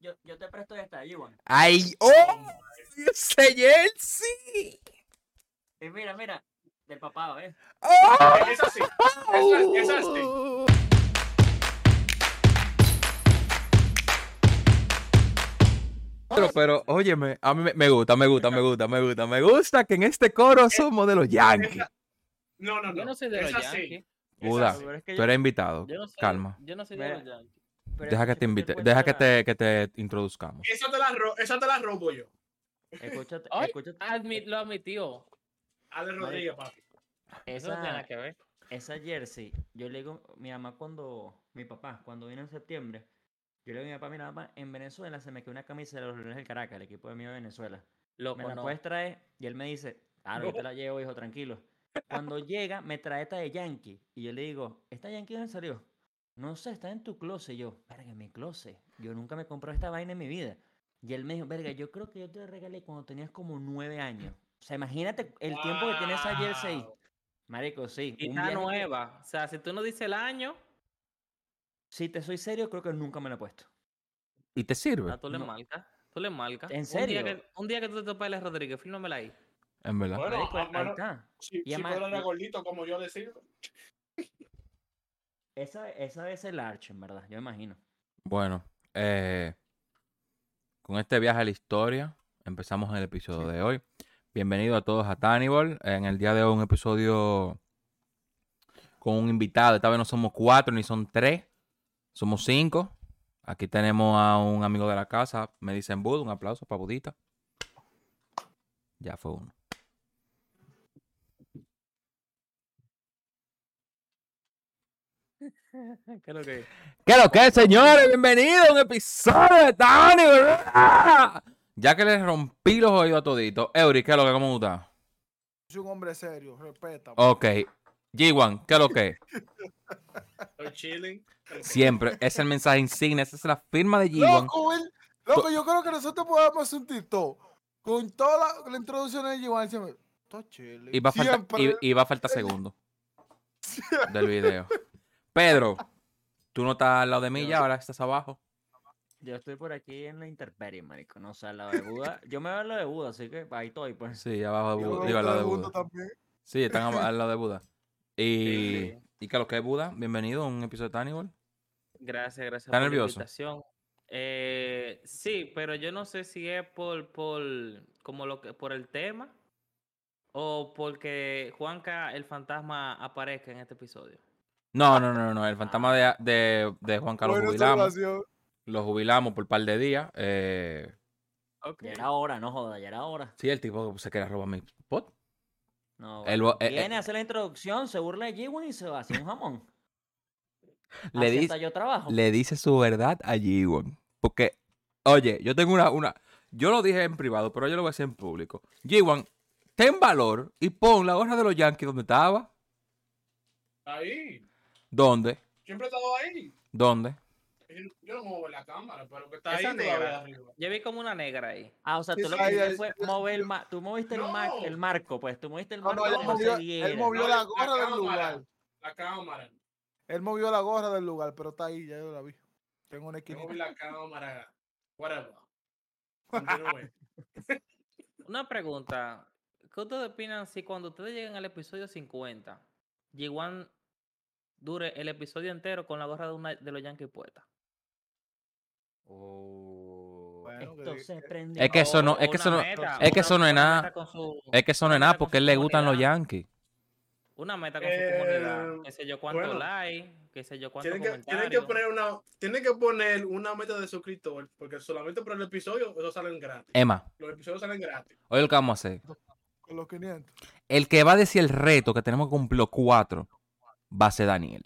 yo, yo te presto esta, Iwan. ¡Ay! ¡Oh! ¡Ese jersey! Y mira, mira, del papá, ¿ves? ¡Oh! Es así. Es, es así. Pero, pero, óyeme, a mí me, me gusta, me gusta, me gusta, me gusta, me gusta que en este coro somos de los Yankees. No, no, no. Yo no soy de los es. Yankees. Es Buda, es que tú eres invitado. Yo no soy, Calma. Yo no soy de los Yankees. Pero Deja que te invite, deja que te, que te introduzcamos. Esa te, la ro- esa te la robo yo. Escúchate, Ay, escúchate. lo admitió. Ale Rodríguez, papi. Eso no tiene Esa, nada que ver. esa jersey, yo le digo, mi mamá cuando, mi papá, cuando vino en septiembre, yo le digo a mi papá, mira, papá, en Venezuela se me quedó una camisa de los Leones del Caracas, el equipo de mío de Venezuela. Loco, me la no. puedes traer y él me dice, claro, yo te la llevo, hijo, tranquilo. Cuando llega, me trae esta de Yankee y yo le digo, ¿esta Yankee dónde salió? No sé, está en tu closet. Yo, verga, en mi closet. Yo nunca me compré esta vaina en mi vida. Y él me dijo, verga, yo creo que yo te la regalé cuando tenías como nueve años. O sea, imagínate el tiempo que tiene esa jersey. Marico, sí. Y un está que- nueva. O sea, si tú no dices el año, Si te soy serio, creo que nunca me la he puesto. ¿Y te sirve? ah, tú le No. marcas. Tú le marcas. ¿En Un serio? día que, un día que tú te topes a Alex Rodríguez, fírmamela ahí. En verdad. Bueno, Marico, ah, ahí está. Si, Y si además- como yo decir. Esa, esa es el arch, en verdad, yo imagino. Bueno, eh, con este viaje a la historia, empezamos el episodio de hoy. Bienvenido a todos a Tannibal. En el día de hoy un episodio con un invitado. Esta vez no somos cuatro ni son tres, somos cinco. Aquí tenemos a un amigo de la casa, me dicen Bud. Un aplauso para Budita. Ya fue uno. ¿Qué es lo que ¿Qué lo que, señores? Bienvenidos a un episodio de. ¡Ah! Ya que les rompí los oídos a toditos. Eury, ¿qué es lo que? ¿Cómo está? Soy un hombre serio, respeta. Ok. G1, ¿qué es lo que? Estoy chilling. Siempre. Es el mensaje insignia. Esa es la firma de G1. Loco, el- loco, yo creo que nosotros podemos hacer un TikTok con toda la, la introducción de Giovanni. siempre, Está chile. Y va a faltar, Siempre. y, y va a faltar segundo del video. Pedro, tú no estás al lado de mí ya, ahora estás abajo. Yo estoy por aquí en la intemperie, marico. No sé, al lado de Buda. Yo me veo al lado de Buda, así que ahí estoy, pues. Sí, abajo de Buda. Digo, al lado de Buda. también. Sí, están al lado de Buda. Y, Sí. ¿y qué es lo que es Buda? Bienvenido a un episodio de Tannibal. Gracias, gracias ¿Está por nervioso? la invitación. Eh, sí, pero yo no sé si es por, por, como lo que, por el tema o porque Juanca, el fantasma, aparezca en este episodio. No, no, no, no. El fantasma de, de, de Juan Carlos Buena jubilamos. Lo jubilamos por un par de días. Eh, Ya era hora, no joda, ya era hora. sí, el tipo se quería robar mi pot. No, El bueno, bo- eh, viene eh. a hacer la introducción, se burla de G1 y se va a hacer un jamón. Le Así dice, hasta yo trabajo. le dice su verdad a G1. Porque, oye, yo tengo una, una. Yo lo dije en privado, pero yo lo voy a decir en público. G1, ten valor y pon la gorra de los Yankees donde estaba. Ahí. ¿Dónde? Siempre he estado ahí. ¿Dónde? Yo no muevo la cámara, pero que está ahí Esa negra. arriba. Yo vi como una negra ahí. Ah, o sea, Sí, tú lo que hiciste fue mover el mar, tú moviste el, mar- No. el marco, pues, tú moviste el No, marco no, él no movió, se él movió No, la la gorra del cámara. lugar. La cámara. Él movió la gorra del lugar, pero está ahí, ya yo la vi. Tengo una esquina. moví la cámara. Whatever. Una pregunta. ¿Qué ustedes opinan si cuando ustedes lleguen al episodio 50, G1 dure el episodio entero con la gorra de, una, de los Yankees puesta? Oh, Bueno, que esto diga- se prendió. Es que eso no- es que eso no- meta, es que eso no es nada. su- Es que eso no es nada porque a él le gustan los. Yankees. Una meta con su Eh, comunidad. Qué sé yo cuánto bueno. like, qué sé yo cuánto Tienen que, tienen, que poner una, tienen que poner una meta de suscriptor, porque solamente por el episodio, esos salen gratis. Emma, Los episodios salen gratis. oye lo que vamos a hacer. Con los 500. El que va a decir el reto que tenemos que cumplir los cuatro va a ser Daniel.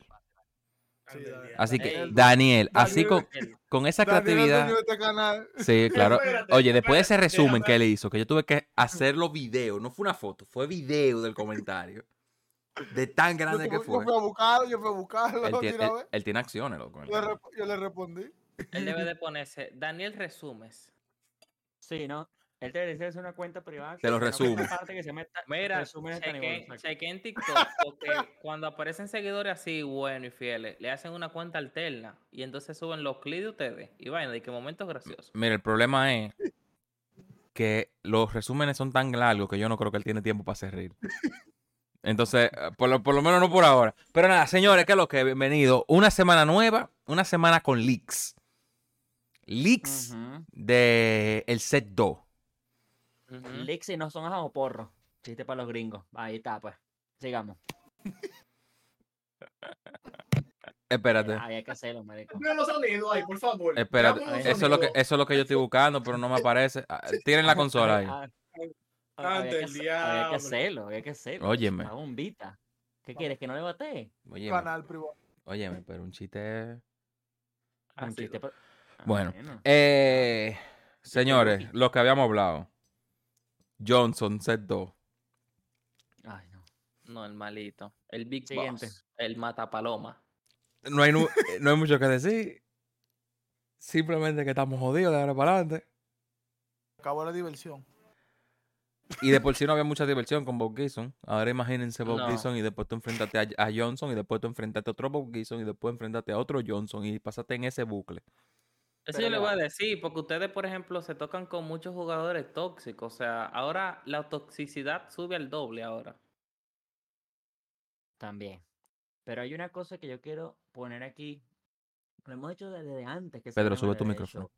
Sí. Así que. Daniel, así con, con esa creatividad. este canal. Sí, claro. Oye, después de ese resumen que él hizo, que yo tuve que hacerlo video, no fue una foto, fue video del comentario. De tan Yo, grande que tuve- yo fue. fui a buscarlo, yo fui a buscarlo. Él tiene, una él- vez. él tiene acciones, loco. Yo le, rep- yo le respondí. Él debe de ponerse Daniel Resumes. Sí, ¿no? Él te debería hacer una cuenta privada. Te lo resumo. aparte que se meta Mira, chequeen en TikTok porque cuando aparecen seguidores así buenos y fieles, le hacen una cuenta alterna y entonces suben los clips de ustedes y vayan de que momentos graciosos. Mira, el problema es que los resúmenes son tan largos que yo no creo que él tiene tiempo para hacer reír. Entonces, eh, por lo, por lo menos no por ahora. Pero nada, señores, ¿qué es lo que? Bienvenido. Una semana nueva, una semana con leaks. Leaks Ujú. de el set 2. Lixi no son ajos o porro. Chiste para los gringos. Ahí está, pues. Sigamos. Espérate. Había que hacerlo, marico. Los sonidos ahí, por favor. Espérate, los eso es, lo que, eso es lo que yo estoy buscando, pero no me aparece. Ah, Tienen la consola ahí. Ah, Ante había, que, había hacerlo, había que hacerlo. Óyeme. Una bombita. ¿Qué quieres? ¿Que no le bate? Óyeme, Canal privado. óyeme, pero un chiste. Un chiste Ah, Bueno, Eh, señores, lo que habíamos hablado. Johnson, set 2. Ay, no. No, el malito. El Big Siguiente. Boss. El matapaloma. No hay, eh, no hay mucho que decir. Simplemente que estamos jodidos de ahora para adelante. Acabó la diversión. Y de por sí no había mucha diversión con Bob Gibson. Ahora imagínense Bob No. Gibson y después tú enfrentarte a, a Johnson y después tú enfrentarte a otro Bob Gibson y después enfrentarte a otro Johnson y pasaste en ese bucle. Eso yo le voy a decir, porque ustedes, por ejemplo, se tocan con muchos jugadores tóxicos. O sea, ahora la toxicidad sube al doble ahora. También. Pero hay una cosa que yo quiero poner aquí. Lo hemos hecho desde antes que Pedro, sube tu micrófono. Show.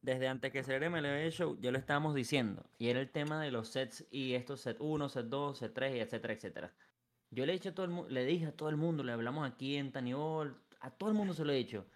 Desde antes que saliera MLB Show, ya lo estábamos diciendo. Y era el tema de los sets y estos set 1, set 2, set 3, y etcétera, etcétera. Yo le he dicho a todo el mundo, le dije a todo el mundo, le hablamos aquí en Taniol, a todo el mundo se lo he dicho.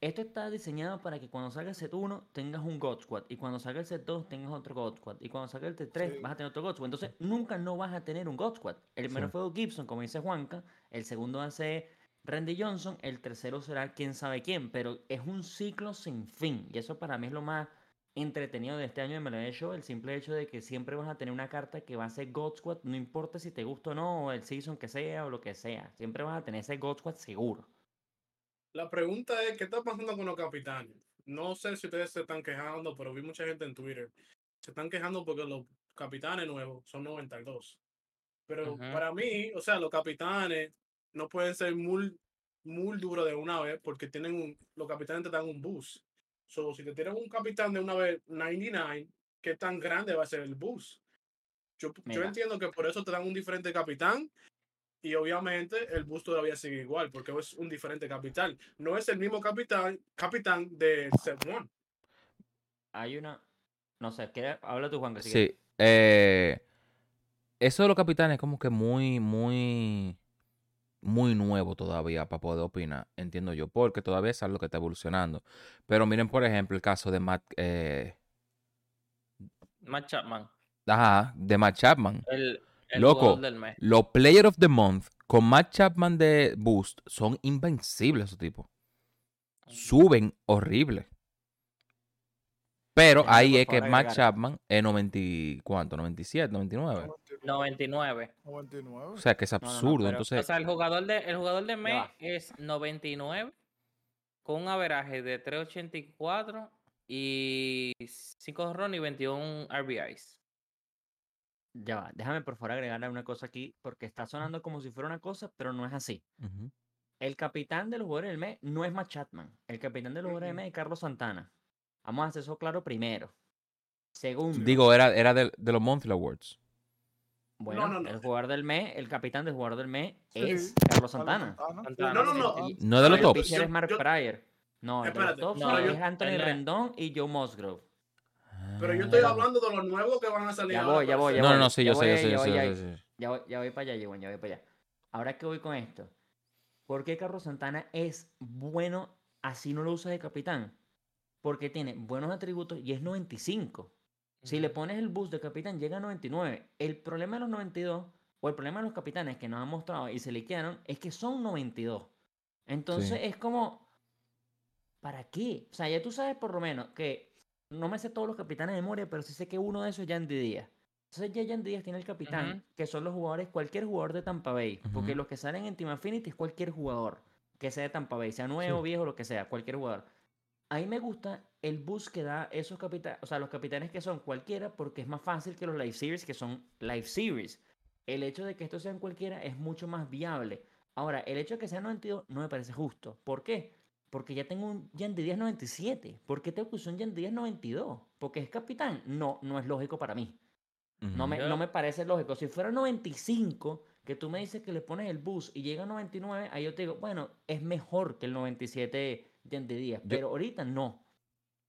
Esto está diseñado para que cuando salga el set 1 tengas un God Squad y cuando salga el set 2 tengas otro God Squad y cuando salga el set 3 Sí. vas a tener otro God Squad. Entonces nunca no vas a tener un God Squad. El primero Sí. fue Gibson, como dice Juanca, el segundo va a ser Randy Johnson, el tercero será quién sabe quién, pero es un ciclo sin fin y eso para mí es lo más entretenido de este año de MLB Show, el simple hecho de que siempre vas a tener una carta que va a ser God Squad, no importa si te gusta o no, o el season que sea o lo que sea, siempre vas a tener ese God Squad seguro. La pregunta es, ¿qué está pasando con los capitanes? No sé si ustedes se están quejando, pero vi mucha gente en Twitter. Se están quejando porque los capitanes nuevos son 92. Pero para mí, o sea, los capitanes no pueden ser muy, muy duros de una vez porque tienen un, los capitanes te dan un boost. So, si te tiran un capitán de una vez 99, ¿qué tan grande va a ser el boost? Yo, yo entiendo que por eso te dan un diferente capitán y obviamente el boost todavía sigue igual porque es un diferente capitán. No es el mismo capitán, capitán de set 1. Hay una, no sé, ¿quieres? habla tú Juanca. si Sí. eh, eso de los capitanes es como que muy, muy, muy nuevo todavía para poder opinar, entiendo yo, porque todavía es algo que está evolucionando. Pero miren, por ejemplo, el caso de Matt, eh, Matt Chapman. ajá, de Matt Chapman. El, el Loco. jugador del mes. Los Player of the Month con Matt Chapman de Boost son invencibles esos tipos. Suben horrible. Pero ahí es que Matt. Chapman es 90, y- ¿cuánto? 97, 99. 99. 99. O sea que es No, no, no, absurdo. pero- Entonces, O sea, el jugador de, el jugador de mes es 99 con un averaje de 384 y 5 ron y 21 RBIs. Ya va, déjame por favor agregarle una cosa aquí, porque está sonando como si fuera una cosa, pero no es así. El capitán de los jugadores del mes no es Matt Chapman. El capitán de los jugadores del mes es Carlos Santana. Vamos a hacer eso claro primero. Segundo, digo, era, era de, de los Monthly Awards. bueno, no, no. el jugador del mes, el capitán del jugador del mes Sí, es Carlos Santana. Santana, No, no, no. Y- No de los el tops. pitcher es Mark Pryor. No, el de los tops no, es yo- Anthony Rendón y Joe Musgrove. Pero yo Ah. estoy hablando de los nuevos que van a salir. Ya voy, ya voy, ya No, no, voy, no, sí, yo sé, yo voy, sé, ya yo voy sé. Ya voy, voy para allá, ya voy para allá. Ahora que voy con esto. ¿Por qué Carlos Santana es bueno así no lo usas de capitán? Porque tiene buenos atributos y es 95. Si le pones el boost de capitán, llega a 99. El problema de los 92, o el problema de los capitanes que nos han mostrado y se liquearon, es que son 92. Entonces Sí. es como, ¿para qué? O sea, ya tú sabes por lo menos que no me sé todos los capitanes de memoria, pero sí sé que uno de esos es Yandy Díaz. Entonces ya Yandy Díaz tiene el capitán, que son los jugadores, cualquier jugador de Tampa Bay. Porque los que salen en Team Affinity es cualquier jugador que sea de Tampa Bay, sea nuevo, Sí. viejo, lo que sea, cualquier jugador. A mí me gusta el boost que da esos capitanes, o sea, los capitanes que son cualquiera, porque es más fácil que los Live Series que son Live Series. El hecho de que estos sean cualquiera es mucho más viable. Ahora, el hecho de que sean 92 no me parece justo. ¿Por qué? Porque ya tengo un Yandy 10 97. ¿Por qué tengo que usar un Yandy 10 92? Porque es capitán. No, no es lógico para mí. No me, Yo- no me parece lógico. Si fuera 95, que tú me dices que le pones el bus y llega a 99, ahí yo te digo, bueno, es mejor que el 97 Yandy 10. Pero ahorita no.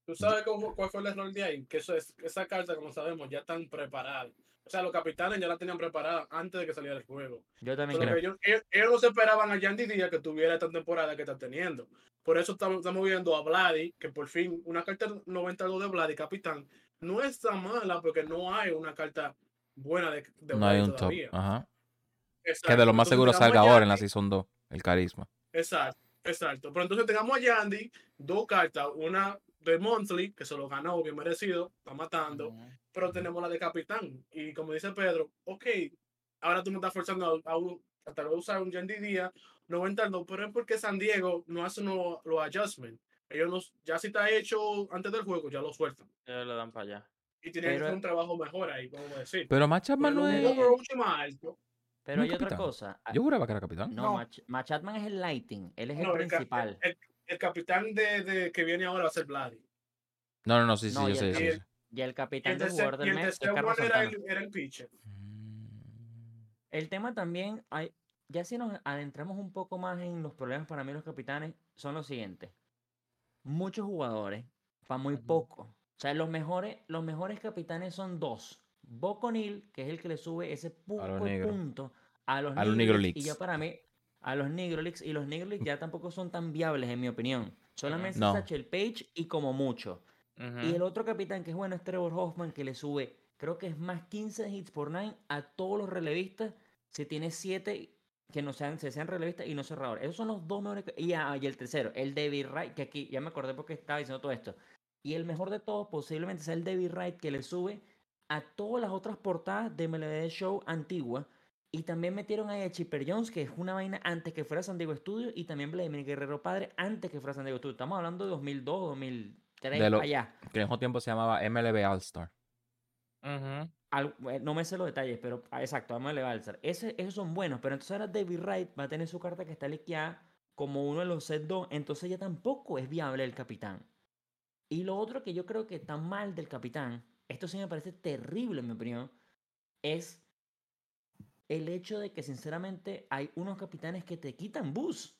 ¿Tú sabes cómo- cuál fue el error de ahí? Que eso es, esa carta, como sabemos, ya están preparadas. O sea, los capitanes ya la tenían preparada antes de que saliera el juego. Yo también creo. ellos, ellos- ellos no se esperaban a Yandy Díaz que tuviera esta temporada que está teniendo. Por eso estamos, estamos viendo a Vladi, que por fin, una carta 92 de Vladi, capitán, no está mala porque no hay una carta buena de, de No hay un top. todavía. Ajá. Que de lo más Entonces seguro salga ahora en la Season 2, el carisma. Exacto, exacto. Pero entonces tengamos a Yandy, dos cartas, una de Monthly, que se lo ganó, bien merecido, está matando. Pero tenemos la de Capitán. Y como dice Pedro, ok, ahora tú me estás forzando a, a, un- a tal vez usar un Yandy Díaz 92, pero es porque San Diego no hace no- los adjustments. Ellos no- ya si está hecho antes del juego, ya lo sueltan. Ellos lo dan para allá. Y tienen que Pero- hacer un trabajo mejor ahí, vamos a decir. Pero Matt Chapman no es. un overreach más alto. Pero no hay otra cosa. Ah, Yo juraba que era capitán. No, No. Mach, Mach Chapman es el lighting. Él es No, el principal. el- el capitán de, de que viene ahora va a ser Vladi. No, no, no, sí, sí, No, yo y sé, sí, y el capitán el mes es Carlos era el, era el pitcher. Mm. El tema también, hay, ya si nos adentramos un poco más en los problemas para mí los capitanes, son los siguientes. Muchos jugadores, para muy poco. O sea, los mejores, los mejores capitanes son dos. Boconil, que es el que le sube ese poco de punto a los, A los Negro Leagues, Y ya para mí, a los Negro Leagues, y los Negro Leagues ya tampoco son tan viables, en mi opinión. Solamente No. es Satchel Page y como mucho. Y el otro capitán que es bueno es Trevor Hoffman, que le sube, creo que es más 15 hits por 9 a todos los relevistas. Si tiene 7 que no sean, se sean relevistas y no cerradores. Esos son los dos mejores. Y, ah, y el tercero, el David Wright, que aquí ya me acordé porque estaba diciendo todo esto. Y el mejor de todos posiblemente sea el David Wright, que le sube a todas las otras portadas de MLB Show antigua. Y también metieron ahí a Chipper Jones, que es una vaina antes que fuera San Diego Studio. Y también Vladimir Guerrero Padre antes que fuera San Diego Studio. Estamos hablando de 2002, 2003, De lo- para allá. Que en ese tiempo se llamaba MLB All-Star. Al- eh, no me sé los detalles, pero ah, exacto, vamos a elevar el Ese, esos son buenos, pero entonces ahora David Wright va a tener su carta que está liqueada como uno de los set 2, entonces ya tampoco es viable el capitán. Y lo otro que yo creo que está mal del capitán, esto sí me parece terrible en mi opinión, es el hecho de que sinceramente hay unos capitanes que te quitan bus.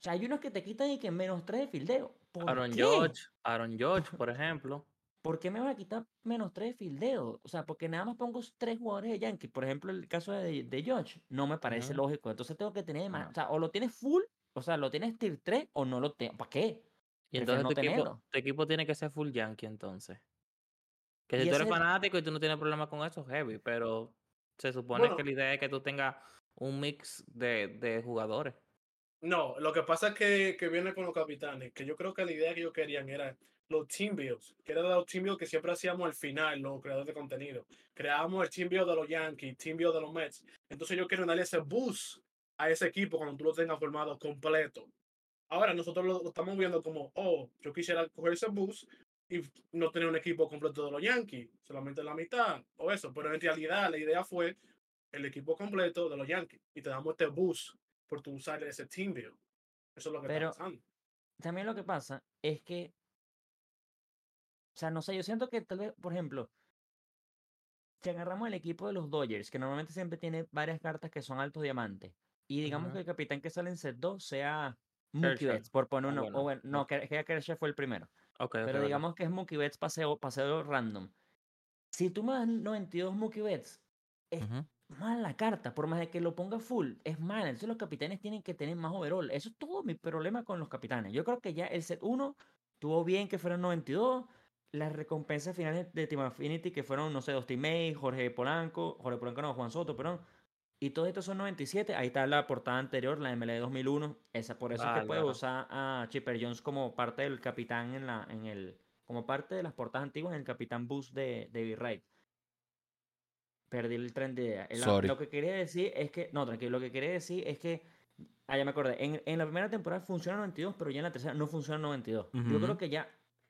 O sea, hay unos que te quitan y que menos 3 de fildeo. ¿Por Aaron qué? George, Aaron George, por ejemplo. ¿Por qué me vas a quitar menos 3 de fildeo? O sea, porque nada más pongo tres jugadores de Yankee. Por ejemplo, el caso de, de George no me parece lógico. Entonces tengo que tener más. No. O sea, o lo tienes full, o sea, lo tienes tier 3 o no lo tengo. ¿Para qué? Y entonces no tu, equipo, tu equipo tiene que ser full yankee entonces. Que si tú eres el- fanático y tú no tienes problema con eso, heavy, pero se supone Bueno. que la idea es que tú tengas un mix de, de jugadores. No, lo que pasa es que, que viene con los capitanes, que yo creo que la idea que ellos querían era los team builds, que eran los team builds que siempre hacíamos al final, los creadores de contenido. Creábamos el team build de los Yankees, team build de los Mets. Entonces ellos quieren darle ese boost a ese equipo cuando tú lo tengas formado completo. Ahora nosotros lo, lo estamos viendo como, oh, yo quisiera coger ese boost y no tener un equipo completo de los Yankees, solamente la mitad o eso. Pero en realidad la idea fue el equipo completo de los Yankees y te damos este boost por tu usar ese team build. Eso es lo que Pero- está pasando. También lo que pasa es que. O sea, no sé, yo siento que tal vez, por ejemplo, si agarramos el equipo de los Dodgers, que normalmente siempre tiene varias cartas que son altos diamantes, y digamos Ujú. que el capitán que sale en set 2 sea Mookie. Betts, por poner Ah, uno. bueno, O bueno, no, que, que Kershaw fue el primero. Ok, ok, Pero ok. digamos que es Mookie Betts paseo, paseo random. Si tú me das 92 Mookie Betts, es Ujú. mal la carta, por más de que lo ponga full, es mal. Entonces los capitanes tienen que tener más overall. Eso es todo mi problema con los capitanes. Yo creo que ya el set 1 tuvo bien que fueron 92. Las recompensas finales de Team Affinity que fueron, no sé, Dusty May, Jorge Polanco, Jorge Polanco no, Juan Soto, perdón. Y todos estos son 97. Ahí está la portada anterior, la MLB 2001. Esa, por eso es Ah, que puede usar a Chipper Jones como parte del capitán en la, en el, como parte de las portadas antiguas en el capitán boost de David Wright. Perdí el tren de idea. Sorry. Lo que quería decir es que, no, tranquilo, lo que quería decir es que Ah, ya me acordé. En, en la primera temporada funciona 92, pero ya en la tercera no funciona 92. Yo creo que ya.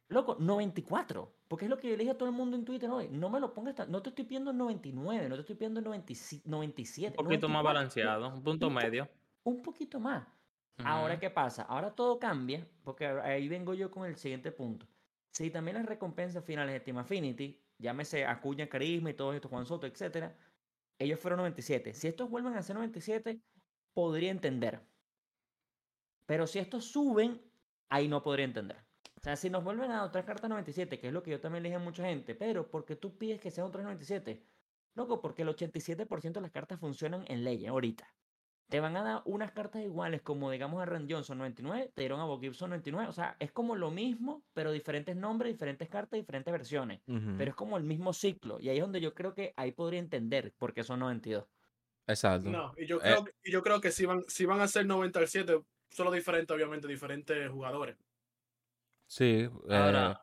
Loco, 94. Porque es lo que yo le dije a todo el mundo en Twitter hoy. No me lo pongas tan. No te estoy pidiendo 99, no te estoy pidiendo 95, 97. Un poquito más 94. balanceado, un punto un po- medio. Un poquito más. Ahora. ¿qué pasa? Ahora todo cambia, porque ahí vengo yo con el siguiente punto. Si también las recompensas finales de Team Affinity, llámese Acuña, Carisma y todo esto, Juan Soto, etcétera, ellos fueron 97. Si estos vuelven a ser 97, podría entender. Pero si estos suben, ahí no podría entender. O sea, si nos vuelven a dar otras cartas 97, que es lo que yo también le dije a mucha gente, pero ¿por qué tú pides que sean otras 97? Loco, porque el 87% de las cartas funcionan en ley ahorita. Te van a dar unas cartas iguales como digamos a Rand Johnson 99, te dieron a Bob Gibson 99. O sea, es como lo mismo, pero diferentes nombres, diferentes cartas, diferentes versiones. Pero es como el mismo ciclo. Y ahí es donde yo creo que ahí podría entender por qué son 92. Exacto. No, y yo Eh. creo, que- y yo creo que si van, si van a ser 97, solo diferente, obviamente, diferentes jugadores. Sí. eh, Ahora.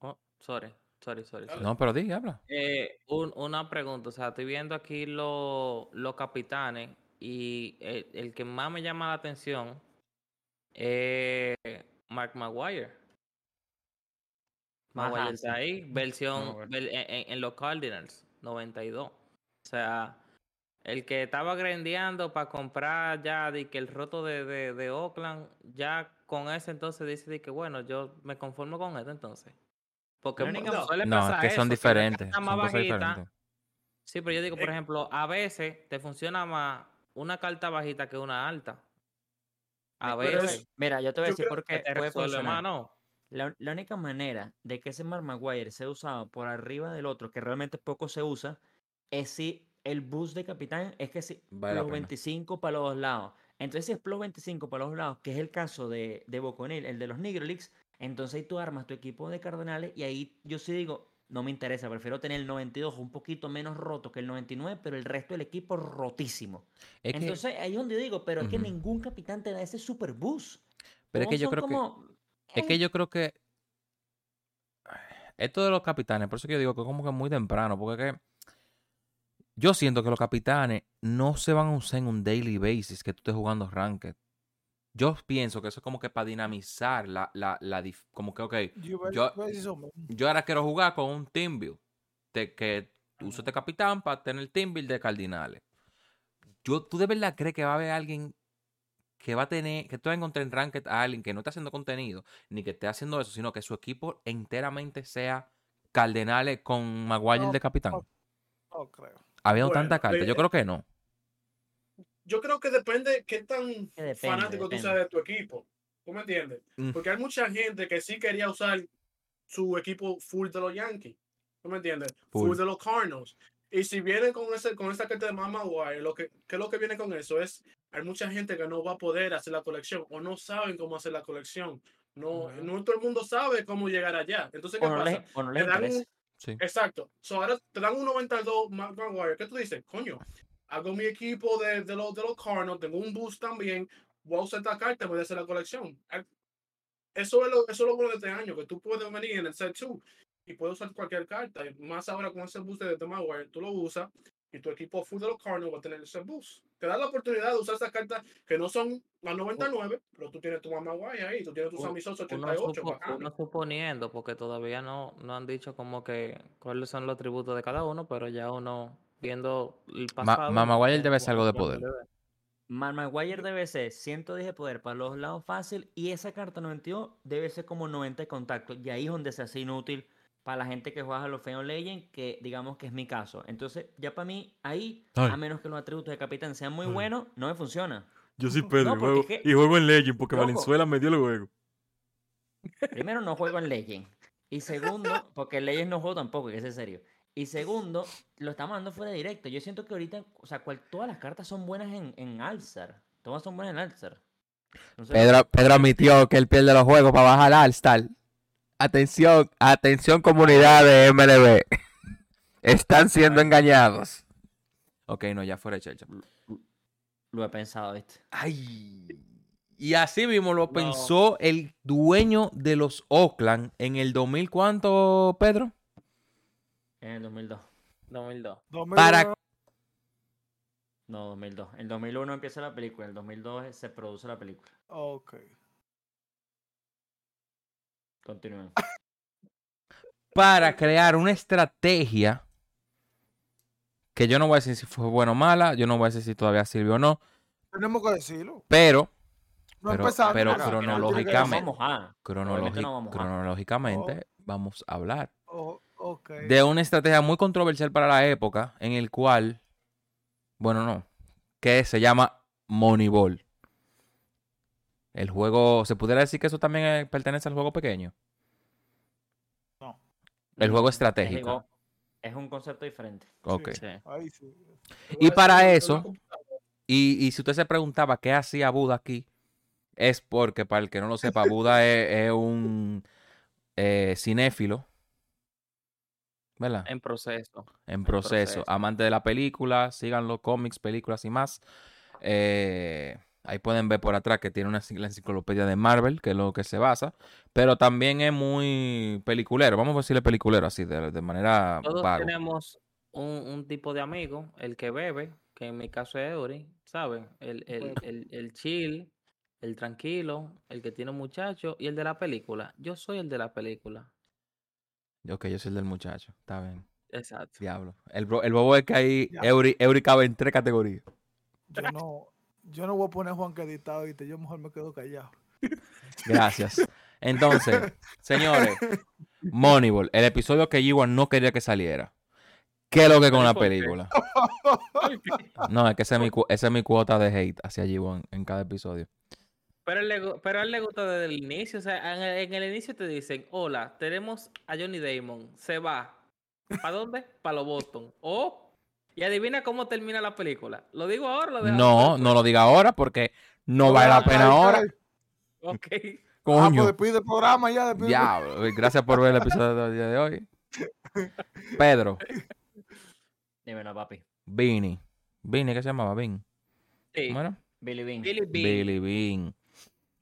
Oh, sorry, sorry, sorry. sorry. no, pero di, habla. Eh, un- una pregunta, o sea, estoy viendo aquí lo- los capitanes y el, el que más me llama la atención es Mark Maguire. Maguire está ahí, versión en, en- en los Cardinals, 92. O sea, el que estaba grandeando para comprar ya de que el roto de, de, de Oakland, ya con ese entonces dice de que bueno, yo me conformo con esto entonces. Porque mu- suele No, es que son eso, diferentes. carta Son más cosas bajita- diferentes. Sí, pero yo digo, por Eh, ejemplo, a veces te funciona más una carta bajita que una alta. A veces. es- Mira, yo te voy a decir por qué puede funcionar. ¿no? La, la única manera de que ese Mark Maguire sea usado por arriba del otro, que realmente poco se usa, es si el boost de capitán es que si Vale pena. 25 para los dos lados. Entonces, si es plus 25 para los dos lados, que es el caso de, de Boconil, el de los Nigrolix, entonces ahí tú armas tu equipo de Cardenales y ahí yo sí digo, no me interesa, prefiero tener el 92 un poquito menos roto que el 99, pero el resto del equipo rotísimo. Es que, Entonces ahí es donde yo digo, pero es que ningún capitán te da ese super boost. pero es que yo creo que. Es que yo creo que esto de los capitanes, por eso que yo digo que es como que muy temprano, porque es que yo siento que los capitanes no se van a usar en un daily basis que tú estés jugando ranked. Yo pienso que eso es como que para dinamizar la, la, la como que, ok, Yo, Yo- ahora quiero jugar con un team build, de que uso este capitán para tener el team build de cardinales. Yo, ¿Tú de verdad crees que va a haber alguien que va a tener, que tú vas a encontrar en Ranked a alguien que no esté haciendo contenido, ni que esté haciendo eso, sino que su equipo enteramente sea Cardenales con Maguire No, de capitán? no. No creo. Habiendo Bueno, tanta carta, eh, yo creo que no. Yo creo que depende qué tan Que depende, fanático tú depende. seas de tu equipo. ¿Tú me entiendes? Mm. Porque hay mucha gente que sí quería usar su equipo full de los Yankees. ¿Tú me entiendes? Full. Full, de los Cardinals. Y si vienen con ese con esa carta de Mama Wire, lo que, ¿qué es lo que viene con eso? Es hay mucha gente que no va a poder hacer la colección o no saben cómo hacer la colección. No, no todo el mundo sabe cómo llegar allá. Entonces, ¿qué o no pasa? les, o no les Te dan un- Sí. Exacto. So, ahora te dan un 92 Mark Maguire. ¿Qué tú dices? Coño, hago mi equipo de, de, los, de los Cardinals, tengo un boost también. Voy a usar esta carta, voy a hacer la colección. Al- Eso es, lo, eso es lo bueno de este año, que tú puedes venir en el set 2 y puedes usar cualquier carta. Y Más ahora con ese boost de, de Maguire, tú lo usas y tu equipo full de los Cardinals va a tener ese boost. Te da la oportunidad de usar esas cartas que no son las 99, pero tú tienes tu Maguire ahí, tú tienes tu Un- Sammy Sosa Uno, 88. supo- uno suponiendo, porque todavía no, no han dicho como que cuáles son los atributos de cada uno, pero ya uno viendo el pasado. Ma- Maguire debe ser algo de poder. Maguire debe ser 110 de poder para los lados fácil y esa carta 92 debe ser como 90 de contacto. Y ahí es donde se hace inútil para la gente que juega a los Feon Legend, que digamos que es mi caso. Entonces, ya para mí, ahí, Ay. a menos que los atributos de capitán sean muy Ay. buenos, no me funciona. Yo soy Pedro, No, y juego- es que- y juego en Legend porque Loco. Valenzuela me dio el juego. Primero, no juego en Legend. Y segundo, porque en Legend no juego tampoco, que es en serio. Y segundo, lo estamos dando fuera de directo. Yo siento que ahorita, o sea, cual- todas las cartas son buenas en, en Alzar. Todas son buenas en Alzar. Entonces, Pedro, Pedro admitió que él pierde los juegos para bajar al All-Star. Atención, atención comunidad de MLB. Están siendo engañados. Ok, no, ya fuera de chelcha. Lo he pensado, ¿viste? Ay. Y así mismo lo No. pensó el dueño de los Oakland en el 2000, ¿cuánto, Pedro? En el 2002. 2002. 2001, Para- No, 2002. En 2001 empieza la película, en el 2002 se produce la película. Ok. Continúen. Para crear una estrategia que yo no voy a decir si fue buena o mala, yo no voy a decir si todavía sirvió o no, Tenemos que decirlo. pero No Pero- empezamos. pero nada. cronológicamente- No vamos a. cronológi- no vamos a. cronológicamente vamos a hablar Oh, de una estrategia muy controversial para la época en el cual, bueno, no, que se llama Moneyball. El juego, ¿se pudiera decir que eso también eh, pertenece al juego pequeño? No. El juego Es estratégico. Es un concepto diferente. Ok. Sí. Ahí sí. Y para eso, y, y si usted se preguntaba qué hacía Buda aquí, es porque, para el que no lo sepa, Buda es, es un eh, cinéfilo, ¿verdad? En proceso. En proceso. proceso. Amante de la película, síganlo, cómics, películas y más. Eh, ahí pueden ver por atrás que tiene una la enciclopedia de Marvel, que es lo que se basa. Pero también es muy peliculero. Vamos a decirle peliculero así, de, de manera Todos vago. tenemos un, un tipo de amigo, el que bebe, que en mi caso es Eury, ¿sabes? El, el, el, el chill, el tranquilo, el que tiene un muchacho y el de la película. Yo soy el de la película. Ok, yo soy el del muchacho. Está bien. Exacto. Diablo. El, bro- el bobo es que ahí. Eury, Eury cabe en tres categorías. Yo no, yo no voy a poner a Juan que editado, ¿viste? Yo mejor me quedo callado. Gracias. Entonces, señores, Moneyball, el episodio que Iwan no quería que saliera. ¿Qué es lo que con la película? No, es que esa es mi, cu- esa es mi cuota de hate hacia G1 en cada episodio. Pero, él le pero a él le gusta desde el inicio. O sea, en el, en el inicio te dicen, hola, tenemos a Johnny Damon, se va. ¿Para dónde? Para los Boston. O, y adivina cómo termina la película. ¿Lo digo ahora o lo No, no lo diga ahora porque no vale la pena Ay, ahora. ay. Ok. Ah, Coño. pues despide el programa ya, despide Diablo. Gracias por ver el episodio del día de hoy. Pedro, Dímelo, papi. Vini. Vini, ¿qué se llamaba? Vin. Sí. Bueno, Billy Bean. Billy Bean. Billy Bean.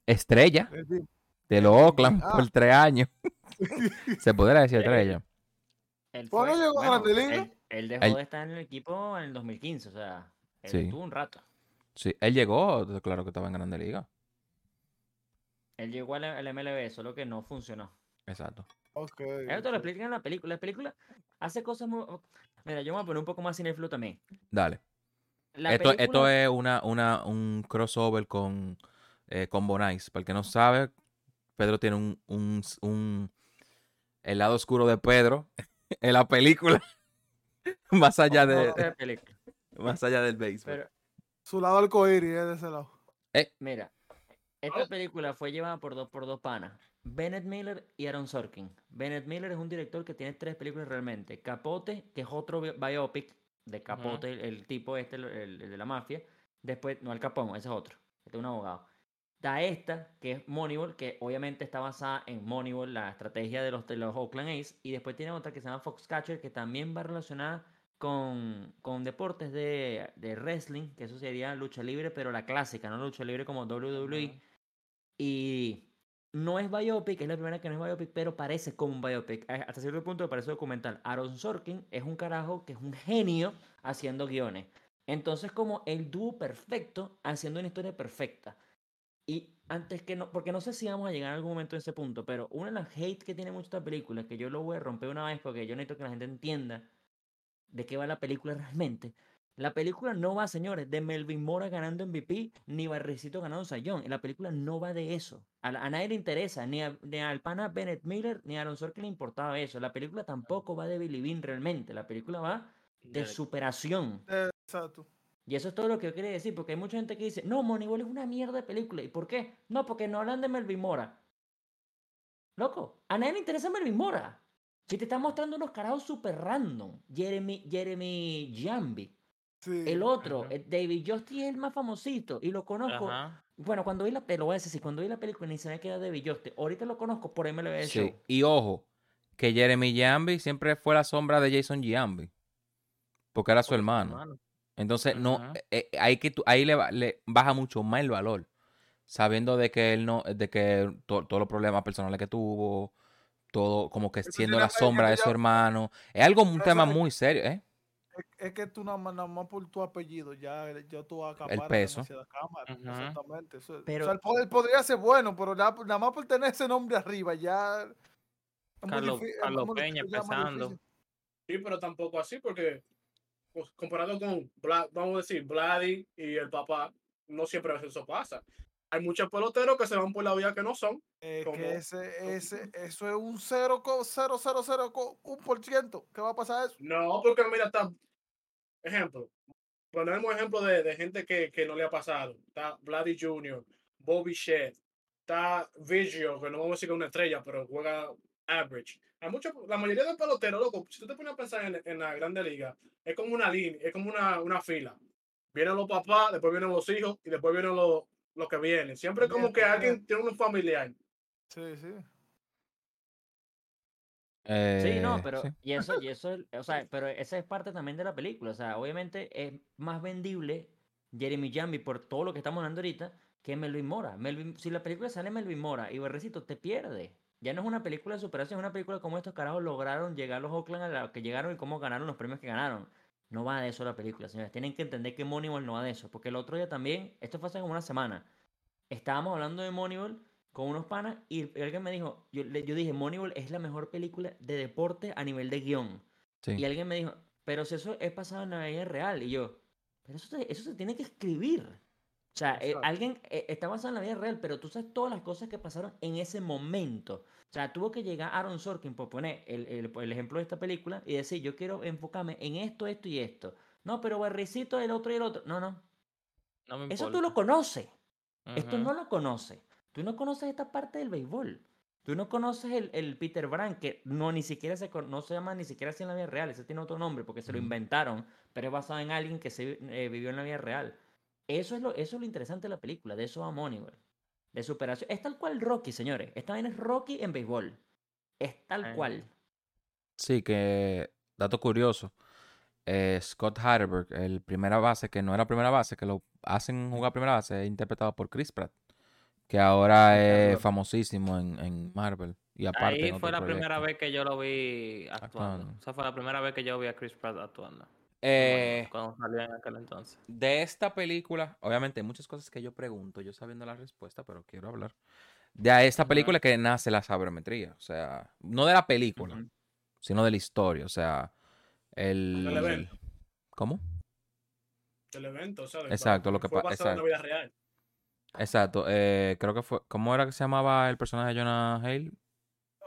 Estrella programa. de los Oakland Ah. por tres años. Se podría decir estrella. Él ¿Cuándo fue- llegó a bueno, Grande Liga? Él, él dejó Él- de estar en el equipo en el 2015, o sea, él Sí. estuvo un rato. Sí, él llegó, claro que estaba en Grande Liga. Él llegó al, al MLB, solo que no funcionó. Exacto. Ok. Eso te lo explican en la película. La película hace cosas muy... Mira, yo me voy a poner un poco más cinéfilo también. Dale. La Esto, esto es una, una, un crossover con, eh, con Bonais. Para el que no sabe, Pedro tiene un, un, un- el lado oscuro de Pedro en la película. más allá de, más allá del béisbol. Pero, Su lado arcoíris es de ese lado. mira, esta película fue llevada por dos, por dos panas. Bennett Miller y Aaron Sorkin. Bennett Miller es un director que tiene tres películas realmente. Capote, que es otro bi- biopic de Capote, el, el tipo este, el, el- el de la mafia. Después, no, el Capón, ese es otro. Este es un abogado. Da esta, que es Moneyball, que obviamente está basada en Moneyball, la estrategia de los, de los Oakland A's. Y después tiene otra que se llama Foxcatcher, que también va relacionada con, con deportes de, de wrestling, que eso sería lucha libre, pero la clásica, no lucha libre como WWE. Y no es biopic, es la primera que no es biopic, pero parece como un biopic. Eh, Hasta cierto punto parece documental. Aaron Sorkin es un carajo que es un genio haciendo guiones. Entonces, como el dúo perfecto haciendo una historia perfecta. Y antes que no, porque no sé si vamos a llegar en algún momento a ese punto, pero una de las hate que tiene mucho esta película, que yo lo voy a romper una vez porque yo necesito que la gente entienda de qué va la película realmente. La película no va, señores, de Melvin Mora ganando MVP, ni Barricito ganando Sayón. La película no va de eso. A, nadie le interesa, ni, a- ni al pana Bennett Miller, ni a Aaron Sorkin le importaba eso. La película tampoco va de Billy Bean realmente. La película va de superación. Exacto. Y eso es todo lo que yo quería decir, porque hay mucha gente que dice, no, Moneyball es una mierda de película. ¿Y por qué? No, porque no hablan de Melvin Mora. Loco, a nadie le interesa Melvin Mora. Si te están mostrando unos carajos super random. Jeremy, Jeremy Jambi. Sí. El otro, eh, David Justy es el más famosito y lo conozco. Ajá. Bueno, cuando vi la película, lo voy a decir, cuando vi la película ni sabía que era David Justy. Ahorita lo conozco por MLB Sí. Show. Y ojo, que Jeremy Giambi siempre fue la sombra de Jason Giambi. Porque era su hermano. Entonces, no, eh, eh, ahí, que tú- ahí le, le baja mucho más el valor. Sabiendo de que él no, de que to- todos los problemas personales que tuvo, todo como que siendo la sombra de su ya- hermano. Es algo, un tema muy serio, ¿eh? es, es que tú nada más, nada más por tu apellido ya, ya tú acaparas peso. demasiada cámara. Exactamente. eso- Pero- o sea, el poder podría ser bueno, pero nada, nada más por tener ese nombre arriba ya. Carlos- Carlos Peña empezando. Sí, pero tampoco así, porque pues, comparado con, Vla- vamos a decir, Vladi y el papá, no siempre eso pasa. Hay muchos peloteros que se van por la vía que no son. Es como- que ese, ese, eso es un 0,000,1%. ¿Qué va a pasar eso? No, porque mira, está. Ejemplo. Ponemos ejemplo de, de gente que, que no le ha pasado. Está Vladi Jr., Bobby Shedd, está Vigio, que no vamos a decir que es una estrella, pero juega average. Muchos, la mayoría de peloteros, loco, si tú te pones a pensar en, en la grande liga, es como una línea, es como una, una fila. Vienen los papás, después vienen los hijos y después vienen los, los que vienen. Siempre es como que alguien tiene un familiar. Sí, sí. Sí, no, Eh, pero sí. y eso, y eso, es- o sea, pero esa es parte también de la película. O sea, obviamente es más vendible Jeremy Jambi por todo lo que estamos hablando ahorita que Melvin Mora. Melvin, si la película sale Melvin Mora y Berrecito te pierde. Ya no es una película de superación, es una película como estos carajos lograron llegar a los Oakland a lo que llegaron y cómo ganaron los premios que ganaron. No va de eso la película, señores. Tienen que entender que Moneyball no va de eso. Porque el otro día también, esto fue hace como una semana, estábamos hablando de Moneyball con unos panas y alguien me dijo, yo, yo dije, Moneyball es la mejor película de deporte a nivel de guion. Sí. Y alguien me dijo, pero si eso es pasado en la vida real. Y yo, pero eso, se- eso se tiene que escribir. O sea, eh, alguien eh, está basado en la vida real, pero tú sabes todas las cosas que pasaron en ese momento. O sea, tuvo que llegar Aaron Sorkin por poner el, el- el ejemplo de esta película y decir, yo quiero enfocarme en esto, esto y esto. No, pero Barricito, el otro y el otro. No, no. No me Eso tú lo conoces. Esto no lo conoces. Tú no conoces esta parte del béisbol. Tú no conoces el, el Peter Brand, que no ni siquiera se, no se llama ni siquiera así en la vida real. Ese tiene otro nombre porque se lo inventaron, pero es basado en alguien que se eh, vivió en la vida real. Eso es, lo, eso es lo interesante de la película, de eso va Moneyball. De superación. Es tal cual Rocky, señores. Esta vaina es Rocky en béisbol. Es tal Ay. cual. Sí, que dato curioso. eh, Scott Hatterberg, el primera base, que no era primera base, que lo hacen jugar primera base, es interpretado por Chris Pratt, que ahora es famosísimo en, en Marvel. Y aparte Ahí fue la primera vez que yo lo vi actuando. Actuando. O sea, fue la primera vez que yo vi a Chris Pratt actuando. Eh, Cuando salió en aquel entonces. de esta película, obviamente hay muchas cosas que yo pregunto, yo sabiendo la respuesta, pero quiero hablar. De esta película que nace la sabermetría, o sea, no de la película, sino de la historia, o sea, el... Del evento. ¿Cómo? El evento, o sea, de- Exacto, lo que fue pa- basado en la vida real. Exacto, eh, creo que fue, ¿cómo era que se llamaba el personaje de Jonah Hale?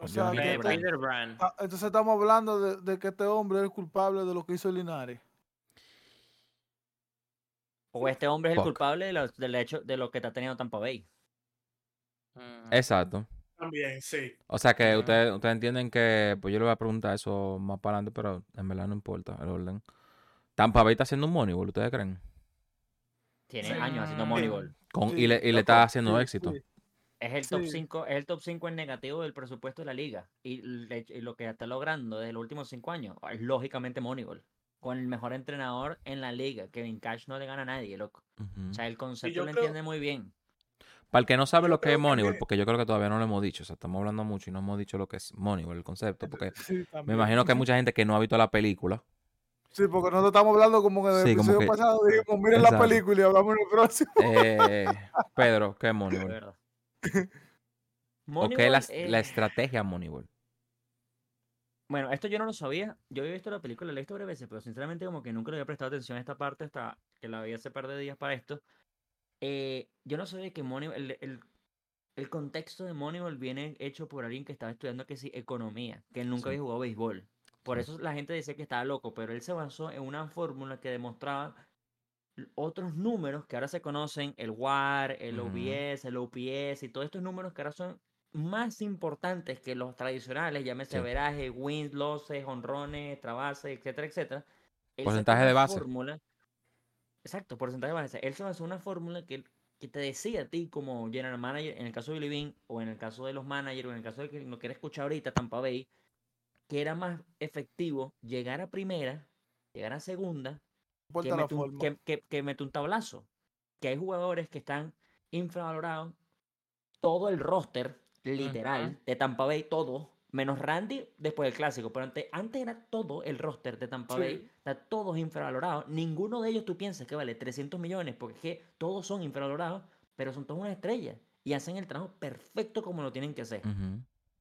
O sea, Brand. ah, entonces estamos hablando de, de que este hombre es el culpable de lo que hizo Linares. O este hombre es el Fuck. culpable de lo, del hecho de lo que está teniendo Tampa Bay. Ujú. Exacto. También, sí. O sea que ustedes, ustedes entienden que, pues yo le voy a preguntar eso más para adelante, pero en verdad no importa el orden. Tampa Bay está haciendo un Moneyball, ¿ustedes creen? Tiene Sí. años haciendo. Moneyball. Con, Sí, y le, y le está haciendo sí, éxito. Es el top Sí. 5, es el top 5 en negativo del presupuesto de la liga. Y, lo que está logrando desde los últimos 5 años es lógicamente Moneyball. Con el mejor entrenador en la liga. Kevin Cash no le gana a nadie, loco. O sea, el concepto lo creo- entiende muy bien. Para el que no sabe yo lo que es que Moneyball, porque yo creo que todavía no lo hemos dicho, o sea, estamos hablando mucho y no hemos dicho lo que es Moneyball, el concepto, porque Sí, me imagino que hay mucha gente que no ha visto la película. Sí, porque nosotros estamos hablando como en el Sí, episodio que- pasado. Dijimos, miren la película y hablamos en el próximo. Eh, Pedro, ¿qué es De Moneyball? ¿O qué es la, la es- estrategia Moneyball? Bueno, esto yo no lo sabía. Yo había visto la película, la he visto varias veces, pero sinceramente como que nunca le había prestado atención a esta parte hasta que la vi hace par de días para esto. Eh, yo no sabía que Moneyball, el, el, el contexto de Moneyball viene hecho por alguien que estaba estudiando que sí, economía, que él nunca Sí. había jugado béisbol. Por eso la gente decía que estaba loco, pero él se basó en una fórmula que demostraba otros números que ahora se conocen, el WAR, el. OBS, el OPS y todos estos números que ahora son más importantes que los tradicionales, llámese Sí. veraje, wins, losses, honrones, trabases, etcétera, etcétera. Él Porcentaje de base. fórmula- exacto, porcentaje de base. Él se basó en una fórmula que, que te decía a ti como general manager, en el caso de Billy Bean, o en el caso de los managers, o en el caso de que lo quiera escuchar ahorita, Tampa Bay, que era más efectivo llegar a primera, llegar a segunda, Que la mete, un, forma. que, que- que mete un tablazo. Que hay jugadores que están infravalorados. Todo el roster, literal, de Tampa Bay, todo, Menos Randy después del clásico. Pero antes, antes era todo el roster de Tampa Sí. Bay. Está todos infravalorados. Ninguno de ellos tú piensas que vale 300 millones. Porque es que todos son infravalorados. Pero son todos una estrella. Y hacen el trabajo perfecto como lo tienen que hacer.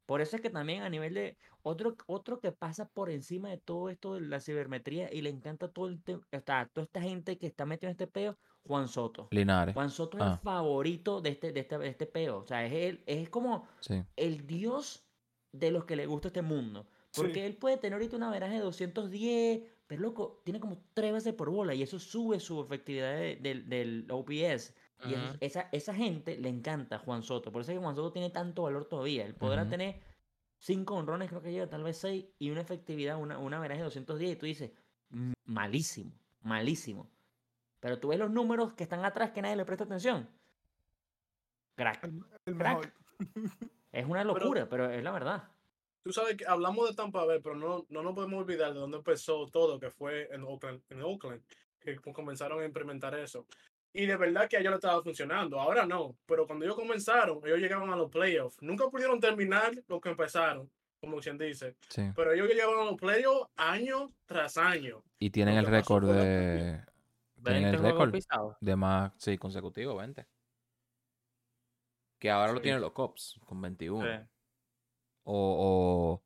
Por eso es que también a nivel de otro, otro que pasa por encima de todo esto de la cibermetría y le encanta todo el está, toda esta gente que está metida en este peo, Juan Soto. Linares. Juan Soto es Ah. el favorito de este, de este, de este peo. O sea, es, el, es como Sí. el dios de los que le gusta este mundo. Porque Sí. él puede tener ahorita una veraje de 210, pero loco, tiene como tres veces por bola y eso sube su efectividad de- del, del OPS. Y esa, esa gente le encanta a Juan Soto. Por eso es que Juan Soto tiene tanto valor todavía. Él podrá tener cinco honrones, creo que llega, tal vez seis, y una efectividad, una, una veraje de 210. Y tú dices, "Mm, malísimo, malísimo. Pero tú ves los números que están atrás que nadie le presta atención. Crack. El, el Crack. mejor. Es una locura, pero es la verdad. Tú sabes que hablamos de Tampa Bay, pero no, no nos podemos olvidar de dónde empezó todo, que fue en Oakland, en Oakland, que co- comenzaron a implementar eso. Y de verdad que a ellos le estaba funcionando. Ahora no, pero cuando ellos comenzaron, ellos llegaban a los playoffs. Nunca pudieron terminar lo que empezaron, como quien dice. Sí. Pero ellos llegaban a los playoffs año tras año. Y tienen el récord de. Tienen 20 el récord de más. Sí, consecutivo, 20. Que ahora lo tienen los Cops con 21. Sí. O,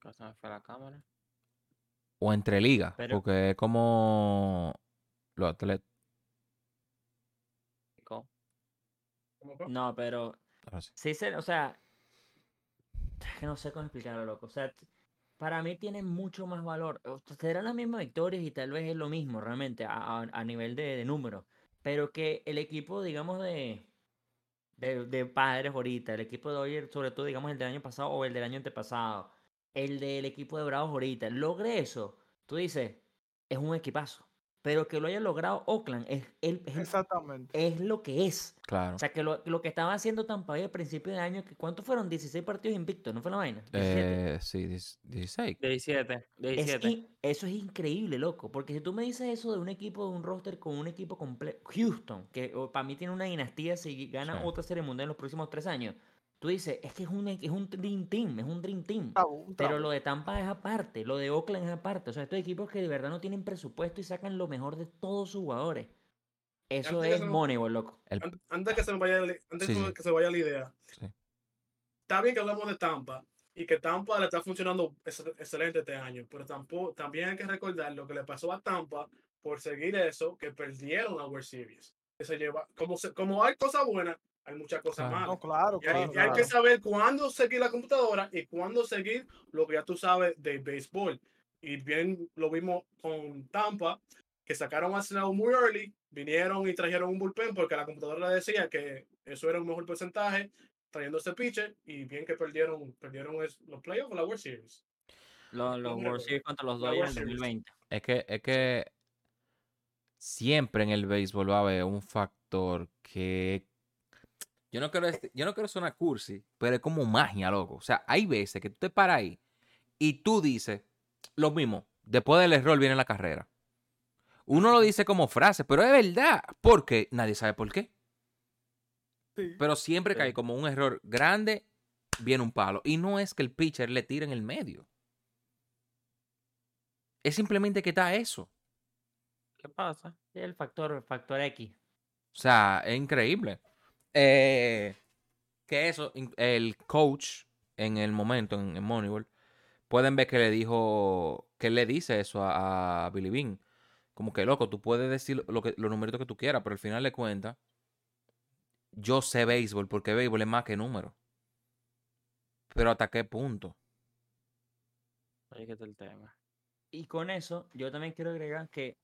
Que se me fue la cámara. o, o entre ligas. Pero- Porque es como. Los atletas. Co- ¿Cómo fue? No, pero ahora sí. sí, se, o sea, es que no sé cómo explicarlo, loco. O sea, para mí tiene mucho más valor. Serán las mismas victorias y tal vez es lo mismo realmente a, a- a nivel de, de número. Pero que el equipo, digamos, de, de, de padres ahorita, el equipo de hoy, sobre todo, digamos, el del año pasado o el del año antepasado, el del equipo de Bravos ahorita, logre eso, tú dices, es un equipazo. Pero que lo haya logrado Oakland es, el, es, Exactamente. es lo que es. Claro. O sea, que lo, lo que estaba haciendo Tampa Bay al principio de año, que ¿cuántos fueron? 16 partidos invictos, ¿no fue la vaina? 17. Eh, sí, 10 16. 17. Es 17. in- eso es increíble, loco. Porque si tú me dices eso de un equipo, de un roster con un equipo completo, Houston, que para mí tiene una dinastía si gana Sí. otra serie mundial en los próximos tres años, tú dices, es que es un, es un Dream Team, es un Dream Team. Bravo, Pero lo de Tampa es aparte, lo de Oakland es aparte. O sea, estos equipos que de verdad no tienen presupuesto y sacan lo mejor de todos sus jugadores. Eso Antes es Moneyball, loco. Antes que se me vaya, la- antes Sí, que sí. que se vaya la idea. Sí. Está bien que hablamos de Tampa y que Tampa le está funcionando ex- excelente este año, pero tampoco, también hay que recordar lo que le pasó a Tampa por seguir eso, que perdieron la World Series. Que se lleva, como, se- como hay cosas buenas, hay muchas cosas Claro. malas. No, claro, Y hay, claro. y hay que saber cuándo seguir la computadora y cuándo seguir lo que ya tú sabes de béisbol. Y bien lo vimos con Tampa, que sacaron a Snow muy early, vinieron y trajeron un bullpen porque la computadora le decía que eso era un mejor porcentaje, trayendo ese pitcher, y bien que perdieron, perdieron es- los playoffs o la World Series. Los, los World Series contra los Dodgers en World Series. 2020. Es que, es que siempre en el béisbol va a haber un factor que. Yo no quiero, este- yo no quiero sonar cursi, pero es como magia, loco. O sea, hay veces que tú te paras ahí y tú dices lo mismo. Después del error viene la carrera. Uno lo dice como frase, pero es verdad. Porque nadie sabe por qué. Sí. Pero siempre que hay como un error grande, viene un palo. Y no es que el pitcher le tire en el medio. Es simplemente que está eso. ¿Qué pasa? El factor, el factor X. O sea, es increíble. Eh, que eso, el coach en el momento, en, en Moneyball, pueden ver que le dijo, que él le dice eso a, a Billy Bean. Como que, loco, tú puedes decir lo que, los numeritos que tú quieras, pero al final de cuentas, yo sé béisbol, porque béisbol es más que número. Pero hasta qué punto. Ahí que está el tema. Y con eso, yo también quiero agregar que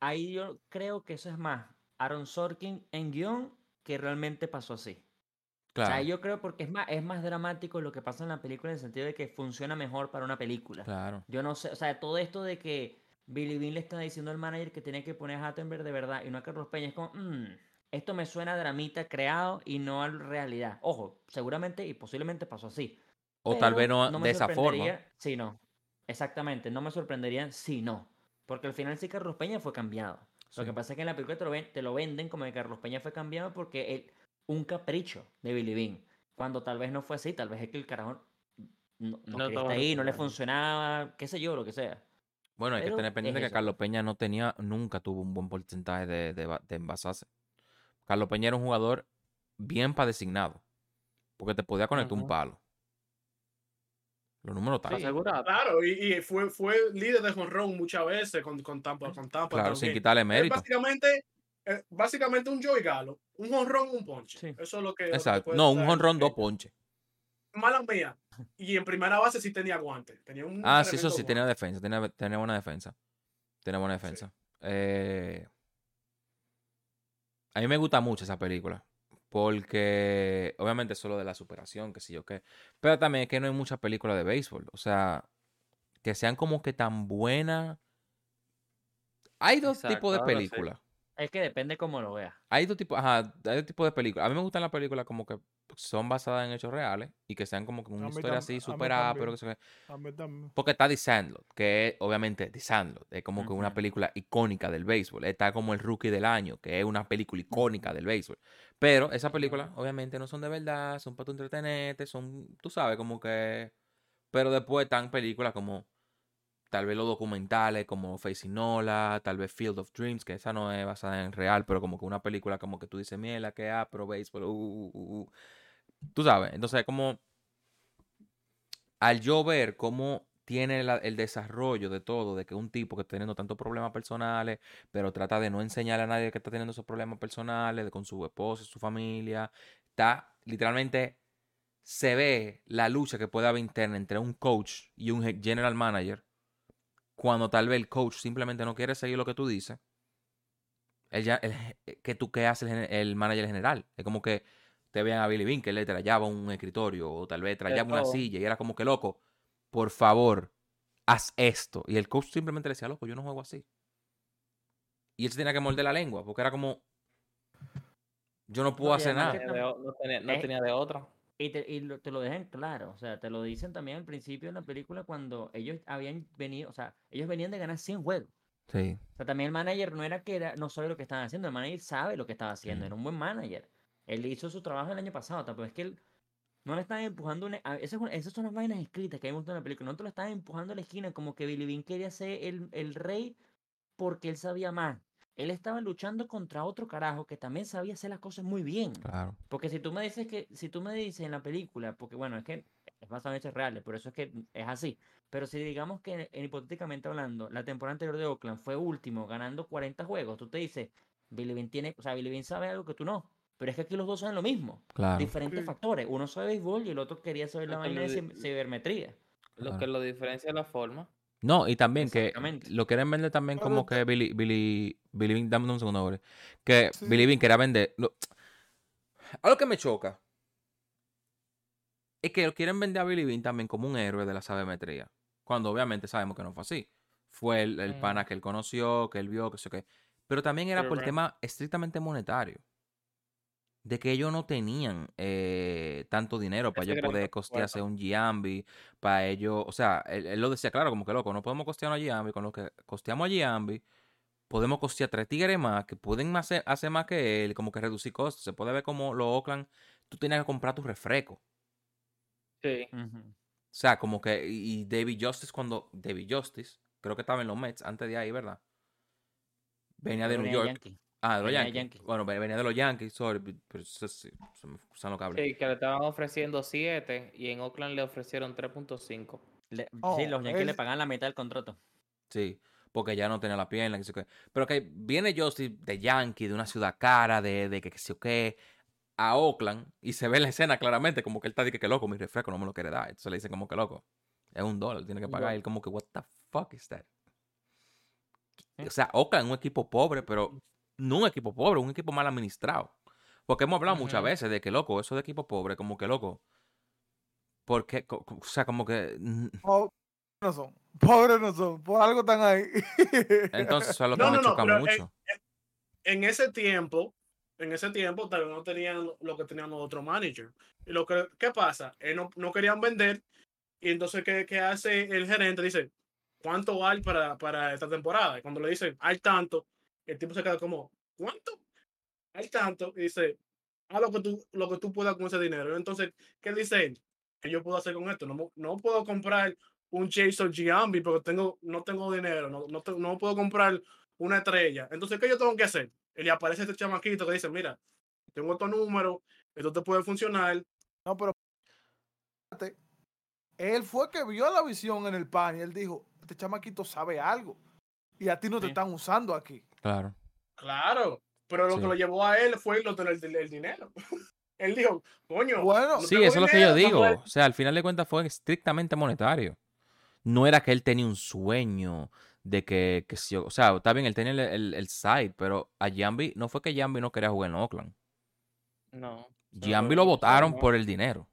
ahí yo creo que eso es más Aaron Sorkin en guion que realmente pasó así. O Claro, sea, yo creo porque es más, es más dramático lo que pasa en la película en el sentido de que funciona mejor para una película. claro. Yo no sé, o sea, todo esto de que Billy Bean le está diciendo al manager que tiene que poner a Hattenberg de verdad y no a Carlos Peña, es como, "Mm, esto me suena a dramita creado y no a realidad. Ojo, seguramente y posiblemente pasó así. O tal vez no, de esa forma. Sí, no. Exactamente, no me sorprendería si no. Porque al final sí Carlos Peña fue cambiado. Lo que pasa es que en la película te lo, ven- te lo venden como que Carlos Peña fue cambiado porque él, un capricho de Billy Bean. Cuando tal vez no fue así, tal vez es que el carajo no, no No quería estaba estar ahí, no le funcionaba, qué sé yo, lo que sea. Bueno, hay que tener pendiente es que Carlos. Peña no tenía, nunca tuvo un buen porcentaje de, de, de envasarse. Carlos Peña era un jugador bien para designado. Porque te podía conectar un palo. Los números ¿Estás están. asegurado? Claro, y, y fue, fue líder de jonrón muchas veces con, con Tampa. Con Tampa Claro, sin quitarle Es mérito. básicamente, eh, básicamente un Joey Galo. Un jonrón, un ponche. Sí. Eso es lo que. lo que te Exacto. No, un honrón, dos ponches. Mala mía. Y en primera base sí tenía guante. Tenía un Ah, sí, eso sí, tenía defensa. Tenía, tenía buena defensa. Tenía buena Sí. defensa. Eh, a mí me gusta mucho esa película. Porque, obviamente, es solo de la superación, que sí yo qué. Pero también es que no hay muchas películas de béisbol. O sea, que sean como que tan buenas. Hay dos Exacto, tipos de sí. películas. Es que depende cómo lo veas. Hay dos tipos, ajá, hay dos tipos de películas. A mí me gustan las películas como que son basadas en hechos reales y que sean como que una historia así superada, pero que se porque está The Sandlot, que es obviamente The Sandlot, es como que una película icónica del béisbol. Está como el Rookie del Año, que es una película icónica del béisbol. Pero esas películas obviamente no son de verdad, son para tu entretenerte, son, tú sabes, como que... Pero después están películas como tal vez los documentales como Facing Nola, tal vez Field of Dreams, que esa no es basada en real, pero como que una película como que tú dices, mierda, que ah, pero béisbol, uh, uh, uh, uh". Tú sabes, entonces como al yo ver cómo tiene el desarrollo de todo, de que un tipo que está teniendo tantos problemas personales, pero trata de no enseñar a nadie que está teniendo esos problemas personales, con su esposa, su familia, está literalmente se ve la lucha que puede haber interna entre un coach y un ge- general manager cuando tal vez el coach simplemente no quiere seguir lo que tú dices. El, el ge- que tú qué hace el, el manager general. Es como que te vean a Billy Bean que le trayaba un escritorio o tal vez trayaba una silla y era como que loco, por favor, haz esto. Y el coach simplemente le decía, loco, yo no juego así. Y él se tenía que morder la lengua porque era como, yo no puedo hacer nada. Tenía de no tenía, no Eh, tenía de otra. Y, te, y lo- te lo dejan claro, o sea, te lo dicen también al principio de la película cuando ellos habían venido, o sea, ellos venían de ganar 100 juegos. Sí, O sea, también el manager no era que era, no sabe lo que estaban haciendo, el manager sabe lo que estaba haciendo, Sí. era un buen manager. Él hizo su trabajo el año pasado, tampoco es que él no le estaban empujando, una, esas, son- esas son las vainas escritas que hay mucho en la película, no te lo estaban empujando a la esquina como que Billy Bean quería ser el, el rey porque él sabía más. Él estaba luchando contra otro carajo que también sabía hacer las cosas muy bien. claro. Porque si tú me dices que, si tú me dices en la película, porque bueno, es que es basado en hechos reales, por eso es que es así. Pero si digamos que, en- hipotéticamente hablando, la temporada anterior de Oakland fue último, ganando 40 juegos, tú te dices, Billy Bean tiene, o sea, Billy Bean sabe algo que tú no. Pero es que aquí los dos saben lo mismo. Claro. Diferentes Sí. factores. Uno sabe béisbol y el otro quería saber la vaina lo de cibermetría. Lo Claro. que lo diferencia es la forma. No, y también que lo quieren vender también como que Billy, Billy, Billy Bean, dame un segundo, Ore, que Sí. Billy Bean quería vender. lo- Algo que me choca es que lo quieren vender a Billy Bean también como un héroe de la sabemetría, cuando obviamente sabemos que no fue así. Fue el, el pana que él conoció, que él vio, que sé qué. Pero también era Pero, por el tema estrictamente monetario. De que ellos no tenían eh, tanto dinero para ellos poder costearse un Giambi, para ellos, o sea, él, él lo decía claro, como que loco, no podemos costear a Giambi, con lo que costeamos a Giambi, podemos costear tres tigres más que pueden hacer, hacer más que él, como que reducir costos. Se puede ver como los Oakland, tú tenías que comprar tu refresco. Sí. O sea, como que, y David Justice cuando, David Justice, creo que estaba en los Mets antes de ahí, ¿verdad? Venía de New York. Yankee. Ah, de los Yankees. Yankee. Bueno, ve- venía de los Yankees, sorry, pero eso sí, se me cruzan los cables. Sí, que le estaban ofreciendo 7 y en Oakland le ofrecieron 3.5. Le- sí, Oh, los Yankees le pagan la mitad del contrato. Sí, porque ya no tenía la pierna, que sé qué. Pero que viene Justice de Yankee, de una ciudad cara, de, de que que sé yo qué, a Oakland, y se ve en la escena claramente como que él está de que, que loco, mi refresco no me lo quiere dar. Entonces le dice como que loco, es un dólar, tiene que pagar. Y él como que, what the fuck is that? O sea, Oakland es un equipo pobre, pero no un equipo pobre, un equipo mal administrado. Porque hemos hablado muchas veces de que, loco, eso de equipo pobre, como que, loco, porque, o sea, como que... Pobres no son. Pobres no son. Por algo están ahí. Entonces eso es lo que No, me no, no, choca eh, mucho. en ese tiempo, en ese tiempo, tal vez no tenían lo- que tenían los otros managers. Y lo que, ¿qué pasa? Ellos no, no querían vender. Y entonces, ¿qué, qué hace el gerente? Dice, ¿cuánto hay para, para esta temporada? Y cuando le dicen, hay tanto, el tipo se queda como, ¿cuánto? Hay tanto. Y dice, haz lo que tú, lo que tú puedas con ese dinero. Entonces, ¿qué dice él? ¿qué yo puedo hacer con esto? No, no puedo comprar un Jason Giambi porque tengo, no tengo dinero, no, no, no puedo comprar una estrella. Entonces, ¿qué yo tengo que hacer? Y le aparece este chamaquito que dice, mira, tengo estos números, esto te puede funcionar. No, pero él fue que vio la visión en el pan y él dijo, este chamaquito sabe algo. Y a ti no te están usando aquí. Claro. Claro, pero lo Sí. que lo llevó a él fue lo del el, el dinero. él dijo, coño, Bueno, no Sí, eso es lo que yo digo. O sea, al final de cuentas fue estrictamente monetario. No era que él tenía un sueño de que, que si- o sea, está bien, él tenía el, el, el side, pero a Jambi, no fue que Jambi no quería jugar en Oakland. No. Jambi lo votaron no. por el dinero.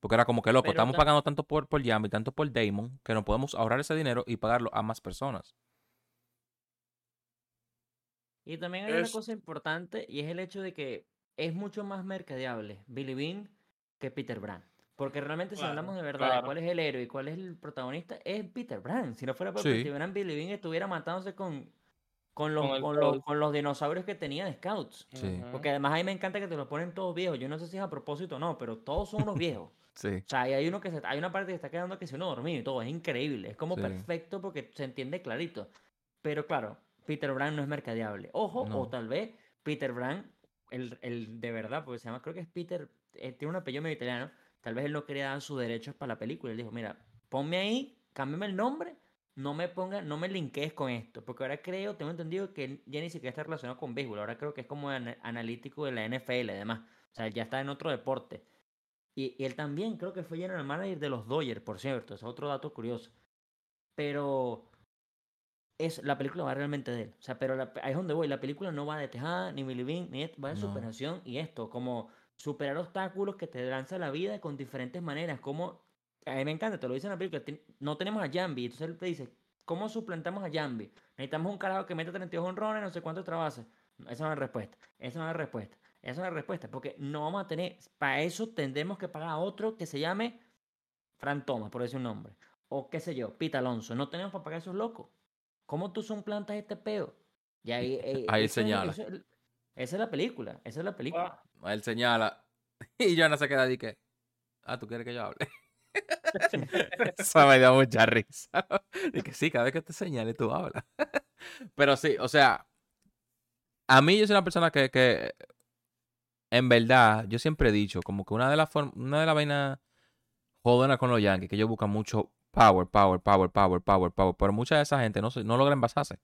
Porque era como que, loco, Pero estamos ta- pagando tanto por, por Jambi, tanto por Damon, que no podemos ahorrar ese dinero y pagarlo a más personas. Y también hay una cosa importante y es el hecho de que es mucho más mercadeable Billy Bean que Peter Brand. Porque realmente si Claro, hablamos de verdad de cuál es el héroe y cuál es el protagonista, es Peter Brand. Si no fuera por Sí. Peter Brand, Billy Bean estuviera matándose con, con, los, Con los, con los dinosaurios que tenía de Scouts. Sí. Porque además a mí me encanta que te los ponen todos viejos. Yo no sé si es a propósito o no, pero todos son unos viejos. Sí. O sea, y hay uno que se, hay una parte que está quedando que si uno dormido y todo, es increíble, es como perfecto porque se entiende clarito. Pero claro, Peter Brand no es mercadeable. Ojo, No. o tal vez Peter Brand, el, el de verdad, porque se llama, creo que es Peter, eh, tiene un apellido medio italiano, tal vez él no quería dar sus derechos para la película. Él dijo, mira, ponme ahí, cámbiame el nombre, no me ponga, no me linkees con esto, porque ahora creo, tengo entendido que ya ni siquiera está relacionado con béisbol, ahora creo que es como ana- analítico de la NFL y demás. O sea, ya está en otro deporte. Y, y él también creo que fue general manager de los Dodgers, por cierto. Es otro dato curioso. Pero es, la película va realmente de él. O sea, pero la- ahí es donde voy. La película no va de Tejada, ni Billy Bean, ni esto. Va de No. superación y esto. Como superar obstáculos que te lanza la vida con diferentes maneras. Como, a mí me encanta, te lo dice en la película. no tenemos a Jambi. Entonces él te dice, ¿cómo suplantamos a Jambi? Necesitamos un carajo que meta 32 honrones, no sé cuántos trabases. Esa no es la respuesta. Esa no es la respuesta. Esa es la respuesta. Porque no vamos a tener. Para eso tendremos que pagar a otro que se llame Fran Thomas, por decir un nombre. O qué sé yo, Pita Alonso. No tenemos para pagar a esos locos. ¿Cómo tú suplantas este peo? Y ahí, eh, Ahí eso es- señala. eso esa es la película. Esa es la película. Ah, Él señala. Y Joana se queda ahí que. Ah, ¿tú quieres que yo hable? Eso me dio mucha risa. Y que sí, cada vez que te señale, tú hablas. Pero sí, o sea. A mí yo soy una persona que, que en verdad, yo siempre he dicho, como que una de las una de las vainas jodonas con los Yankees, que ellos buscan mucho power, power, power, power, power, power, pero mucha de esa gente no, se- no logra envasarse.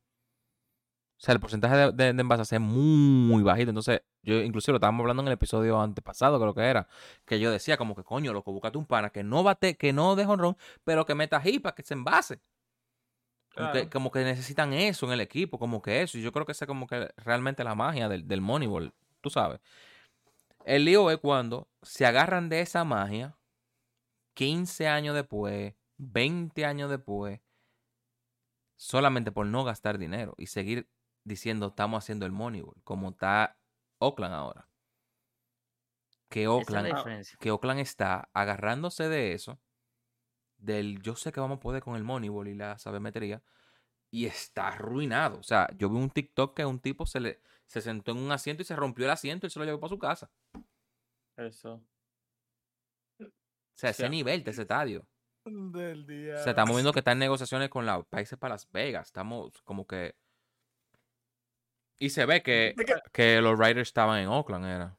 O sea, el porcentaje de, de, de envasarse es muy bajito. Entonces, yo inclusive lo estábamos hablando en el episodio antepasado, creo que era, que yo decía como que, coño, loco, búscate un pana que no bate, que no deje honrón, pero que meta para que se envase. Como, que, como que necesitan eso en el equipo, como que eso. Y yo creo que esa es como que realmente la magia del, del Moneyball, tú sabes. El lío es cuando se agarran de esa magia 15 años después, 20 años después, solamente por no gastar dinero y seguir diciendo estamos haciendo el Moneyball, como está Oakland ahora. Que es Oakland, la diferencia. que Oakland está agarrándose de eso, del yo sé que vamos a poder con el Moneyball y la sabermetría, y está arruinado. O sea, yo vi un TikTok que un tipo se le se sentó en un asiento y se rompió el asiento y se lo llevó para su casa. Eso. O sea, ese nivel de ese estadio. Del día. O sea, estamos viendo que está en negociaciones con los países para Las Vegas. Estamos como que. Y se ve que, Es que- los Riders estaban en Oakland, era.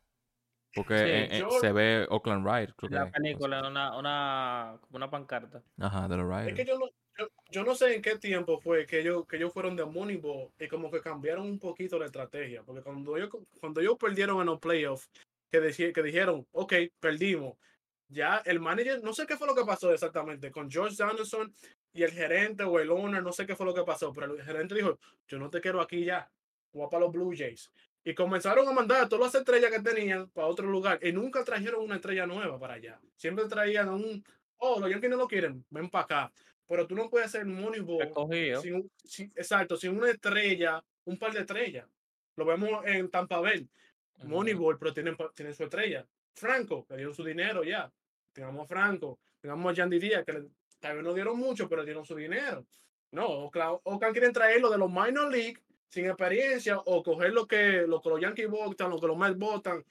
Porque Sí, en- en- yo- se ve Oakland Riders, creo La que. película, una, una, pancarta. Ajá, de los Es Riders. que yo no, yo, yo no sé en qué tiempo fue que ellos, que ellos fueron de Moneyball y como que cambiaron un poquito la estrategia. Porque cuando ellos, cuando ellos perdieron en los playoffs, que, que dijeron, ok, perdimos. Ya el manager, no sé qué fue lo que pasó exactamente con George Anderson y el gerente o el owner, no sé qué fue lo que pasó, pero el gerente dijo, yo no te quiero aquí ya, voy para los Blue Jays. Y comenzaron a mandar a todas las estrellas que tenían para otro lugar y nunca trajeron una estrella nueva para allá. Siempre traían un, oh, los Yankees no lo quieren, ven para acá. Pero tú no puedes hacer Moneyball sin, sin- exacto, sin una estrella, un par de estrellas. Lo vemos en Tampa Bay. Moneyball, pero tienen, tienen su estrella. Franco, le dieron su dinero ya. Tengamos a Franco, tengamos a Yandy Díaz, que le- tal vez no dieron mucho, pero dieron su dinero. No, Oakland, quieren traerlo de los minor league sin experiencia o coger lo que, lo que los Yankees votan, lo que los Mets votan.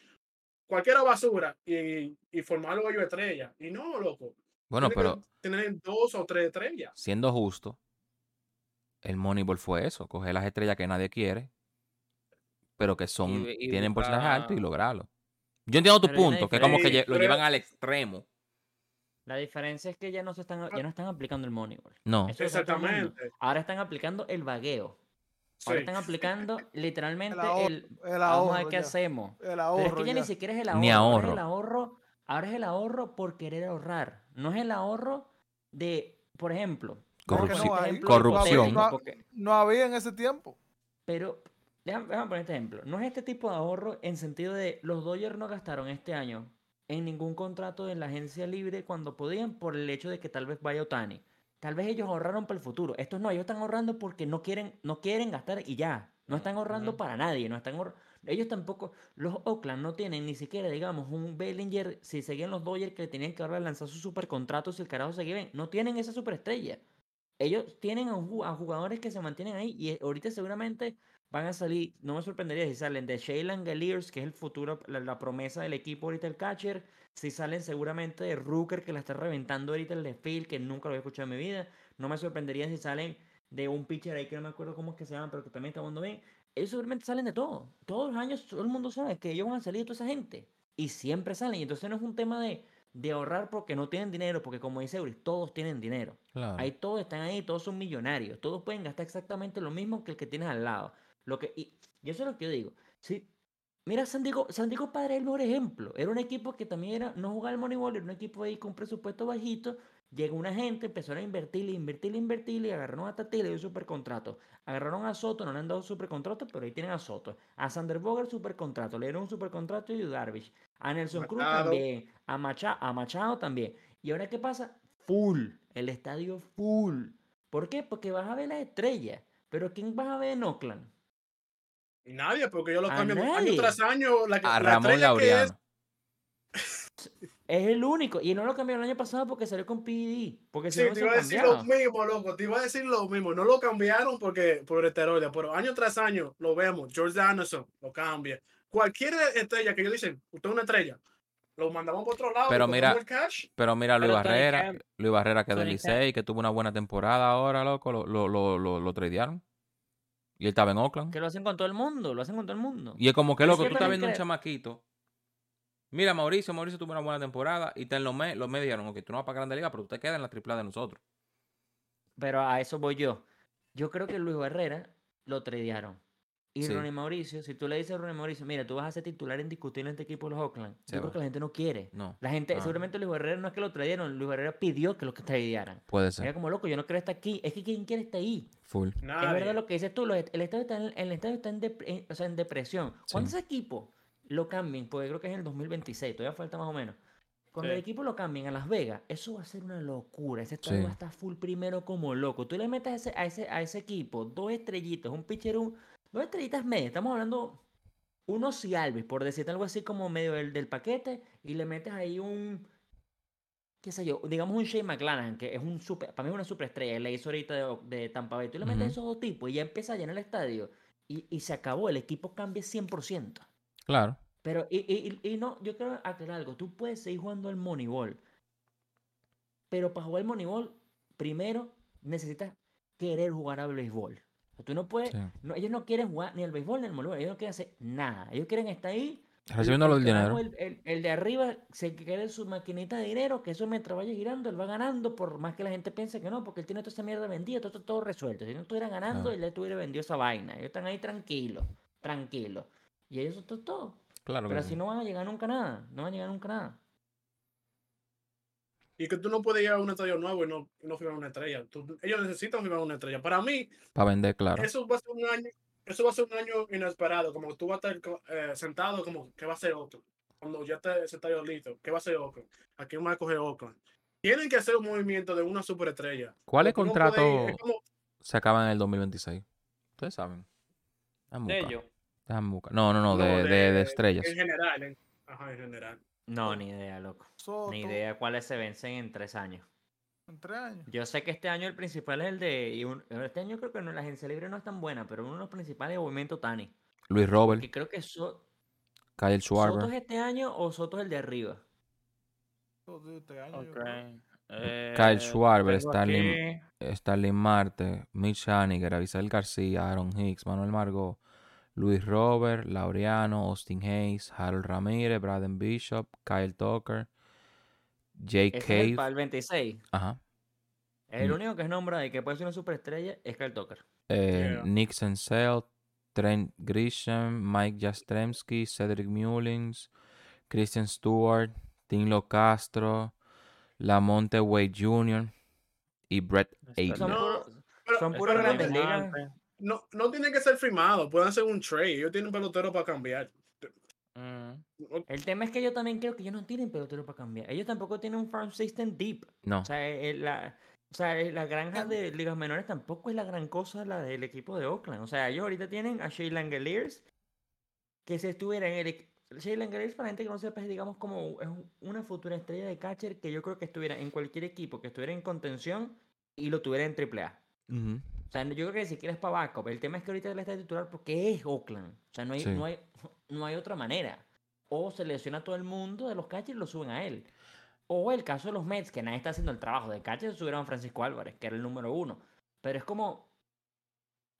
cualquiera basura y, y formar luego yo estrella. Y no, loco. Bueno, pero Tener dos o tres estrellas. siendo justo, el Moneyball fue eso, coger las estrellas que nadie quiere, pero que son, y tienen porcentaje alto y buscar- lograrlo. Yo entiendo tu Pero punto, que como que lo Pero- llevan al extremo. La diferencia es que ya no se están, ya no están aplicando el Moneyball. No, Eso el. Exactamente. Ahora están aplicando el vagueo. Sí. Ahora están aplicando literalmente ahorro, el, el vamos a ahorro ver qué ya. hacemos. El Pero es ahorro. que ya, ni siquiera es el ahorro. Ni Ahora es ahorro. el ahorro, ahora es el ahorro por querer ahorrar. No es el ahorro de, por ejemplo, Corrupción. ejemplo Corrupción. porque- No había en ese tiempo. pero déjame, déjame poner este ejemplo. No es este tipo de ahorro en sentido de los Dodgers no gastaron este año en ningún contrato en la agencia libre cuando podían por el hecho de que tal vez vaya Otani. Tal vez ellos ahorraron para el futuro. Estos no, ellos están ahorrando porque no quieren, no quieren gastar y ya. No están ahorrando para nadie. No están Ellos tampoco, los Oakland no tienen ni siquiera, digamos, un Bellinger, si seguían los Dodgers que tenían que ahora lanzar su super contrato si el carajo seguía bien. No tienen esa superestrella. Ellos tienen a, a jugadores que se mantienen ahí y eh, ahorita seguramente van a salir, no me sorprendería si salen de Shaylan Galiers, que es el futuro, la, la promesa del equipo ahorita el catcher, si salen seguramente de Rooker, que la está reventando ahorita el de Phil, que nunca lo había escuchado en mi vida, no me sorprendería si salen de un pitcher ahí que no me acuerdo cómo es que se llama, pero que también está jugando bien. Ellos seguramente salen de todo. Todos los años todo el mundo sabe que ellos van a salir de toda esa gente. Y siempre salen. Y entonces no es un tema de, de ahorrar porque no tienen dinero, porque como dice Euris, todos tienen dinero. claro. Ahí todos están ahí, todos son millonarios. Todos pueden gastar exactamente lo mismo que el que tienes al lado. Lo que, y, y eso es lo que yo digo. Sí, mira, San Diego, San Diego Padre es el mejor ejemplo. Era un equipo que también era, no jugaba el Moneyball, era un equipo ahí con presupuesto bajito. Llegó una gente, empezaron a invertir, invertir, invertir, y agarraron a Tati y le dio super contrato. Agarraron a Soto, no le han dado super contrato, pero ahí tienen a Soto. A Sander Boger super contrato, le dieron un super contrato y Darvish. A Nelson Cruz también. A Machado, a Machado también. ¿Y ahora qué pasa? Full. El estadio full. ¿Por qué? Porque vas a ver las estrellas. Pero ¿quién vas a ver en Oakland? Y nadie, porque yo lo cambio año tras año. La, A la Ramón estrella que es- Laureano. Es el único. Y no lo cambiaron el año pasado porque salió con PED. Porque si Sí, no, te iba a decir lo mismo, loco. Te iba a decir lo mismo. No lo cambiaron porque por esteroides, pero año tras año lo vemos. George Anderson lo cambia. Cualquier estrella que ellos dicen, usted es una estrella, lo mandamos por otro lado. Pero mira, ponemos el cash. Pero mira, Luis Pero Barrera, Luis Barrera que es del Licey, que tuvo una buena temporada ahora, loco, lo, lo, lo, lo, lo tradearon. Y él estaba en Oakland. Que lo hacen con todo el mundo. Lo hacen con todo el mundo. Y es como que, loco, tú estás viendo un chamaquito. Mira, Mauricio, Mauricio tuvo una buena temporada y te en los me, los me dijeron, ok, tú no vas para Grande Liga, pero tú te quedas en la triple A de nosotros. Pero a eso voy yo. Yo creo que Luis Barrera lo tradearon. Y Sí. Ronnie Mauricio, si tú le dices a Ronnie Mauricio, mira, tú vas a ser titular indiscutible en este equipo de los Oakland, Se yo creo que la gente no quiere. No. La gente, Ah. seguramente Luis Barrera no es que lo trajeron, Luis Barrera pidió que lo que tradearan. Puede Era ser. como loco, yo no quiero estar aquí. Es que ¿quién quiere estar ahí? Full. Es Nadie. verdad lo que dices tú, los el estadio está en, el estadio está en, dep- en- o sea, en depresión. Cuando Sí. ese equipo lo cambien, porque creo que es en el 2026, todavía falta más o menos. Cuando el equipo lo cambien a Las Vegas, eso va a ser una locura. Ese estadio Sí. va a estar full primero como loco. Tú le metes a ese, a ese, a ese equipo dos estrellitas, un pitcher, un, dos estrellitas medias. Estamos hablando unos y Alves, por decirte algo así como medio del, del paquete, y le metes ahí un, qué sé yo, digamos un Shane McClanahan, que es un super, para mí es una superestrella, le hizo ahorita de, de Tampa Bay. Tú le metes esos dos tipos y ya empieza a llenar el estadio y, y se acabó, el equipo cambia 100%. Claro. Pero, y, y- y- y no, yo quiero aclarar algo, tú puedes seguir jugando al Moneyball, pero para jugar al Moneyball, primero necesitas querer jugar al béisbol. Sea, tú no puedes, Sí. no, ellos no quieren jugar ni al béisbol ni al Moneyball, ellos no quieren hacer nada, ellos quieren estar ahí Recibiendo el el dinero. El, el- el de arriba se quede su maquinita de dinero, que eso mientras vaya girando, él va ganando, por más que la gente piense que no, porque él tiene toda esa mierda vendida, todo, todo, todo resuelto. Si no estuviera ganando, Ah. él ya estuviera vendido esa vaina. Ellos están ahí tranquilos, tranquilos. Y ellos eso es todo. Claro Pero sí. así no van a llegar nunca a nada, no van a llegar nunca a nada. Y que tú no puedes ir a un estadio nuevo y no, y no firmar una estrella. Tú- ellos necesitan firmar una estrella. Para mí, Para vender, claro. eso va a ser un año, eso va a ser un año inesperado. Como tú vas a estar eh, sentado, como que va a ser otro. Cuando ya esté ese estadio listo, ¿qué va a ser Oakland? ¿A quién va a coger Oakland? Tienen que hacer un movimiento de una superestrella. ¿Cuáles no contratos es como- se acaban en el 2026? Ustedes saben. De ellos. No, no, no, no, de, de- de estrellas. En general, en- ajá, en general. No, ni idea, loco. Soto, Ni idea cuáles se vencen en tres años. En tres años. Yo sé que este año el principal es el de. y un- este año creo que no, la agencia libre no es tan buena, pero uno de los principales es Movimiento Tani. Luis Robert, Que creo que eso. Kyle ¿Soto Schwarber. es este año o Soto es el de arriba? De este año, yo Ok. creo. Eh, Kyle Schwarber, aquí- Starling Marte, Mitch Haniger, Avisel García, Aaron Hicks, Manuel Margot, Luis Robert, Laureano, Austin Hayes, Harold Ramírez, Braden Bishop, Kyle Tucker, Jake es el para el 26. Ajá. El Mm. único que es nombrado y que puede ser una superestrella es Kyle Tucker. eh, Yeah. Nick Senzel, Trent Grisham, Mike Jastremski, Cedric Mullins, Christian Stewart, Tinlo Castro, Lamonte Wade Jr. y Brett Está Son, puros- grandes ligas. No, no tienen que ser firmados, pueden hacer un trade. Ellos tienen pelotero para cambiar. Mm. El tema es que yo también creo que ellos no tienen pelotero para cambiar. Ellos tampoco tienen un farm system deep. No, O sea, eh, la, o sea, eh, la granja de ligas menores tampoco es la gran cosa la del equipo de Oakland. O sea, ellos ahorita tienen a Shea Langeliers, que si estuviera en el... Shea Langeliers, para gente que no sepa, es digamos como es un- una futura estrella de catcher que yo creo que estuviera en cualquier equipo, que estuviera en contención y lo tuviera en AAA. Ujú. O sea, yo creo que si quieres para backup. El tema es que ahorita él está titular porque es Oakland. O sea, no hay, Sí. no hay, no hay otra manera. O se lesiona a todo el mundo de los catchers y lo suben a él. O el caso de los Mets, que nadie está haciendo el trabajo de catcher, subieron a Francisco Álvarez, que era el número uno. Pero es como.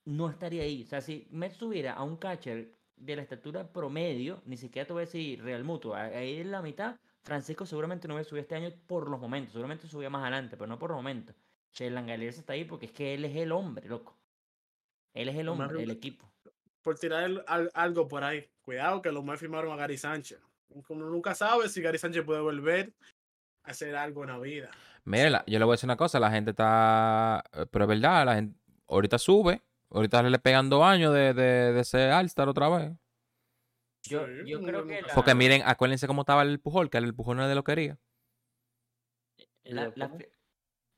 No estaría ahí. O sea, si Mets subiera a un catcher de la estatura promedio, ni siquiera te voy a decir Real Mutuo, ahí en la mitad, Francisco seguramente no hubiera subido este año por los momentos. Seguramente subía más adelante, pero no por los momentos. Sheldon Galiers está ahí porque es que él es el hombre, loco. Él es el hombre del equipo. Por tirar el- al- algo por ahí. Cuidado que los más firmaron a Gary Sánchez. Como nunca sabes si Gary Sánchez puede volver a hacer algo en la vida. Mire, la- yo le voy a decir una cosa, la gente está, eh, pero es verdad, la gente ahorita sube, ahorita le pegan dos años de, de, de ser All-Star otra vez. Yo, Sí, yo creo que sabe. la, Porque miren, acuérdense cómo estaba el Pujol, que el Pujol no de lo quería. ¿Y la, la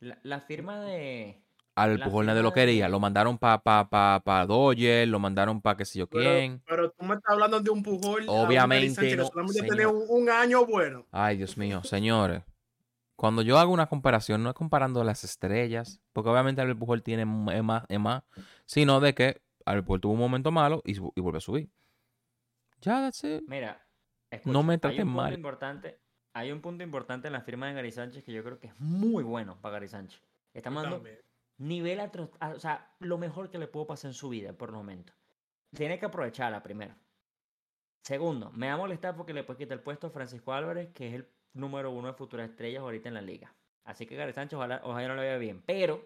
la- la firma de... Al Pujol nadie lo quería, lo mandaron para pa, pa, pa lo mandaron para qué sé yo quién. pero tú me estás hablando de un Pujol. Obviamente no, solamente señor. tenía un, un año bueno. Ay, Dios mío, señores. Cuando yo hago una comparación, no es comparando las estrellas, porque obviamente Albert Pujol tiene más, más, sino de que Albert Pujol tuvo un momento malo y, y volvió a subir. Ya, that's it. Mira, No me hay traten un punto mal. Importante, hay un punto importante en la firma de Gary Sánchez que yo creo que es muy bueno para Gary Sánchez. Estamos dando nivel atro- a- o sea, lo mejor que le puedo pasar en su vida por el momento. Tiene que aprovecharla primero. Segundo, me va a molestar porque le puede quitar el puesto a Francisco Álvarez, que es el número uno de futuras estrellas ahorita en la liga. Así que Gary Sánchez, ojalá, ojalá no le vaya bien. Pero,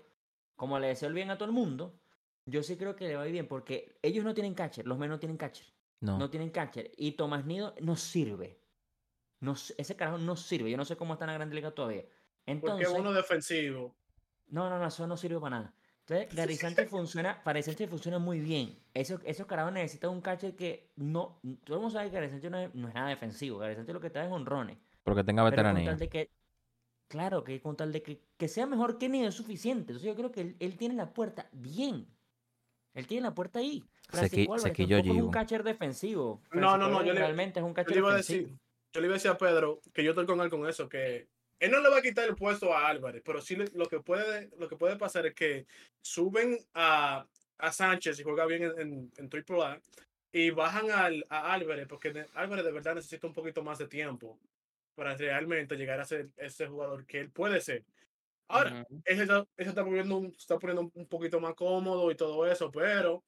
como le deseo el bien a todo el mundo, yo sí creo que le va a ir bien porque ellos no tienen catcher, los menos no tienen catcher. No. No tienen catcher. Y Tomás Nido no sirve. No, ese carajo no sirve. Yo no sé cómo está en la Grande Liga todavía. Porque Entonces, es uno defensivo. no, no, no, eso no sirve para nada. Entonces, Gary Sánchez funciona, para Sánchez funciona muy bien. Esos, esos carajos necesitan un catcher que no. Todo el mundo sabe que Gary Sánchez no es, no es nada defensivo. Gary Sánchez lo que está es honrones. Pero que tenga Pero con veteranía. tal de que. Claro, que con tal de que, que sea mejor que Nido es suficiente. Entonces, yo creo que él, él tiene la puerta bien. Él tiene la puerta ahí. Sequi- Francisco Álvarez es un catcher defensivo. No, no, no, yo Álvarez le- realmente es un Yo catcher le iba a defensivo. decir, yo le iba a decir a Pedro que yo estoy con él con eso, que él no le va a quitar el puesto a Álvarez, pero sí lo que puede, lo que puede pasar es que suben a, a Sánchez y juega bien en, en, en AAA y bajan al, a Álvarez, porque Álvarez de verdad necesita un poquito más de tiempo para realmente llegar a ser ese jugador que él puede ser. Ahora, Ujú. ese está, ese está poniendo, un, está poniendo un poquito más cómodo y todo eso, pero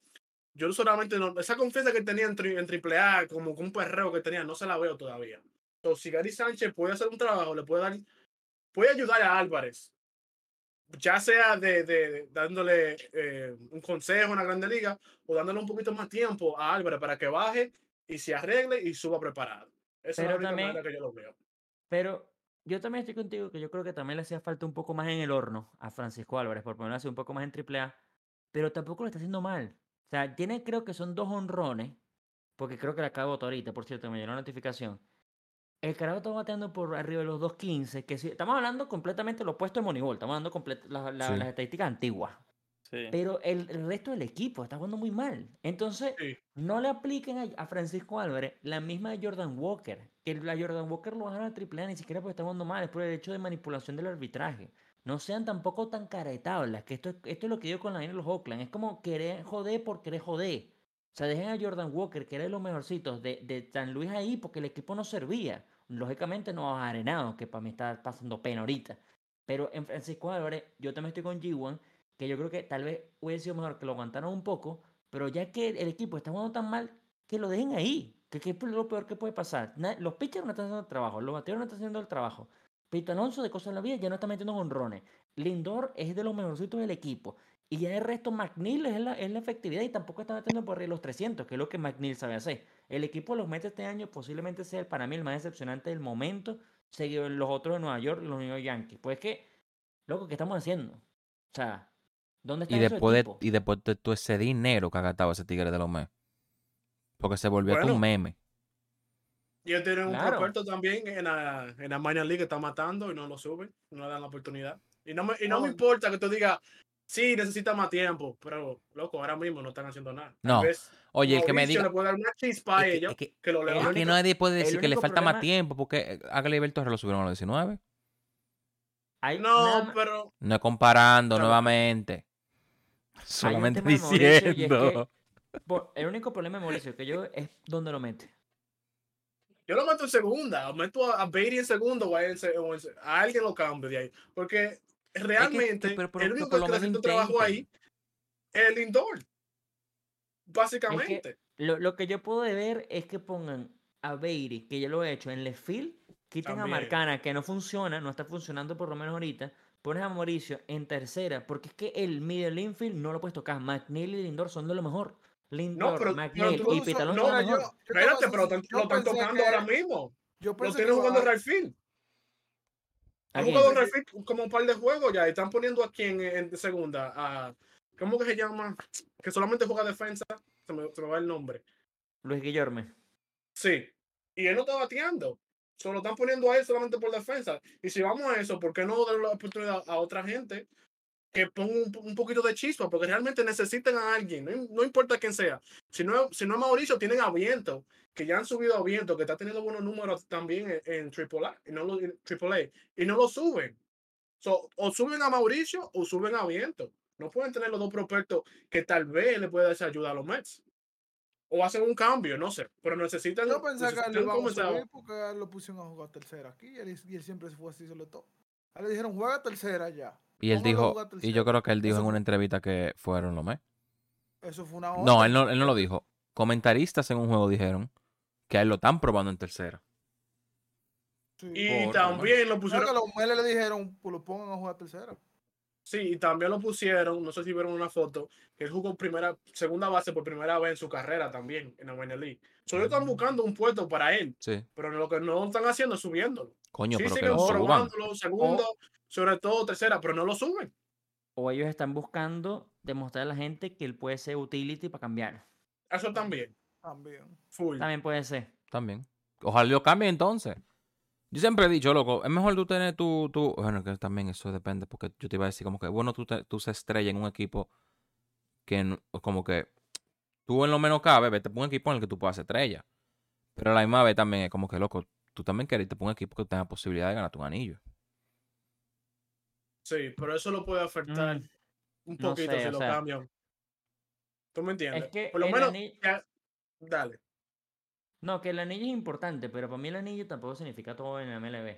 yo solamente no, esa confianza que tenía en, tri- en AAA, como un perreo que tenía, no se la veo todavía. Entonces, si Gary Sánchez puede hacer un trabajo, le puede dar, puede ayudar a Álvarez, ya sea de, de- de dándole eh, un consejo en la Grande Liga o dándole un poquito más tiempo a Álvarez para que baje y se arregle y suba preparado. Esa es la única también- manera que yo lo veo. Pero yo también estoy contigo que yo creo que también le hacía falta un poco más en el horno a Francisco Álvarez, por ponerlo así, un poco más en AAA, pero tampoco lo está haciendo mal. O sea, tiene creo que son dos honrones, porque creo que le acabo ahorita, por cierto, me llegó una notificación. El carajo está bateando por arriba de los 2.15, que sí, estamos hablando completamente lo opuesto de Moneyball, estamos hablando complet- la- la- Sí. las estadísticas antiguas. Sí. Pero el, el resto del equipo está jugando muy mal. Entonces, Sí. no le apliquen a, a Francisco Álvarez la misma de Jordan Walker. Que la Jordan Walker lo bajaron a AAA ni siquiera porque está jugando mal, es por el hecho de manipulación del arbitraje. No sean tampoco tan caretablas, que esto, es- esto es lo que digo con la de los Oakland. Es como querer joder por querer joder. O sea, dejen a Jordan Walker, que era de los mejorcitos de, de San Luis ahí, porque el equipo no servía. Lógicamente no a Arenado, que para mí está pasando pena ahorita. Pero en Francisco Álvarez, yo también estoy con G1, que yo creo que tal vez hubiese sido mejor que lo aguantaran un poco, pero ya que el equipo está jugando tan mal, que lo dejen ahí. Que, que es lo peor que puede pasar. Los pitchers no están haciendo el trabajo, los bateadores no están haciendo el trabajo. Pito Alonso de cosas en la vida ya no está metiendo honrones. Lindor es de los mejorcitos del equipo. Y ya el resto, McNeil es la, es la efectividad y tampoco está metiendo por arriba los 300, que es lo que McNeil sabe hacer. El equipo de los Mets este año posiblemente sea para mí el más decepcionante del momento, seguido de los otros de Nueva York y los New York Yankees. Pues es que, loco, ¿qué estamos haciendo? O sea, ¿dónde está Y después, de, y después de todo ese dinero que ha gastado ese tigre de los meses. Porque se volvió Bueno. un meme. Y ellos tienen un Claro. prospecto también en la, en la minor league que está matando y no lo suben, no le dan la oportunidad. Y no me, y no me importa que tú digas, sí, necesita más tiempo, pero loco, ahora mismo no están haciendo nada. No. vez Oye, el que me diga. le puede dar una chispa a Es que, ellos es que- que lo es lean. es que único- nadie puede decir que le falta más tiempo porque Agaliber Torres lo subieron a los 19. Hay nada No, pero No es comparando nuevamente. Solamente y es que- diciendo. por- el único problema de Mauricio que yo es dónde lo mete. yo lo meto en segunda, meto a, a Beatty en segundo o a, él o a alguien lo cambio de ahí. Porque realmente pero- pero el único que está haciendo trabajo ahí es el indoor. Básicamente. Lo, lo que yo puedo ver es que pongan a Beiri, que ya lo he hecho, en left field, quiten a. Marcana, que no funciona, no está funcionando por lo menos ahorita, pones a Mauricio en tercera, porque es que el middle infield no lo puedes tocar. McNeil y Lindor son de lo mejor. Lindor, pero- pero McNeil y no, Pitalón no, son de lo mejor. Espérate, pero lo están tocando ahora mismo. Yo Lo tienen jugando right field. ¿A Han jugado como un par de juegos ya. y Están poniendo aquí en, en segunda. A, ¿Cómo que se llama? Que solamente juega defensa. Se me, se me va el nombre. Luis Guillorme. Sí. Y él no está bateando. Solo están poniendo a él solamente por defensa. Y si vamos a eso, ¿por qué no darle la oportunidad a otra gente que ponga un, un poquito de chispa? Porque realmente necesitan a alguien, no, no importa quién sea. Si no, si no es Mauricio, tienen a Viento, que ya han subido a Viento, que está teniendo buenos números también en, en AAA, y no lo, en AAA, y no lo suben. So, o suben a Mauricio o suben a Viento. No pueden tener los dos prospectos que tal vez le pueda hacer ayuda a los Mets. O hacen un cambio, no sé. Pero necesitan. Yo pensé que él necesitan lo iban a porque él lo pusieron a jugar tercera aquí y él, y él siempre fue así, sobre todo. A él le dijeron, juega tercera ya. Y él dijo, y yo creo que él dijo Eso en una entrevista que fueron los meses. Eso fue una No, orden. él no, él no lo dijo. Comentaristas en un juego dijeron que a él lo están probando en tercera. Sí. Y Por- también lo pusieron. que los Meles le dijeron, pues lo pongan a jugar tercera. Sí, y también lo pusieron, no sé si vieron una foto, que él jugó primera, segunda base por primera vez en su carrera también en la Minor League. So, ellos están buscando un puesto para él, Sí. pero lo que no están haciendo es subiéndolo. Coño, sí, pero que siguen lo suban. probándolo, segundo, sobre todo tercera, pero no lo suben. O ellos están buscando demostrar a la gente que él puede ser utility para cambiar. Eso también, También. full. También puede ser. También. Ojalá lo cambie entonces. Yo siempre he dicho, loco, es mejor tú tener tu, tu... Bueno, que también eso depende, porque yo te iba a decir como que, bueno, tú, te- tú se estrella en un equipo que como que tú en lo menos cabe, vete por un equipo en el que tú puedas estrella. Pero a la misma vez también es como que, loco, tú también quieres irte por un equipo que tenga posibilidad de ganar tu anillo. Sí, pero eso lo puede afectar Mm, un no poquito sé, si lo sea, cambian. ¿Tú me entiendes? Es que por lo el menos, anillo- ya- dale. No, que el anillo es importante, pero para mí el anillo tampoco significa todo en la MLB.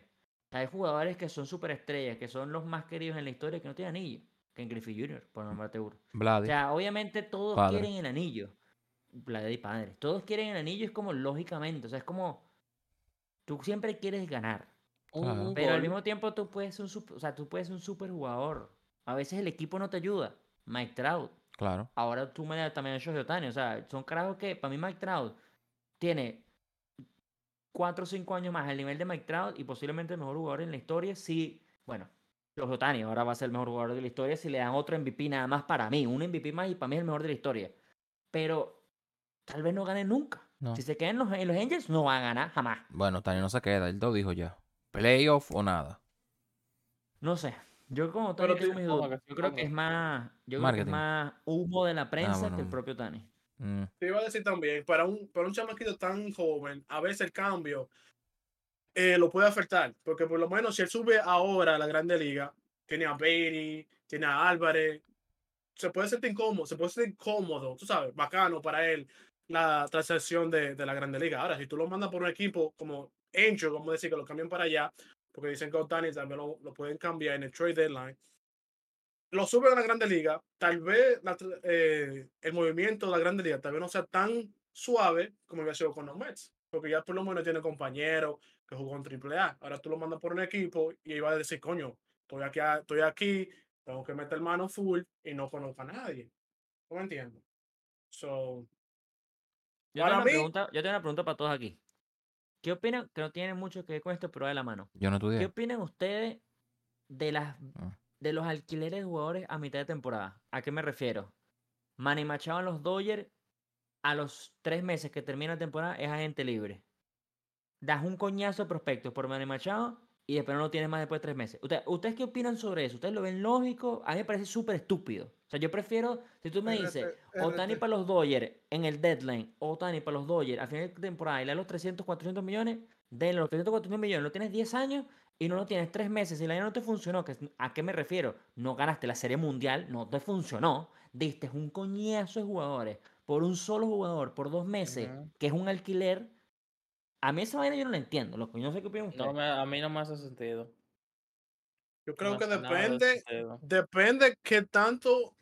Hay jugadores que son superestrellas, que son los más queridos en la historia que no tienen anillo, que en Griffey Jr., por nombrarte uno. O Vladi. sea, obviamente todos Padre. quieren el anillo. Vlad y padre. Todos quieren el anillo, es como lógicamente. O sea, es como. Tú siempre quieres ganar. Claro. Pero al mismo tiempo tú puedes ser un super, o sea, tú puedes ser un super jugador. A veces el equipo no te ayuda. Mike Trout. Claro. Ahora tú me das también a Shohei Ohtani. O sea, son carajos que para mí Mike Trout tiene 4 o 5 años más al nivel de Mike Trout y posiblemente el mejor jugador en la historia si, bueno, Shohei Ohtani ahora va a ser el mejor jugador de la historia si le dan otro MVP nada más para mí. Un MVP más y para mí es el mejor de la historia. Pero tal vez no gane nunca. No. Si se quedan en los, en los Angels no van a ganar jamás. Bueno, Tani no se queda, él lo dijo ya. Playoff o nada. No sé. Yo como Pero Tani tengo te- mis Ponga dudas. que Yo creo que es más, yo creo que es más humo de la prensa que el propio Tani. Mm, Te iba a decir también, para un, para un chamaquito tan joven, a veces el cambio eh, lo puede afectar, porque por lo menos si él sube ahora a la Grande Liga, tiene a Beatty, tiene a Álvarez, se puede sentir incómodo, se puede sentir cómodo, tú sabes, bacano para él la transacción de, de la Grande Liga. Ahora, si tú lo mandas por un equipo como Angel, vamos a decir que lo cambien para allá, porque dicen que Otani también lo, lo pueden cambiar en el trade deadline, lo suben a la Grande Liga, tal vez la eh, el movimiento de la Grande Liga tal vez no sea tan suave como había sido con los Mets, porque ya por lo menos tiene compañero que jugó en AAA. Ahora tú lo mandas por un equipo y iba a decir, coño, estoy aquí, estoy aquí, tengo que meter mano full y no conozco a nadie. ¿No me entiendes? So, Yo tengo, una mí- pregunta, yo tengo una pregunta para todos aquí. ¿Qué opinan? Que no tiene mucho que ver con esto, pero de la mano. Yo no ¿Qué estudié. opinan ustedes de las Ah. de los alquileres de jugadores a mitad de temporada? ¿A qué me refiero? Manny Machado en los Dodgers a los tres meses que termina la temporada es agente libre. Das un coñazo de prospectos por Manny Machado y después no lo tienes más después de tres meses. Usted- ¿Ustedes qué opinan sobre eso? ¿Ustedes lo ven lógico? A mí me parece súper estúpido. O sea, yo prefiero, si tú me dices, Otani para los Dodgers en el deadline, Otani para los Dodgers al final de temporada y le das los 300, 400 millones, denle los 300, 400 millones, lo tienes 10 años y no lo tienes 3 meses y la idea no te funcionó. ¿A qué me refiero? No ganaste la serie mundial, no te funcionó. Diste un coñazo de jugadores por un solo jugador por dos meses, que es un alquiler. A mí esa vaina yo no la entiendo, loco. Yo no sé qué opinan ustedes. No me- a mí no me hace sentido. yo creo que de depende, depende qué tanto,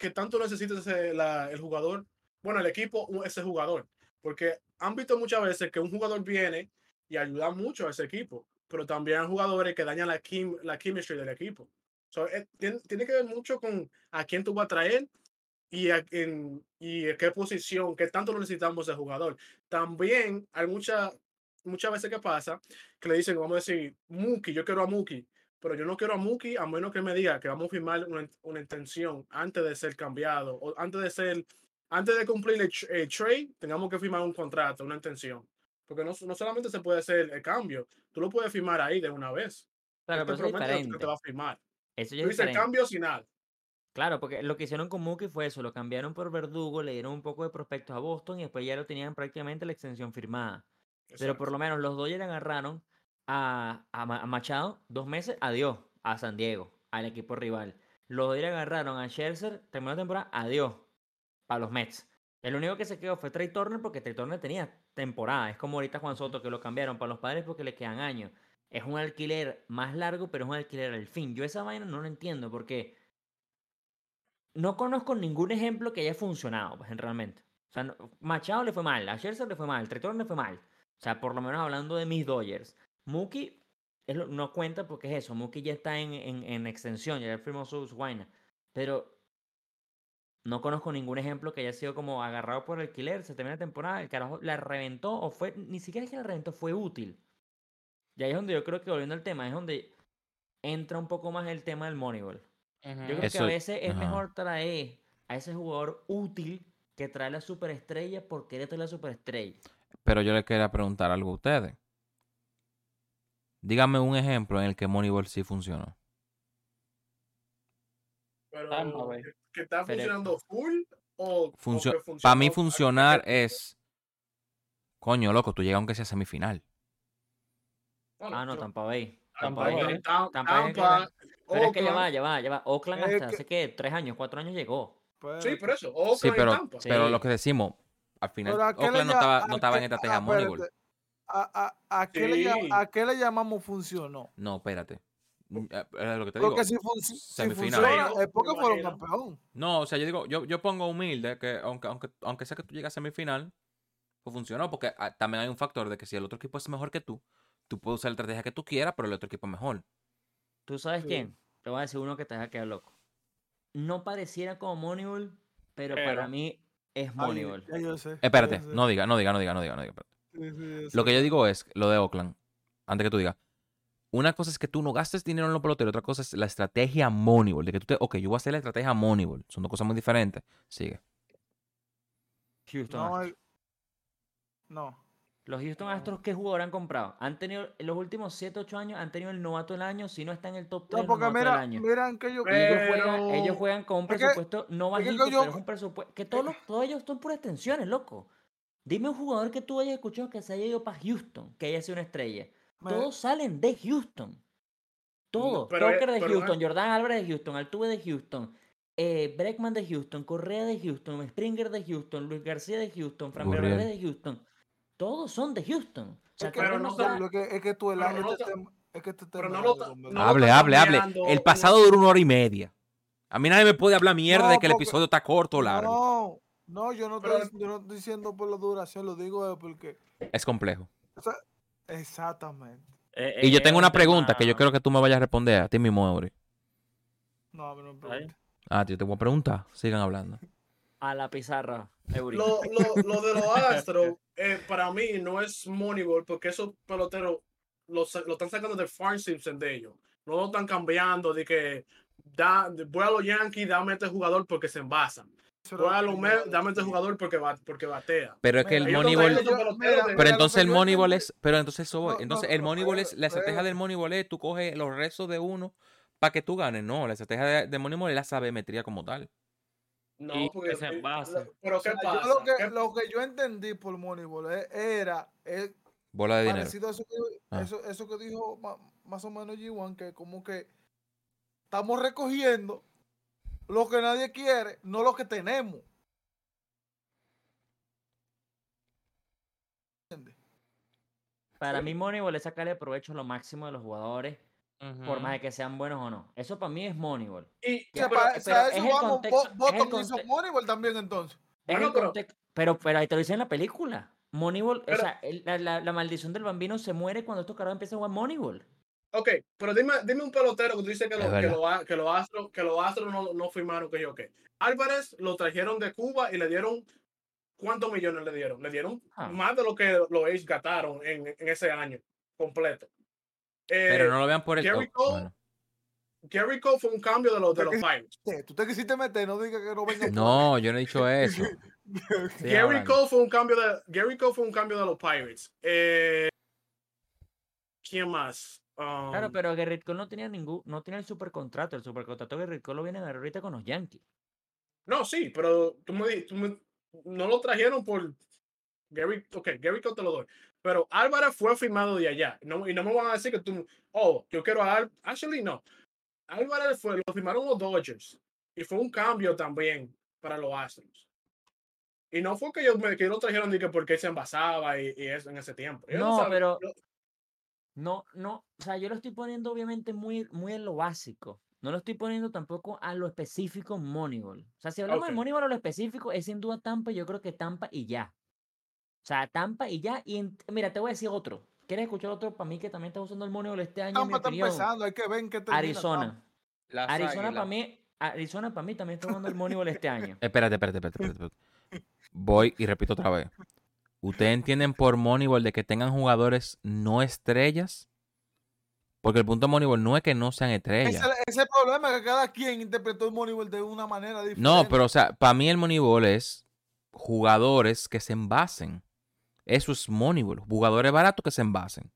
qué tanto necesita ese- el jugador, bueno, el equipo, ese jugador. Porque han visto muchas veces que un jugador viene y ayuda mucho a ese equipo, pero también hay jugadores que dañan la, quim- la chemistry del equipo. Eh, tiene, tiene que ver mucho con a quién tú vas a traer y, a, en, y qué posición, qué tanto lo necesitamos ese jugador. También hay mucha, muchas veces que pasa que le dicen, vamos a decir, Mookie, yo quiero a Mookie, pero yo no quiero a Mookie a menos que me diga que vamos a firmar una, una intención antes de ser cambiado o antes de ser, antes de cumplir el, el trade, tengamos que firmar un contrato, una intención. Porque no, no solamente se puede hacer el cambio, tú lo puedes firmar ahí de una vez. Claro, pero eso es que te va a firmar. Eso ya Tú es dices cambio sin nada. Claro, porque lo que hicieron con Mookie fue eso, lo cambiaron por Verdugo, le dieron un poco de prospectos a Boston y después ya lo tenían prácticamente la extensión firmada. Pero por lo menos los Dodgers agarraron a, a Ma- a Machado dos meses, adiós, a San Diego, al equipo rival. Los Dodgers agarraron a Scherzer, terminó la temporada, adiós, para los Mets. El único que se quedó fue Trey Turner porque Trey Turner tenía temporada. Es como ahorita Juan Soto que lo cambiaron para los padres porque le quedan años. Es un alquiler más largo, pero es un alquiler al fin. Yo esa vaina no lo entiendo porque no conozco ningún ejemplo que haya funcionado, pues, en realmente. O sea, Machado le fue mal, a Scherzer le fue mal, Trey Turner le fue mal. O sea, por lo menos hablando de mis Dodgers. Mookie lo- no cuenta porque es eso. Mookie ya está en, en, en extensión, ya firmó su su vaina. Pero no conozco ningún ejemplo que haya sido como agarrado por alquiler, se termina la temporada, el carajo la reventó o fue, ni siquiera es que la reventó, fue útil. Y ahí es donde yo creo que volviendo al tema, es donde entra un poco más el tema del Moneyball. Yo creo que a veces es mejor traer a ese jugador útil que traer la superestrella por querer traer la superestrella. Pero yo le quería preguntar algo a ustedes. Dígame un ejemplo en el que Moneyball sí funcionó. Pero Bay. que, que está Pero- funcionando full o, Funcio- Para mí funcionar es... Coño, loco, tú llegas aunque sea semifinal. Bueno, Ah, no, yo- Tampa Bay. Tampa Bay. Tampa Pero es que ya Oakland. va, ya va, ya va. Oakland hasta hace que tres años, cuatro años llegó. Pues, Sí, por eso. Oakland Sí, y pero, Tampa. pero Sí. lo que decimos, al final pero ¿a qué le Oakland no estaba, no estaba en qué- estrategia ah, Moneyball. ¿A, a, a qué le, a qué le llamamos funcionó? No, espérate. Mm, eh, Es lo que te digo. Porque si, func- si semifinal. funciona Pero, es porque fueron campeón. No, o sea, yo digo, yo, yo pongo humilde que aunque, aunque, aunque sea que tú llegas a semifinal, pues funcionó, porque ah, también hay un factor de que si el otro equipo es mejor que tú, tú puedes usar la estrategia que tú quieras, pero el otro equipo es mejor. ¿Tú sabes Sí. quién? Te voy a decir uno que te deja quedar loco. No pareciera como Moneyball, pero, Pero. para mí es Ay, Moneyball. ya yo sé, ya Espérate, yo sé. no diga, no diga, no diga, no diga, no diga. espérate. Sí, sí, Lo que yo digo es, lo de Oakland, antes que tú digas, una cosa es que tú no gastes dinero en los peloteros, otra cosa es la estrategia Moneyball, de que tú te, ok, yo voy a hacer la estrategia Moneyball, son dos cosas muy diferentes. Sigue. Houston No, no. Los Houston Astros, ¿qué jugador han comprado? Han tenido, en los últimos 7, 8 años, han tenido el novato del año, si no está en el top 3 No, porque novato del mira, año. miran que yo. Ellos, Pero- juegan, ellos juegan con un presupuesto no es que bajito, yo- pero es un presupuesto. Que todos, los- todos ellos son puras extensiones, loco. Dime un jugador que tú hayas escuchado que se haya ido para Houston, que haya sido una estrella. Todos salen de Houston. Todos. pero, Tucker de pero, Houston, eh, Jordan Álvarez de Houston, Altuve de Houston, eh, Breckman de Houston, Correa de Houston, Springer de Houston, Luis García de Houston, Fran. Bernabe de Houston. Todos son de Houston. O sea, Es que, tal pero vez no no son sea- Lo que- es que tú el, no este tema- es que este pero tema no lo no Hable, hable, hable. El pasado duró una hora y media. A mí nadie me puede hablar mierda No, de que el episodio está corto o largo. No, yo no, Pero- estoy, yo no estoy diciendo por la duración, lo digo es porque. Es complejo. o sea, exactamente. Eh, Y yo eh, tengo una un pregunta que yo quiero que tú me vayas a responder a ti mismo, Eury. No, a mí no. Ah, yo te voy a preguntar. Sigan hablando. a la pizarra. Eury. Lo, lo, lo de los Astros, eh, para mí no es Moneyball porque esos peloteros lo, lo están sacando del farm system de ellos. No lo están cambiando de que da, voy a los Yankees, dame este jugador porque se envasan. Dame este jugador porque, ba- porque batea. Pero es que el Moneyball... Pero entonces que el Moneyball es... Pero entonces eso Entonces el Moneyball es... La estrategia del Moneyball es tú coges los restos de uno para que tú ganes. No, la estrategia de, de Moneyball es la sabemetría como tal. No, Y porque que se eh, envasen. lo- Pero ¿qué yo pasa? lo, que, ¿Qué- lo que yo entendí por Moneyball era Bola de dinero. a eso que, Ah. eso, eso que dijo ma- más o menos G1, que como que estamos recogiendo lo que nadie quiere, no lo que tenemos. Para mí, Moneyball es sacarle provecho lo máximo de los jugadores, por más de que sean buenos o no. Eso para mí es Moneyball. y- sea, pero- eso es el vamos, Boston hizo Moneyball también entonces. Bueno, pero- pero, pero ahí te lo dicen en la película. Moneyball, Pero- o sea, el- la, la- la maldición del bambino se muere cuando estos caras empiezan a jugar Moneyball. Ok, pero dime, dime un pelotero que tú dices que, lo, que, lo, a- que los Astros, que los Astros no, no firmaron que yo qué. Álvarez lo trajeron de Cuba y le dieron ¿cuántos millones le dieron? Le dieron Ah. más de lo que los A's gastaron en, en ese año completo. Eh, Pero no lo vean por el... Gary Cole- bueno. Gary Cole fue un cambio de los, de los Pirates. Te- Tú te quisiste meter, no digas que no venga. No, yo no he dicho eso. Sigan Gary. Cole fue un cambio de Gary Cole fue un cambio de los Pirates. Eh, ¿Quién más? Claro, Um, pero Gerrit Cole no tenía ningún, no tenía el supercontrato. El supercontrato de Gerrit Cole lo vienen a ver ahorita con los Yankees. No, sí, pero tú me, tú me- no lo trajeron por Gary, ok, Gary Cole te lo doy. Pero Álvarez fue firmado de allá. No, y no me van a decir que tú, oh, yo quiero a Al- Actually, no. Álvarez fue, lo firmaron los Dodgers. Y fue un cambio también para los Astros. Y no fue que ellos me, que lo trajeron de que porque se envasaba y, y eso en ese tiempo. Ellos No, pero- No, no, o sea, yo lo estoy poniendo obviamente muy, muy en lo básico. No lo estoy poniendo tampoco a lo específico Moneyball. O sea, si hablamos de Ok. Moneyball a lo específico, es sin duda Tampa, yo creo que Tampa y ya. O sea, Tampa y ya. Y en- mira, te voy a decir otro. ¿Quieres escuchar otro para mí que también está usando el Moneyball este año? Tampa está empezando, hay que ver en qué termina. Arizona. Arizona para mí, Arizona para mí también está jugando el Moneyball este año. Espérate, espérate, espérate, espérate, espérate. Voy y repito otra vez. ¿Ustedes entienden por Moneyball de que tengan jugadores no estrellas? Porque el punto de Moneyball no es que no sean estrellas. ese es el problema, que cada quien interpretó el Moneyball de una manera diferente. No, pero o sea, para mí el Moneyball es jugadores que se envasen. Eso es Moneyball. Jugadores baratos que se envasen.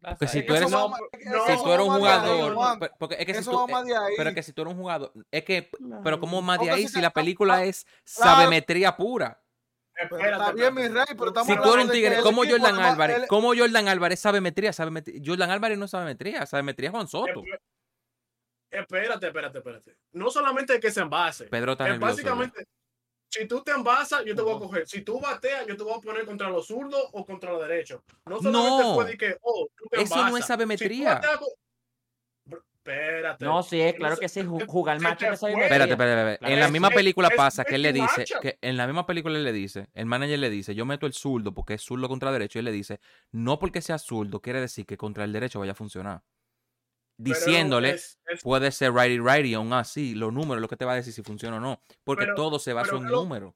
Porque si tú eres- No, Si tú eres un jugador. Porque es que si Eso tú, va más de ahí. pero que si tú eres un jugador. Es que. Pero como más de ahí si la película es sabemetría pura. Pero espérate, está bien, mi rey, pero estamos Si tú eres un tigre, como Jordan Álvarez, él- como Jordan Álvarez sabemetría, sabemetría. Jordan Álvarez no es sabemetría, sabemetría es Juan Soto. Esp- Espérate, espérate, espérate. No solamente que se envase. Pedro está Es nervioso. ya. básicamente, si tú te envasas, yo te voy a coger. Si tú bateas, yo te voy a poner contra los zurdos o contra los derechos. No solamente No. fue de que, oh, tú te Eso no es envasas. Si tú sabemetría. bateas con- Bro, Espérate. No, sí, es claro que sí, jugar macho que soy. Espérate, espérate, espérate. Claro, En la es- misma película es pasa que él le dice, Macho. que en la misma película él le dice, el manager le dice, yo meto el zurdo porque es zurdo contra derecho, y él le dice, no porque sea zurdo quiere decir que contra el derecho vaya a funcionar. Diciéndole, es- es- puede ser righty righty, aún así, los números es lo que te va a decir si funciona o no, porque Pero- todo se basa en lo- número.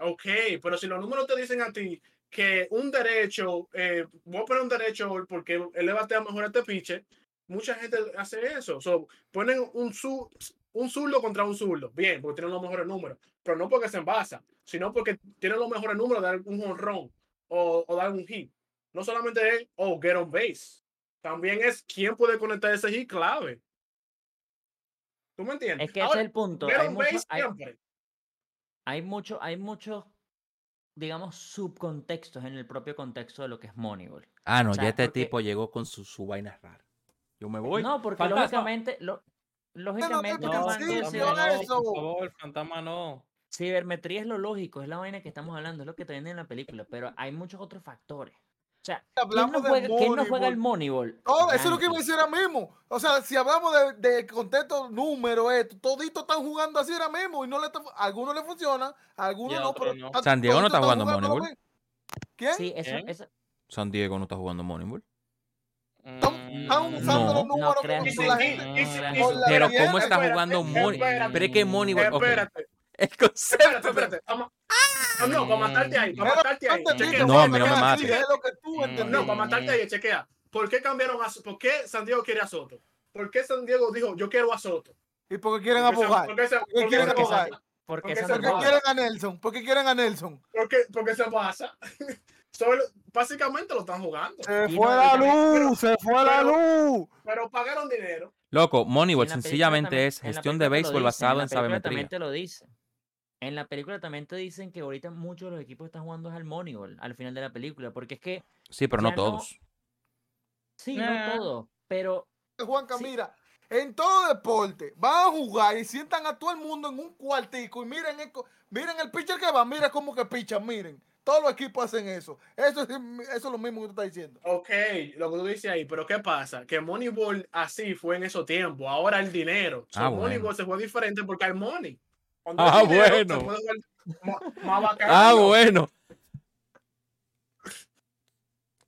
Ok, pero si los números te dicen a ti que un derecho, eh, voy a poner un derecho porque él le batea mejor a este pitcher, mucha gente hace eso. So, ponen un, zu- un zurdo contra un zurdo. Bien, porque tienen los mejores números. Pero no porque se envasa, sino porque tienen los mejores números de dar un honrón o, o dar un hit. No solamente es, oh, get on base. También es quién puede conectar ese hit clave. ¿Tú me entiendes? Es que ese es el punto. get Hay on mucho, base hay, siempre. hay mucho, hay muchos, digamos, subcontextos en el propio contexto de lo que es Moneyball. Ah, no, o sea, ya este porque- tipo llegó con su, su vaina rara. Yo me voy. No, porque fantasma. lógicamente, lo- lógicamente, el No, fantasma no, eso. por favor, fantasma no. cibermetría es lo lógico, es la vaina que estamos hablando, es lo que te venden en la película, pero hay muchos otros factores. O sea, ¿quién no juega, quién no juega el Moneyball. No, eso es lo que iba a decir ahora mismo. O sea, si hablamos de, de contexto, número, esto, toditos están jugando así ahora mismo y no le a algunos le funcionan, a algunos no. pero no. San Diego no está jugando lo Moneyball. ¿Quién? Sí, eso, ¿Quién? eso- San Diego no está jugando Moneyball. Están, Mm, usando No. los No números creas como que con la gente. No creas. Pero espérate, ¿cómo está espérate, jugando espérate, Pero es que ok, Espérate, El concepto... espérate, espérate. Vamos- No, no, para matarte ahí, para matarte ahí. chequea. que No, no me mates. así, Es lo que tú Mm. No, para matarte ahí, chequea. ¿Por qué cambiaron a ¿Por qué San Diego quiere a Soto? ¿Por qué San Diego dijo yo quiero a Soto? ¿Y por qué quieren ¿Por qué se- abogar? ¿Por qué se, ¿Por qué por qué quieren Porque abogar? porque Porque San se ¿Por qué Diego- roban. quieren a Nelson? ¿Por qué quieren a Nelson? ¿Por qué, por qué se pasa? Solo- básicamente lo están jugando. Se fue no, la luz, se fue la luz. Pero pagaron dinero. Loco, Moneyball sencillamente también- es gestión de béisbol basado en sabemetría. También te lo dice. En la película también te dicen que ahorita muchos de los equipos están jugando al Moneyball al final de la película, porque es que Sí, pero no todos. sí, Nah. no todo, pero Juanca, Sí. mira, en todo deporte van a jugar y sientan a todo el mundo en un cuartico y miren el, miren el pitcher que va, mira cómo que pichan, miren. Todos los equipos hacen eso. Eso es, eso es lo mismo que tú estás diciendo. Ok, lo que tú dices ahí, pero ¿qué pasa? Que Moneyball así fue en esos tiempos. Ahora el dinero. So, Ah, bueno. Moneyball se fue diferente porque hay money. Cuando Ah, hay dinero, bueno. más. Ah, bueno.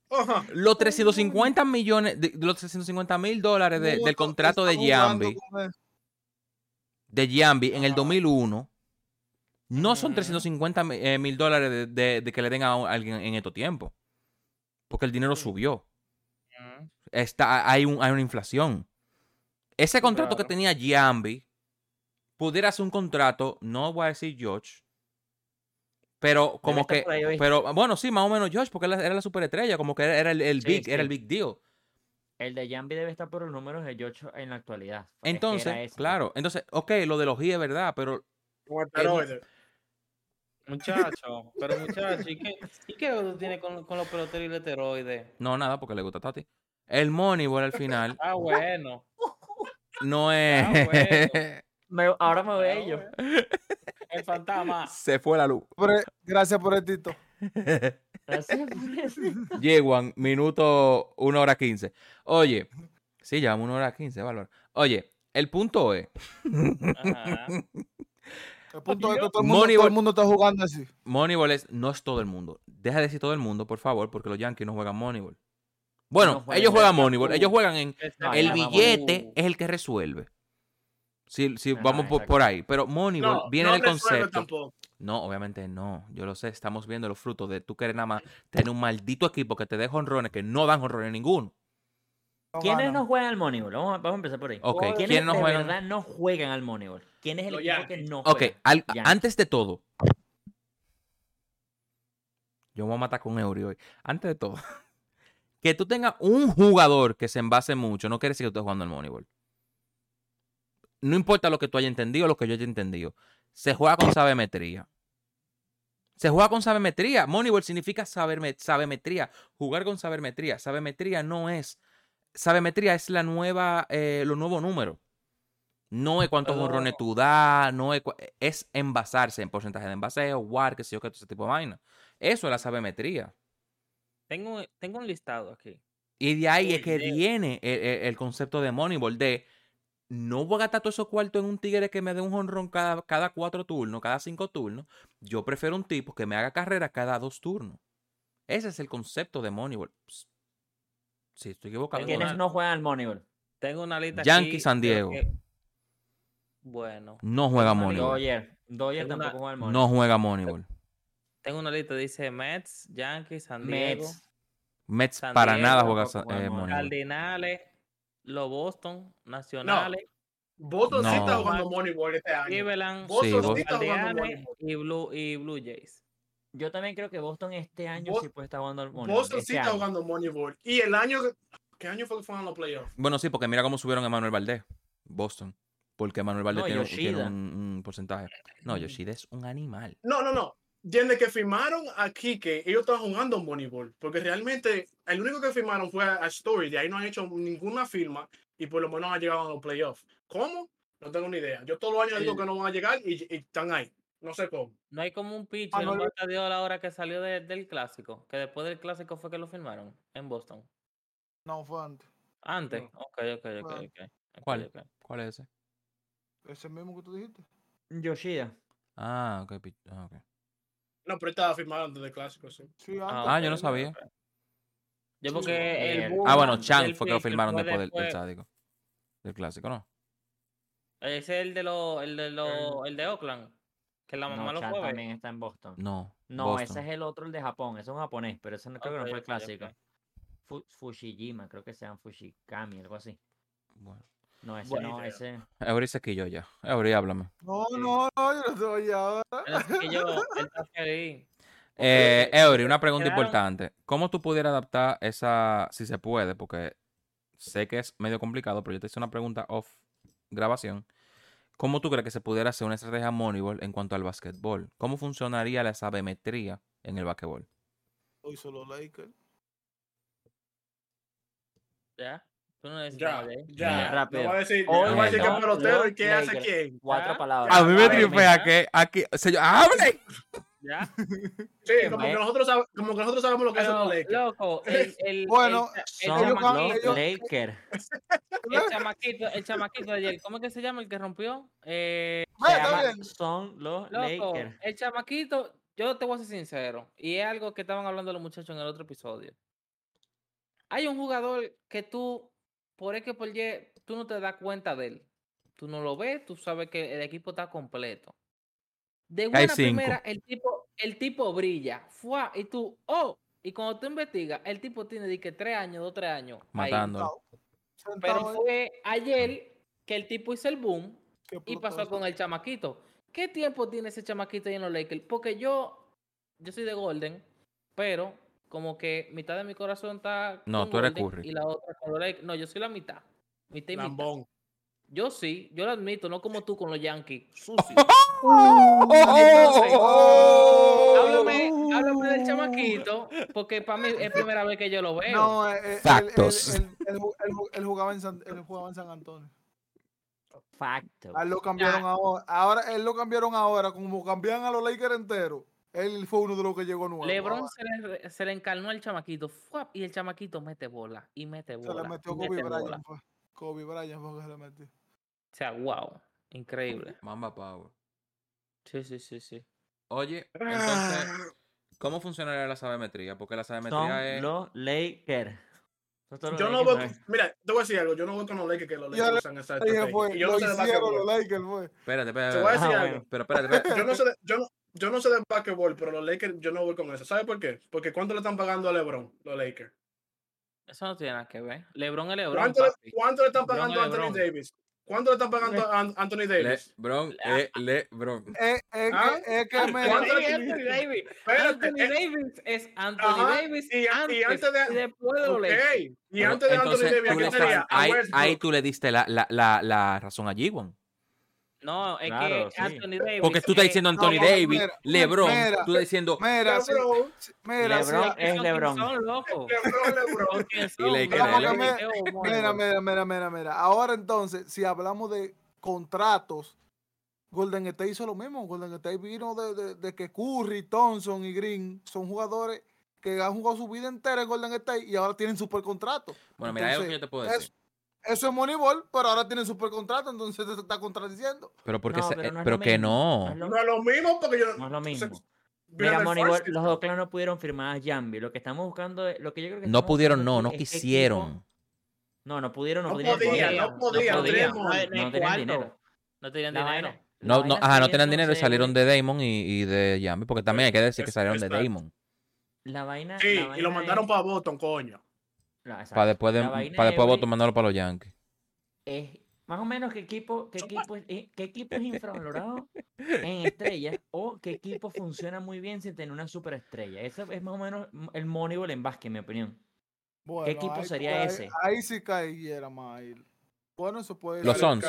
Ajá. Los 350 millones, de, los 350 mil dólares de- del contrato de Giambi, de Giambi en el Ajá. 2001, no son Ujú. 350 mi- eh, mil dólares de, de- de que le den a alguien en estos tiempos. Porque el dinero subió. Está, hay, un, hay una inflación. Ese contrato que tenía Giambi pudiera ser un contrato, no voy a decir George, pero como que, pero bueno, sí, más o menos George, porque era la superestrella, como que era el, el Sí, big, era el big deal. el de Jambi debe estar por los números de George en la actualidad. Es que era Entonces, claro, entonces, ok, lo de los G es verdad, pero. Muchacho, pero muchacho, ¿y qué, ¿y qué tú tienes con, con los peloteros y el esteroide? no, nada, porque le gusta a Tati. El Moneyball al final Ah, bueno. no es... Ah, bueno. Me- ahora me Ah, veo yo. bueno. El fantasma. Se fue la luz. Pero, gracias por el tito. Gracias por eso. Llegan, minuto 1 hora 15. Oye, sí, llevamos 1 hora 15, valor. Oye, el punto es, Ajá. El punto es que todo el, mundo, Moneyball- todo el mundo está jugando así. Moneyball es, no es todo el mundo. Deja de decir todo el mundo, por favor, porque los Yankees no juegan Moneyball. Bueno, No juegan. ellos juegan Exacto. Moneyball. Ellos juegan en... Exacto. El billete es el que resuelve. Si, si vamos por, por ahí. Pero Moneyball No, viene no del concepto. tampoco. No, obviamente no. Yo lo sé. Estamos viendo los frutos de tú querer nada más tener un maldito equipo que te dé honrones que no dan honrones ninguno. No ¿Quiénes no juegan al Moneyball? Vamos a, vamos a empezar por ahí. Ok, ¿Quiénes ¿quiénes no de juegan? verdad no juegan al Moneyball? ¿Quién es el equipo que no Ok, juega? al- Yankees. antes de todo. Yo me voy a matar con Eury hoy. Antes de todo. Que tú tengas un jugador que se envase mucho, no quiere decir que tú estés jugando al Moneyball. No importa lo que tú hayas entendido o lo que yo haya entendido. Se juega con sabemetría. Se juega con sabemetría. Moneyball significa saberme- sabemetría. Jugar con sabemetría. Sabemetría no es. Sabemetría es la nueva, eh, los nuevos números. No es cuántos honrones tú das, no es, es envasarse en porcentaje de envaseo, WAR, qué sé yo, qué ese tipo de vaina. Eso es la sabemetría. Tengo, tengo un listado aquí. Y de ahí es que Dios. viene el, el- el concepto de Moneyball, de no voy a gastar todos esos cuartos en un tigre que me dé un honrón cada, cada cuatro turnos, cada cinco turnos. Yo prefiero un tipo que me haga carrera cada dos turnos. Ese es el concepto de Moneyball. Si estoy equivocado. ¿Quiénes no juegan al Moneyball? Tengo una lista Yankee, aquí, San Diego. que- Bueno, No juega Moneyball. Tengo una- tampoco juega al Moneyball. No juega Moneyball. tengo una lista, dice Mets, Yankees, San Diego, Mets. Mets San para Diego nada juega eh, Moneyball. Cardinales, los Boston, Nacionales, Boston sí está jugando Moneyball este año. Cleveland, Boston Sí, sí Boston. está jugando Guardianes Moneyball. y Blue, y Blue Jays. Yo también creo que Boston este año Bo- sí puede estar jugando al Moneyball. Boston este sí está año. jugando Moneyball. Y el año. ¿Qué año fue que fueron los playoffs? Bueno, sí, porque mira cómo subieron a Manuel Valdés, Boston. Porque Manuel Valdés No, tiene, un- tiene un, un porcentaje. No, Yoshida es un animal. No, no, no. Desde que firmaron a Kike, ellos estaban jugando Moneyball. Porque realmente el único que firmaron fue a Story. De ahí no han hecho ninguna firma y por lo menos han llegado a los playoffs. ¿Cómo? No tengo ni idea. Yo todos los años digo que no van a llegar y, y están ahí. No sé cómo. No hay como un pitcher, Ah, no, un yo- bateador a la hora que salió de- del clásico. Que después del clásico fue que lo firmaron en Boston. No, fue antes. Antes. No. Ok, ok, ok, Bueno. ok. ok, ¿Cuál? ok. ¿Cuál es ese? Ese mismo que tú dijiste. Yoshida. Ah, ok. ah, ok. No, pero estaba firmado antes del clásico, sí. Sí, antes. Ah, yo no sabía. Yo Sí, porque el mierda. boom Ah, bueno, Chang fue que lo firmaron fue después del, del después- sádico. Del clásico, ¿no? Ese es el de los, el de los, el de Oakland. Que la mamá No, lo Chan también está en Boston. No. No, Boston. ese es el otro, el de Japón. Ese es un japonés, pero ese no creo que no fue el clásico. Fu- Fushijima, creo que se llama Fushikami, algo así. Bueno. No, ese no, ese. Eury se quilló ya. Eury, háblame. No, no, no, yo no estoy ahora. Que. Eh, Eury, una pregunta quedaron- importante. ¿Cómo tú pudieras adaptar esa, si se puede? Porque sé que es medio complicado, pero yo te hice una pregunta off grabación. ¿Cómo tú crees que se pudiera hacer una estrategia Moneyball en cuanto al basquetbol? ¿Cómo funcionaría la sabemetría en el basquetbol? Hoy solo Lakers. ¿Ya? Tú no necesitas Ya, ahí. ya. rápido. No va a decir, no va a decir que pelotero y qué hace quién. Cuatro Ya. palabras. A mí me tripea que aquí, señor, ¡hable! ¿Ya? Sí, como que, nosotros como que nosotros sabemos lo que hacen los Lakers. loco, el, el, Bueno, el, el el chamaquito, el chamaquito de ayer, ¿cómo es que se llama el que rompió? Eh, llama. Son los loco, Lakers. el chamaquito, yo te voy a ser sincero, y es algo que estaban hablando los muchachos en el otro episodio. Hay un jugador que tú, por X por Y, tú no te das cuenta de él. Tú no lo ves, tú sabes que el equipo está completo. De cinco. primera, el tipo, el tipo brilla. ¡fua! Y tú, oh, y cuando tú investigas, el tipo tiene de que tres años, dos, tres años. Matando. Pero fue ayer que el tipo hizo el boom y pasó con el chamaquito. ¿Qué tiempo tiene ese chamaquito ahí en los Lakers? Porque yo, yo soy de Golden, pero como que mitad de mi corazón está No, con tú eres Golden Curry. y la otra con los Lakers. No, yo soy la mitad. Mitad y mitad. Lambón. Yo sí, yo lo admito, no como tú con los Yankees. Sucio. háblame, háblame del chamaquito, porque para mí es primera vez que yo lo veo. No, eh, eh, él- Factos. Él, él- él ju- él ju- él jugaba en San, él jugaba en San Antonio. Facto. Lo cambiaron ahora. Ahora él lo cambiaron ahora. Como cambian a los Lakers enteros. Él fue uno de los que llegó nuevo. Lebron se le, se le encarnó al chamaquito ¡fuap! y el chamaquito mete bola y mete Se bola. le metió y Kobe mete. Bryant. Fue. Kobe Bryant fue que se le metió. O sea, wow, increíble. Mamba Power. Sí, sí, sí, sí. Oye, entonces, ¿cómo funcionaría la sabemetría? Porque la Son sabemetría es... los Lakers. Son Yo no. ¿sabes? Mira, te voy a decir algo. Yo no voy con los Lakers que los Lakers usan esa estrategia. fue, yo lo no sé de los. Lakers, fue. Espérate, espérate. Te voy a decir Ah, algo. bueno. Pero espérate, espérate. Yo no sé de, yo no, yo no sé de basquetbol, pero los Lakers, yo no voy con eso. ¿Sabes por qué? Porque ¿cuánto le están pagando a LeBron, los Lakers? Eso no tiene nada que ver. Lebron es Lebron, ¿Cuánto, le- cuánto le están LeBron pagando a Anthony LeBron. Davis? ¿Cuánto le están pagando a An- Anthony Davis? Lebron, eh, Lebron. Es, es Ah, que, es que me- ¿cuánto Sí, le- Anthony Davis. Espérate, Anthony eh, Davis es Anthony Ajá, Davis y- y antes, antes de- y después de los ok. Lakers. Y antes de Anthony entonces, Davis, ¿a tú quién le sería? ahí, ahí tú le diste la, la, la, la razón a G1. No, es Claro, que sí. Anthony Davis. Porque tú estás es- diciendo Anthony Davis, mira, LeBron. mira, tú estás diciendo. Mira, sí, LeBron, sí, mira, sí, LeBron es son LeBron. son, loco. LeBron, LeBron. Mira, mira, mira, mira, mira. Ahora entonces, si hablamos de contratos, Golden State hizo lo mismo. Golden State vino de, de- de que Curry, Thompson y Green son jugadores que han jugado su vida entera en Golden State y ahora tienen super contrato. Bueno, mira, algo que yo Entonces, te puedo es- decir. Eso es Moneyball, pero ahora tienen super contrato, entonces te está contradiciendo. Pero porque No, se- pero no que mismo, no. no es lo- mismo porque yo No es lo mismo. Mira, Moneyball, los Oakland no pudieron firmar a Jambi. Lo que estamos buscando, es- lo que yo creo que No pudieron, no, no es qué equipo- quisieron. No, no pudieron, no, No pudieron. no podían, no podían, tenían No, tenían dinero. No tenían dinero. No, no, ajá, no tenían dinero y salieron de Damon y, y de Yami, porque también hay que decir que salieron de. Damon. La vaina. Sí, la y lo mandaron es- para Boston, coño. No. Para después, de, para es, después voto mandarlo para los Yankees. es más o menos qué equipo, qué equipo, es, eh, qué equipo es infravalorado en estrellas o qué equipo funciona muy bien sin tener una superestrella. Ese es más o menos el Moneyball en básquet, en mi opinión. Bueno, equipo ahí- sería ahí- ese? Ahí sí cayera más. ahí. Bueno, eso puede Los ser Suns.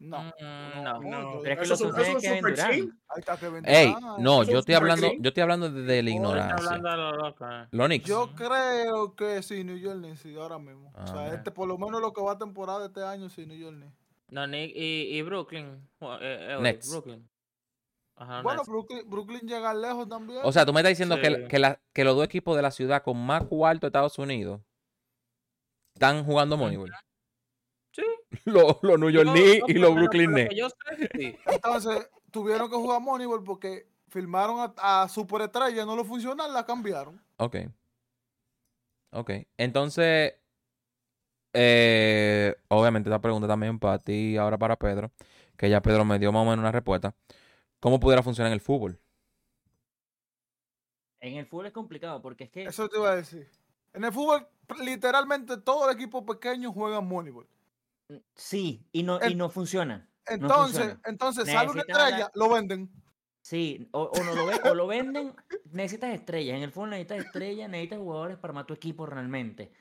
No, Mm, no, no. No, Pero es que es tienen Kevin super Durant. team. Ahí está Kevin Ey, Durant. no, Eso yo es estoy hablando, yo estoy hablando de, de la ignorancia. hablando a lo loco, eh. Los Knicks. Yo creo que sí, New York Knicks, sí, ahora mismo. o Ah, sea, mira. este, por lo menos lo que va a temporada de este año, sí, New York Knicks. No, Nick y, y Brooklyn. Eh, eh, Nets. Brooklyn. Ajá, Bueno, Nets. Brooklyn, Brooklyn llega lejos también. O sea, tú me estás diciendo que, Sí. que, la- que los dos equipos de la ciudad con más cuarto de Estados Unidos están jugando Moneyball. Los, los New York Knicks y los lo Brooklyn lo Nets. sí. Entonces, tuvieron que jugar Moneyball porque firmaron a, a Superestrella, no lo funcionan, la cambiaron. Ok. Ok. Entonces, eh, obviamente esta pregunta también para ti y ahora para Pedro, que ya Pedro me dio más o menos una respuesta. ¿Cómo pudiera funcionar en el fútbol? En el fútbol es complicado porque es que Eso te iba a decir. En el fútbol, literalmente todo el equipo pequeño juega Moneyball. Sí, y no, El- y no funciona. Entonces, funciona. entonces sale una la- estrella, lo venden. Sí, o, o no lo, ve- o lo venden, necesitas estrellas. En el fútbol necesitas estrellas, necesitas jugadores para armar tu equipo realmente.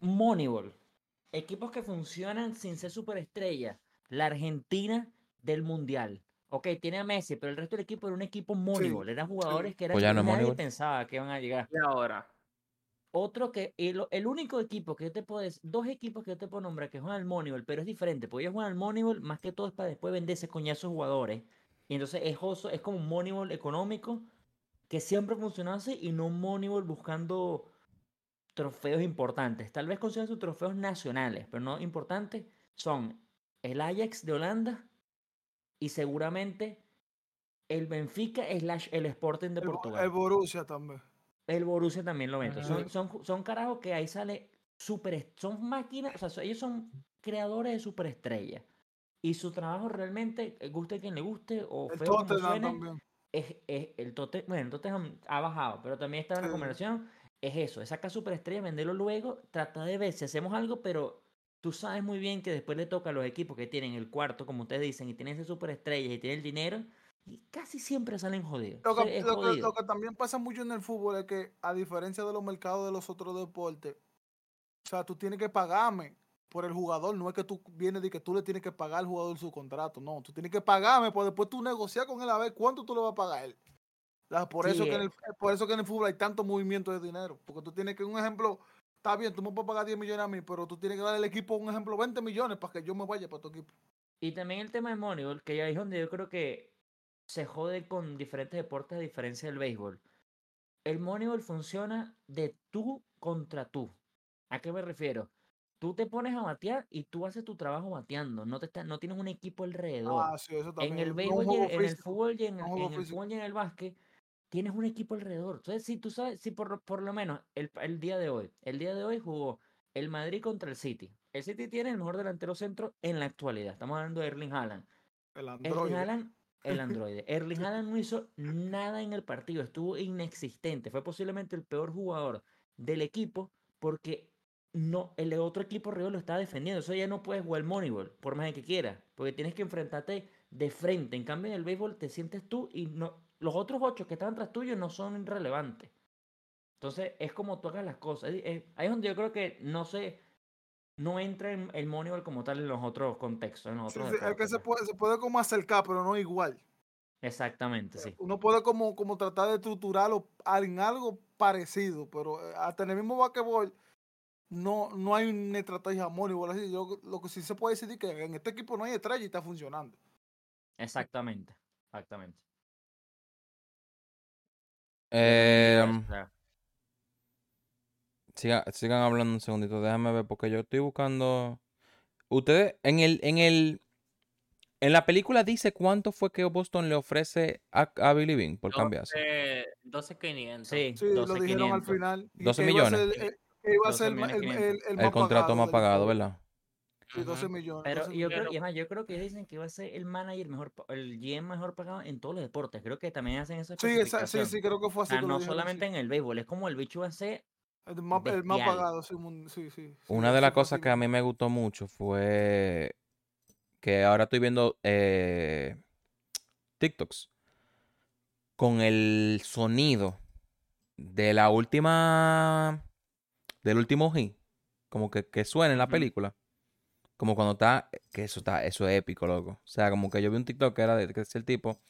Moneyball. Equipos que funcionan sin ser superestrellas. La Argentina del Mundial. Ok, tiene a Messi, pero el resto del equipo era un equipo Moneyball. Eran jugadores que, eran Pues que no nadie pensaba que iban a llegar. Y ahora. Otro que, el, el único equipo que yo te puedo decir, dos equipos que yo te puedo nombrar que juegan al Moneyball, pero es diferente, porque ellos juegan al Moneyball más que todo es para después venderse coñazos jugadores. Y entonces es, oso- es como un Moneyball económico que siempre funcionó así y no un Moneyball buscando trofeos importantes. Tal vez consigan sus trofeos nacionales, pero no importantes. Son el Ajax de Holanda y seguramente el Benfica slash el Sporting de El, Portugal. el Borussia también. El Borussia también lo mete. Son, son, son carajos que ahí sale super, son máquinas, o sea, ellos son creadores de superestrellas. Y su trabajo realmente, eh, guste quien le guste o El feo como suene, es, es el Tottenham, bueno, el Tottenham ha bajado, pero también está en la Sí. conversación. Es eso, es sacar superestrellas, venderlo luego, tratar de ver si hacemos algo, pero tú sabes muy bien que después le toca a los equipos que tienen el cuarto, como ustedes dicen, y tienen esas superestrellas y tienen el dinero, y casi siempre salen jodidos. Lo que, lo también pasa mucho en el fútbol es que, a diferencia de los mercados de los otros deportes, o sea, tú tienes que pagarme por el jugador. No es que tú vienes de que tú le tienes que pagar al jugador su contrato. No, tú tienes que pagarme, pues después tú negociar con él a ver cuánto tú le vas a pagar a él. Por, eso que en eh. el, por eso que en el fútbol hay tanto movimiento de dinero. Porque tú tienes que, un ejemplo, está bien, tú me puedes pagar 10 millones a mí, pero tú tienes que darle al equipo, un ejemplo, 20 millones para que yo me vaya para tu equipo. Y también el tema de Moneyball, que ya es donde yo creo que se jode con diferentes deportes a diferencia del béisbol. El Moneyball funciona de tú contra tú. ¿A qué me refiero? Tú te pones a batear y tú haces tu trabajo bateando. No, te está- no tienes un equipo alrededor. Ah, sí, eso también. en el no béisbol, y en, en el fútbol y en, el- en fútbol y en el básquet, tienes un equipo alrededor. Entonces, si tú sabes, si por, lo- por lo menos el, el día de hoy, el día de hoy jugó el Madrid contra el City. El City tiene el mejor delantero centro en la actualidad. Estamos hablando de Erling Haaland. El Erling. Haaland, el androide. Erling Haaland no hizo nada en el partido, estuvo inexistente. Fue posiblemente el peor jugador del equipo porque no, el otro equipo rival lo estaba defendiendo. Eso ya no puedes jugar Moneyball, por más que quieras, porque tienes que enfrentarte de frente. En cambio, en el béisbol te sientes tú y no, los otros ocho que estaban tras tuyo no son relevantes. Entonces, es como tú hagas las cosas. Ahí es donde yo creo que no se, no entra en el Moneyball como tal en los otros contextos, en los Sí, otros sí, es que se pues. puede, se puede como acercar, pero no igual. Exactamente, sí. Uno puede como, como tratar de estructurarlo en algo parecido, pero eh, hasta en el mismo basquetbol no, no hay una estrategia Moneyball así. Yo, lo que sí se puede decir es que en este equipo no hay estrella y está funcionando. Exactamente. Exactamente. Eh, O sea, siga- sigan hablando un segundito, déjame ver, porque yo estoy buscando. Ustedes, en el, en el, en la película dice cuánto fue que Boston le ofrece a, a Billy Bean por cambiarse. 12 12.500. Sí, Sí, lo dijeron al 12.500. final. y 12 que iba a millones. iba a 12 ser el, ma- el, el- el más contrato pagado más pagado. ¿verdad? Sí, 12 Ujú. millones. Pero 12 yo creo, y además, yo creo que dicen que va a ser el manager mejor, el GM mejor pagado en todos los deportes. Creo que también hacen esa Sí, sí, sí, creo que fue O así. sea, que lo no dijeron, solamente sí. en el béisbol, es como el bicho va a ser El más, el más pagado, sí, sí, sí, Una de las cosas que a mí me gustó mucho fue que ahora estoy viendo eh, TikToks con el sonido de la última, del último hit, como que, que suena en la película. Como cuando está, que eso está, eso es épico, loco. O sea, como que yo vi un TikTok que era de que es el tipo.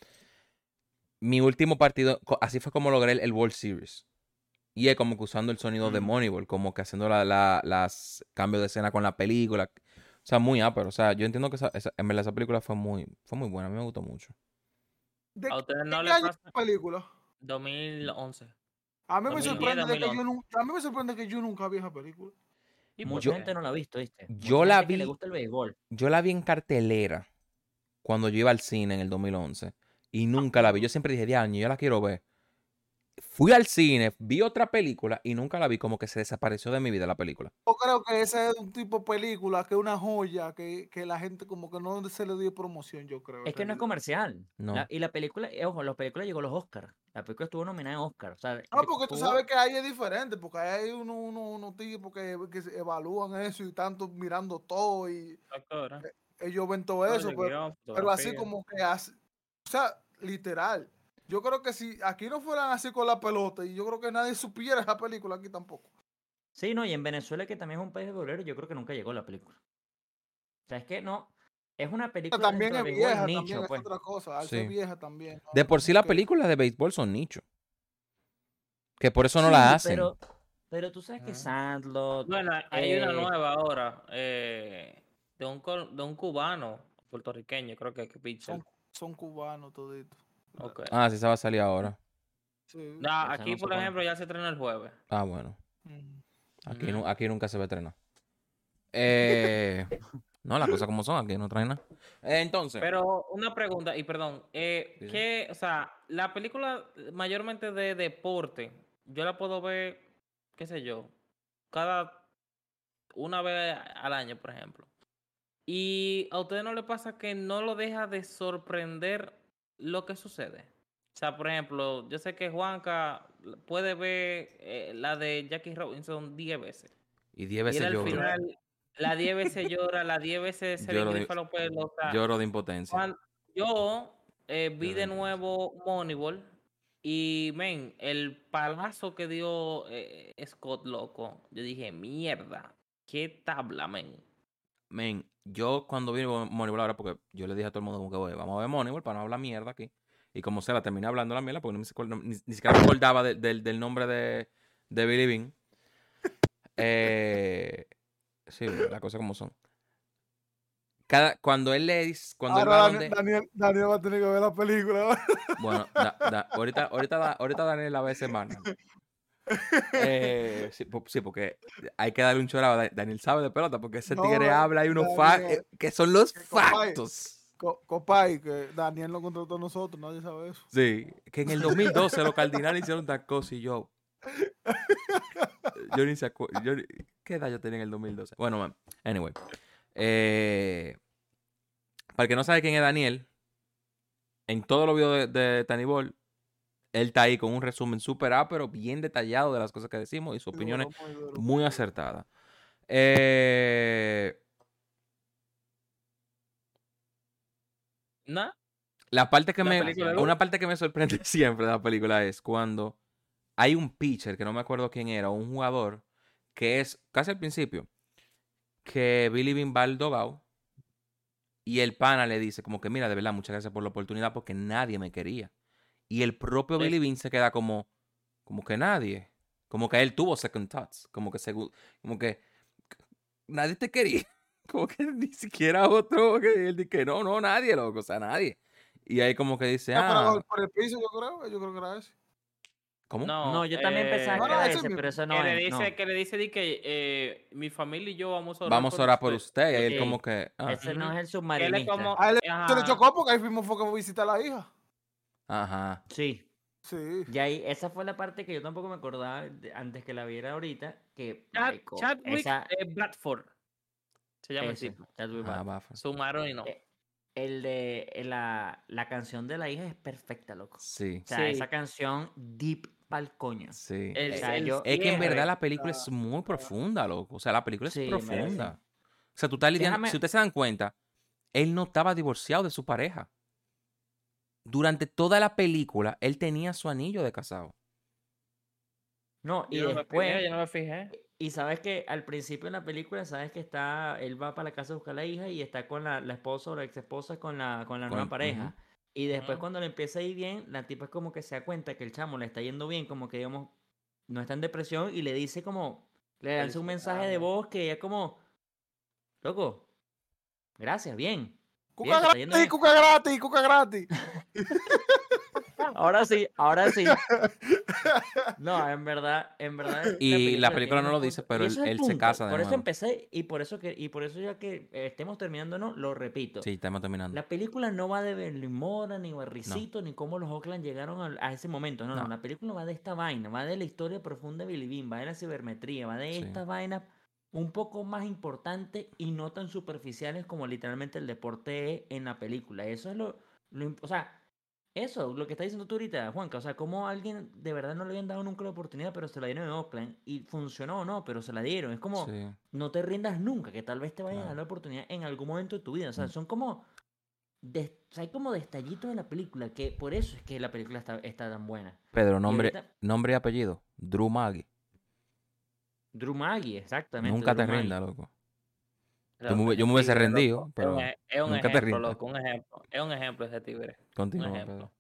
Mi último partido, así fue como logré el, el World Series. Y es como que usando el sonido de Mm. Moneyball, como que haciendo la, la- las cambios de escena con la película. O sea, muy ápero. O sea, yo entiendo que esa, esa- en verdad esa película fue muy, fue muy buena. A mí me gustó mucho. ¿De ¿A ustedes qué no año les es pasa? la película? 2011. A mí me 2010, sorprende de que yo 2011. nunca, a mí me sorprende que yo nunca vi esa película. ¿Y Mucha Yo- gente no la ha visto, ¿viste? yo Mucha la gente que le vi- gusta el béisbol. Yo la vi en cartelera cuando yo iba al cine en el 2011 y nunca la vi. Yo siempre dije, año, yo la quiero ver. Fui al cine, vi otra película y nunca la vi, como que se desapareció de mi vida la película. Yo creo que ese es un tipo de película que es una joya que, que la gente como que no se le dio promoción, yo creo. Es que no es comercial. No. La- y la película, eh, ojo, la película llegó a los Oscars. La película estuvo nominada en Oscar. O sea, No, de- porque tú sabes que ahí es diferente, porque ahí hay unos uno, unos tipos que, que se evalúan eso y tanto mirando todo y Actora, ellos ven todo eso, pero, guion, pero así como que hace, o sea, literal. Yo creo que si aquí no fueran así con la pelota, y yo creo que nadie supiera esa película aquí tampoco. Sí, no, y en Venezuela, que también es un país de bolero, yo creo que nunca llegó la película. O sea, es que no. Es una Pero película también dentro es béisbol vieja, nicho, también pues. es otra cosa, al ser Sí. vieja también. ¿no? De por sí las que- películas de béisbol son nicho. Que por eso no Sí, la hacen. Pero, pero tú sabes que. Sandlot. Bueno, hay una Eh, nueva ahora eh, de, un, de un cubano puertorriqueño, creo que, que pitcher. Son, son cubanos toditos. Ah, sí, se va a salir ahora. Sí. Ah, aquí, no sé por ejemplo, ya se estrenó el jueves. Ah, bueno. Mm. Aquí, nu- aquí nunca se va a estrenar. Eh, no, las cosas como son, aquí no traen nada. Eh, entonces, Pero una pregunta, y perdón, eh, Sí, sí. ¿qué, o sea, la película mayormente de deporte, yo la puedo ver, qué sé yo, cada una vez al año, por ejemplo. Y a ustedes no le pasa que no lo deja de sorprender lo que sucede. O sea, por ejemplo, yo sé que Juanca puede ver eh, la de Jackie Robinson 10 veces. y 10 Y veces él al final, la 10 veces llora, la 10 veces se le Lloro de- engrifa los pelos. o sea, Lloro de impotencia. yo eh, vi de nuevo Moneyball y, men, el palazo que dio eh, Scott Loco, yo dije, mierda, qué tabla, men. Men, yo cuando vi Mo- Moneyball ahora, porque yo le dije a todo el mundo como que "Oye, vamos a ver Moneyball para no hablar mierda aquí. Y como se la terminé hablando la mierda, porque no me ni, ni siquiera me acordaba de- del- del nombre de, de Billy Bean. Eh, sí, las cosas como son. Cada, cuando él le dice, cuando él Ahora va Daniel, donde- Daniel, Daniel va a tener que ver la película. Bueno, da- da- ahorita, ahorita, ahorita Daniel la ve semana. Eh, sí, po- sí, porque hay que darle un chorado. Da- Daniel sabe de pelota porque ese No, tigre habla y unos factos Daniel. que son los Que factos. Co- Copay, que Daniel lo contrató a nosotros, nadie sabe eso. Sí, que en el 2012 los cardinales hicieron tal cosa y yo. Yo ni se acuerdo. ¿Qué edad yo tenía en el 2012? Bueno, man, anyway. Eh, para el que no sabe quién es Daniel, en todos los videos de, de Tanibol, él está ahí con un resumen súper pero bien detallado de las cosas que decimos y sus opiniones Muy muy acertadas. Eh, ¿Nah? La parte que La me. Una parte que me sorprende siempre de la película es cuando hay un pitcher, que no me acuerdo quién era, o un jugador, que es casi al principio, que Billy Bean va y el pana le dice, como que mira, de verdad, muchas gracias por la oportunidad porque nadie me quería. Y el propio Sí. Billy Bean se queda como, como que nadie. Como que él tuvo second thoughts. Como que, segu- como que nadie te quería. Como que ni siquiera otro. Que él dice que no, no, nadie, loco. O sea, nadie. Y ahí como que dice, Ah, ah, por el piso, yo creo, yo creo que era ese. ¿cómo? No, No, yo también pensaba eh, que no, era ese mismo. pero eso no que, le dice, no. que le dice di que eh, mi familia y yo vamos a orar Vamos a orar por usted. Y ahí él Sí. como que, ah, Ese no es el Que él es submarinista. como- A él se le chocó porque ahí fuimos fue que fue a visitar a la hija. Ajá. Sí. Sí. Y ahí, esa fue la parte que yo tampoco me acordaba de- antes que la viera ahorita. Que. Chad- marico, Chadwick esa- eh, Bradford. Se llama ese, tipo. Chadwick Ah, Boseman. bafa. Submarino. Eh, El de eh, la, la canción de la hija es perfecta, loco. Sí, O sea, Sí. esa canción deep pa'l coño. sí. El- o sea, el yo- Es que en cierre. verdad la película es muy profunda, loco. O sea, la película es Sí, merece. profunda. O sea, tú estás lidiando. Déjame- Si ustedes se dan cuenta, él no estaba divorciado de su pareja. Durante toda la película, él tenía su anillo de casado. No, y después. fijé, yo no me fijé. Y sabes que al principio en la película, sabes que está, él va para la casa a buscar a la hija y está con la, la esposa o la ex esposa con la, con la Con- nueva pareja. Y después cuando le empieza a ir bien, la tipa es como que se da cuenta que el chamo le está yendo bien, como que digamos, no está en depresión y le dice como, le lanza un mensaje de Felicidades. voz que ella como, loco, Gracias, bien. Cuca gratis, cuca gratis, cuca gratis. Ahora sí, ahora sí. No, en verdad, en verdad. Y la película no lo dice, pero él- eso se casa de Por eso nuevo. empecé y por eso que y por eso ya que eh, estemos terminando, no, lo repito. Sí, estamos terminando. La película no va de Berlimora, ni Barricito, ni cómo los Oakland llegaron a, ese momento. No, no, No. la película va de esta vaina, va de la historia profunda de Billy Bean, va de la cibermetría, va de Sí. estas vainas un poco más importantes y no tan superficiales como literalmente el deporte es en la película. Eso es lo, lo o sea, eso, lo que está diciendo tú ahorita, Juanca, o sea, como alguien de verdad no le habían dado nunca la oportunidad, pero se la dieron en Oakland y funcionó o no, pero se la dieron. Es como, Sí. no te rindas nunca, que tal vez te vayan a dar la oportunidad en algún momento de tu vida. O sea, Mm. son como. des- o sea, hay como detallitos de la película, que por eso es que la película está, está tan buena. Pedro, nombre, ahorita- nombre y apellido. Drew Maggie. Drew Maggie, exactamente. Nunca te Drew Maggie. rindas, loco. Loco, Yo me yo hubiese rendido, loco, pero Es un, ej- es un nunca te ejemplo, rindas. loco, un ejemplo. Es un ejemplo ese tigre. Un Continúa.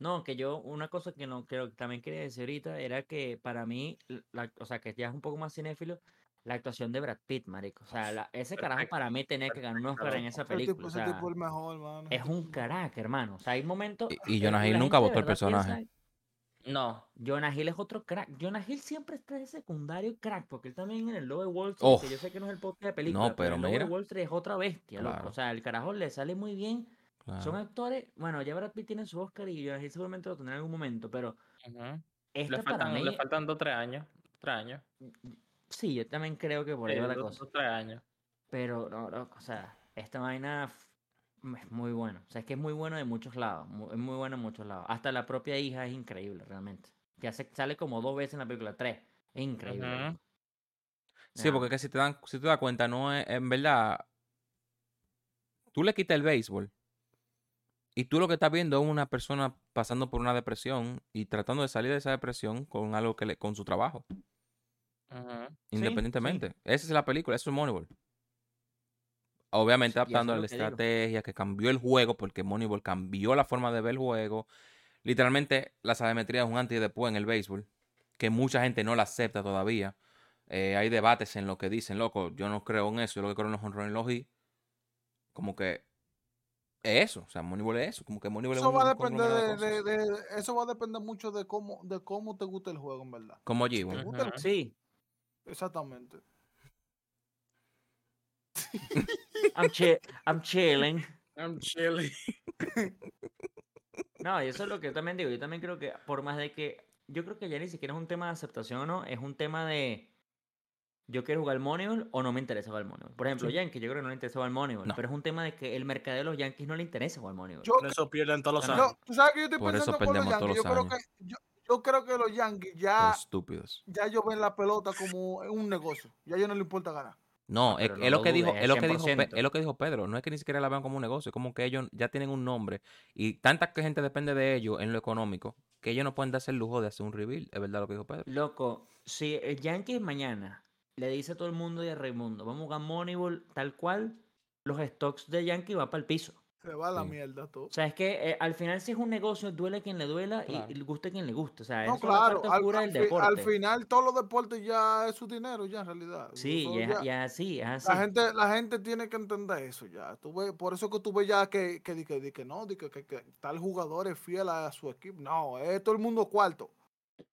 No, que yo, una cosa que no creo que también quería decir ahorita era que para mí, la, o sea, que ya es un poco más cinéfilo, la actuación de Brad Pitt, marico. O sea, la- ese carajo Perfecto, para mí tenía que ganar un Oscar en esa película. O sea, es un caraca, hermano. O sea, hay momentos. Y- y Jonah Hill nunca votó el piensa- personaje. No. Jonah Hill es otro crack. Jonah Hill siempre está de secundario crack, porque él también en el Lobo de Wall Street, que yo sé que no es el podcast de película, No, pero el Lobo mira. de Wall Street es otra bestia, loco. O sea, el carajo le sale muy bien. Son actores, bueno, ya Brad Pitt tiene su Oscar y Jonah Hill seguramente lo tendrá en algún momento, pero Ujú. este Le, para faltan, mí, le faltan dos, tres años. Tres años. sí, yo también creo que por ahí va la cosa. dos, tres años. Pero, no, loco, o sea, esta vaina es muy bueno. O sea, es que es muy bueno de muchos lados. Es muy bueno en muchos lados. Hasta la propia hija es increíble, realmente. Que hace, sale como dos veces en la película, tres. Es increíble. Sí, porque es que si te dan, si te das cuenta, no es, en verdad, tú le quitas el béisbol y tú lo que estás viendo es una persona pasando por una depresión y tratando de salir de esa depresión con algo que le, con su trabajo. Sí, independientemente. Esa es la película, eso es Moneyball. Obviamente y adaptando a la que digo. estrategia que cambió el juego, porque Moneyball cambió la forma de ver el juego. Literalmente, la sabermetría es un antes y después en el béisbol, que mucha gente no la acepta todavía. Eh, hay debates en lo que dicen, loco, yo no creo en eso, yo lo que creo en los honrones y los hits. Como que es eso, o sea, Moneyball es eso, como que Moneyball Eso es va un a depender de, de de- cosas. de- eso va a depender mucho de cómo, de cómo te gusta el juego, en verdad. Como Si te G1. gusta el- Ujú. Sí, Exactamente. I'm, chi- I'm chilling. I'm chilling. No, y eso es lo que yo también digo. Yo también creo que, por más de que. Yo creo que ya ni siquiera es un tema de aceptación o no, es un tema de. Yo quiero jugar Moneyball o no me interesa jugar Moneyball. Por ejemplo, Sí. Yankees, yo creo que no le interesa jugar Moneyball. No. Pero es un tema de que el mercado de los Yankees no le interesa jugar Moneyball. Yo, Por eso pierden todos los No, años. tú sabes que yo estoy Por eso pensando con los perdemos todos Yankees. Yo los creo, que, yo, yo creo que los Yankees Por ya, estúpidos. ya ellos ven la pelota como un negocio. Ya a ellos no les importa ganar. No, es, no lo que dijo, es lo que dijo, Pe- 100%. es lo que dijo Pedro, no es que ni siquiera la vean como un negocio, es como que ellos ya tienen un nombre y tanta gente depende de ellos en lo económico que ellos no pueden darse el lujo de hacer un reveal, es verdad lo que dijo Pedro. Loco, si el Yankees mañana le dice a todo el mundo y a Raimundo, vamos a jugar Moneyball tal cual, los stocks de Yankees va para el piso. Se va a la Sí. mierda todo. O sea, es que eh, al final si es un negocio, duele quien le duela y- Claro. y, le guste quien le guste. O sea, No, eso es la claro, parte al, del final todos los deportes ya es su dinero, ya en realidad. Sí, Eso y es, ya- y es así, es así. La gente, la gente tiene que entender eso ya. Tú ves- por eso que tú ves ya que, que, di que, di que no, que, que, que tal jugador es fiel a su equipo. No, es todo el mundo cuarto.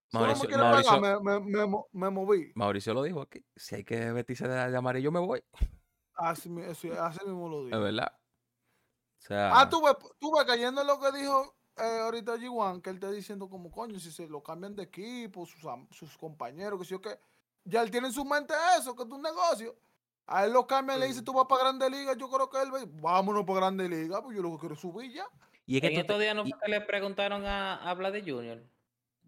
Si uno me Mauricio, me, me, me, mo- me moví. Mauricio lo dijo aquí, si hay que vestirse de, amarillo me voy, Así, así, mismo lo es digo. verdad. Sea, Ah, tú ves, tú ves cayendo en lo que dijo eh, ahorita G1, que él está diciendo como coño, si se lo cambian de equipo, sus, am- sus compañeros, que sí o qué. Ya él tiene en su mente eso, que es un negocio. A él lo cambian, le dice, tú vas para Grande Liga, yo creo que él va, vámonos para Grande Liga, pues yo lo que quiero es subir ya. y es que En tú estos días no y- fue que le preguntaron a, a Vlade Junior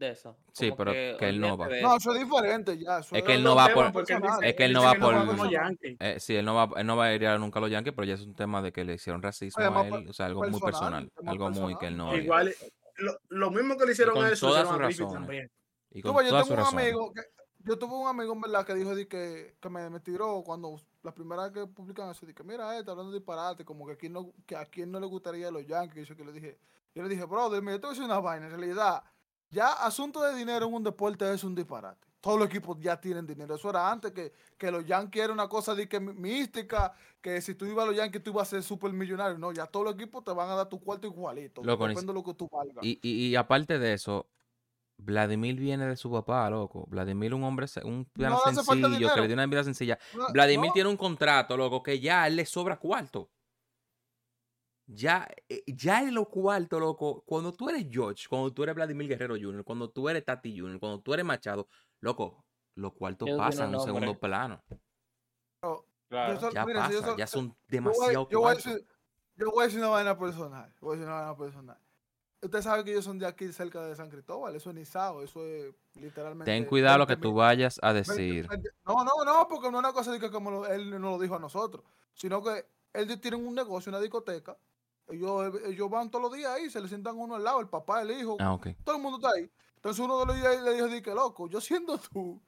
de eso. Sí, pero que él no va. de No, eso. es diferente ya. eso Es que él no va por- Porque él personal. dice- es que él no va que no va por- Yankees. eh, sí, él no va, él no va a ir a nunca a los Yankees, pero ya es un tema de que le hicieron racismo Tema a él, o sea, algo muy personal, personal, tema algo muy personal. que él no. Igual, lo, lo mismo que le hicieron con a eso, todas hicieron a sus Ricky razones. también. Y Tú con ves, yo tengo sus un razones. amigo que yo tuve un amigo en verdad que dijo di que, que me, me tiró cuando la primera vez que publican eso, di que mira, eh, está hablando de disparate, como que a quien no, que a quien no le gustaría los Yankees, yo que le dije, yo le dije, brother, mira, esto es una vaina, en realidad, ya asunto de dinero en un deporte es un disparate. todos los equipos ya tienen dinero. Eso era antes que, que los Yankees era una cosa de que mí- mística, que si tú ibas a los Yankees tú ibas a ser súper millonario. No, ya todos los equipos te van a dar tu cuarto igualito. Loco, depende de lo que tú valgas. Y, y, y aparte de eso, Vladimir viene de su papá, loco. Vladimir, un hombre, un No sencillo, que le dio una vida sencilla. No, Vladimir no, tiene un contrato, loco, que ya a él le sobra cuarto. Ya, eh, ya en los cuartos, loco, cuando tú eres George, cuando tú eres Vladimir Guerrero Jr., cuando tú eres Tati Jr., cuando tú eres Machado, loco, los cuartos pasan tienen un segundo plano. Claro. Ya mira, si pasa, ya son yo voy- demasiado yo voy, a cuartos. decir, yo voy a decir una vaina personal. Voy a decir una vaina personal. Usted sabe que ellos son de aquí cerca de San Cristóbal. Eso es Nizao. Eso es literalmente. Ten cuidado lo que 20 tú vayas a 20, decir. 20. No, no, no, porque no es una cosa de que como lo- él no lo dijo a nosotros, sino que él tiene un negocio, una discoteca. Ellos, ellos van todos los días ahí, se le sientan uno al lado, el papá, el hijo, Ah, todo el mundo está ahí. Entonces uno de los días le dijo, di que loco, yo siendo tú,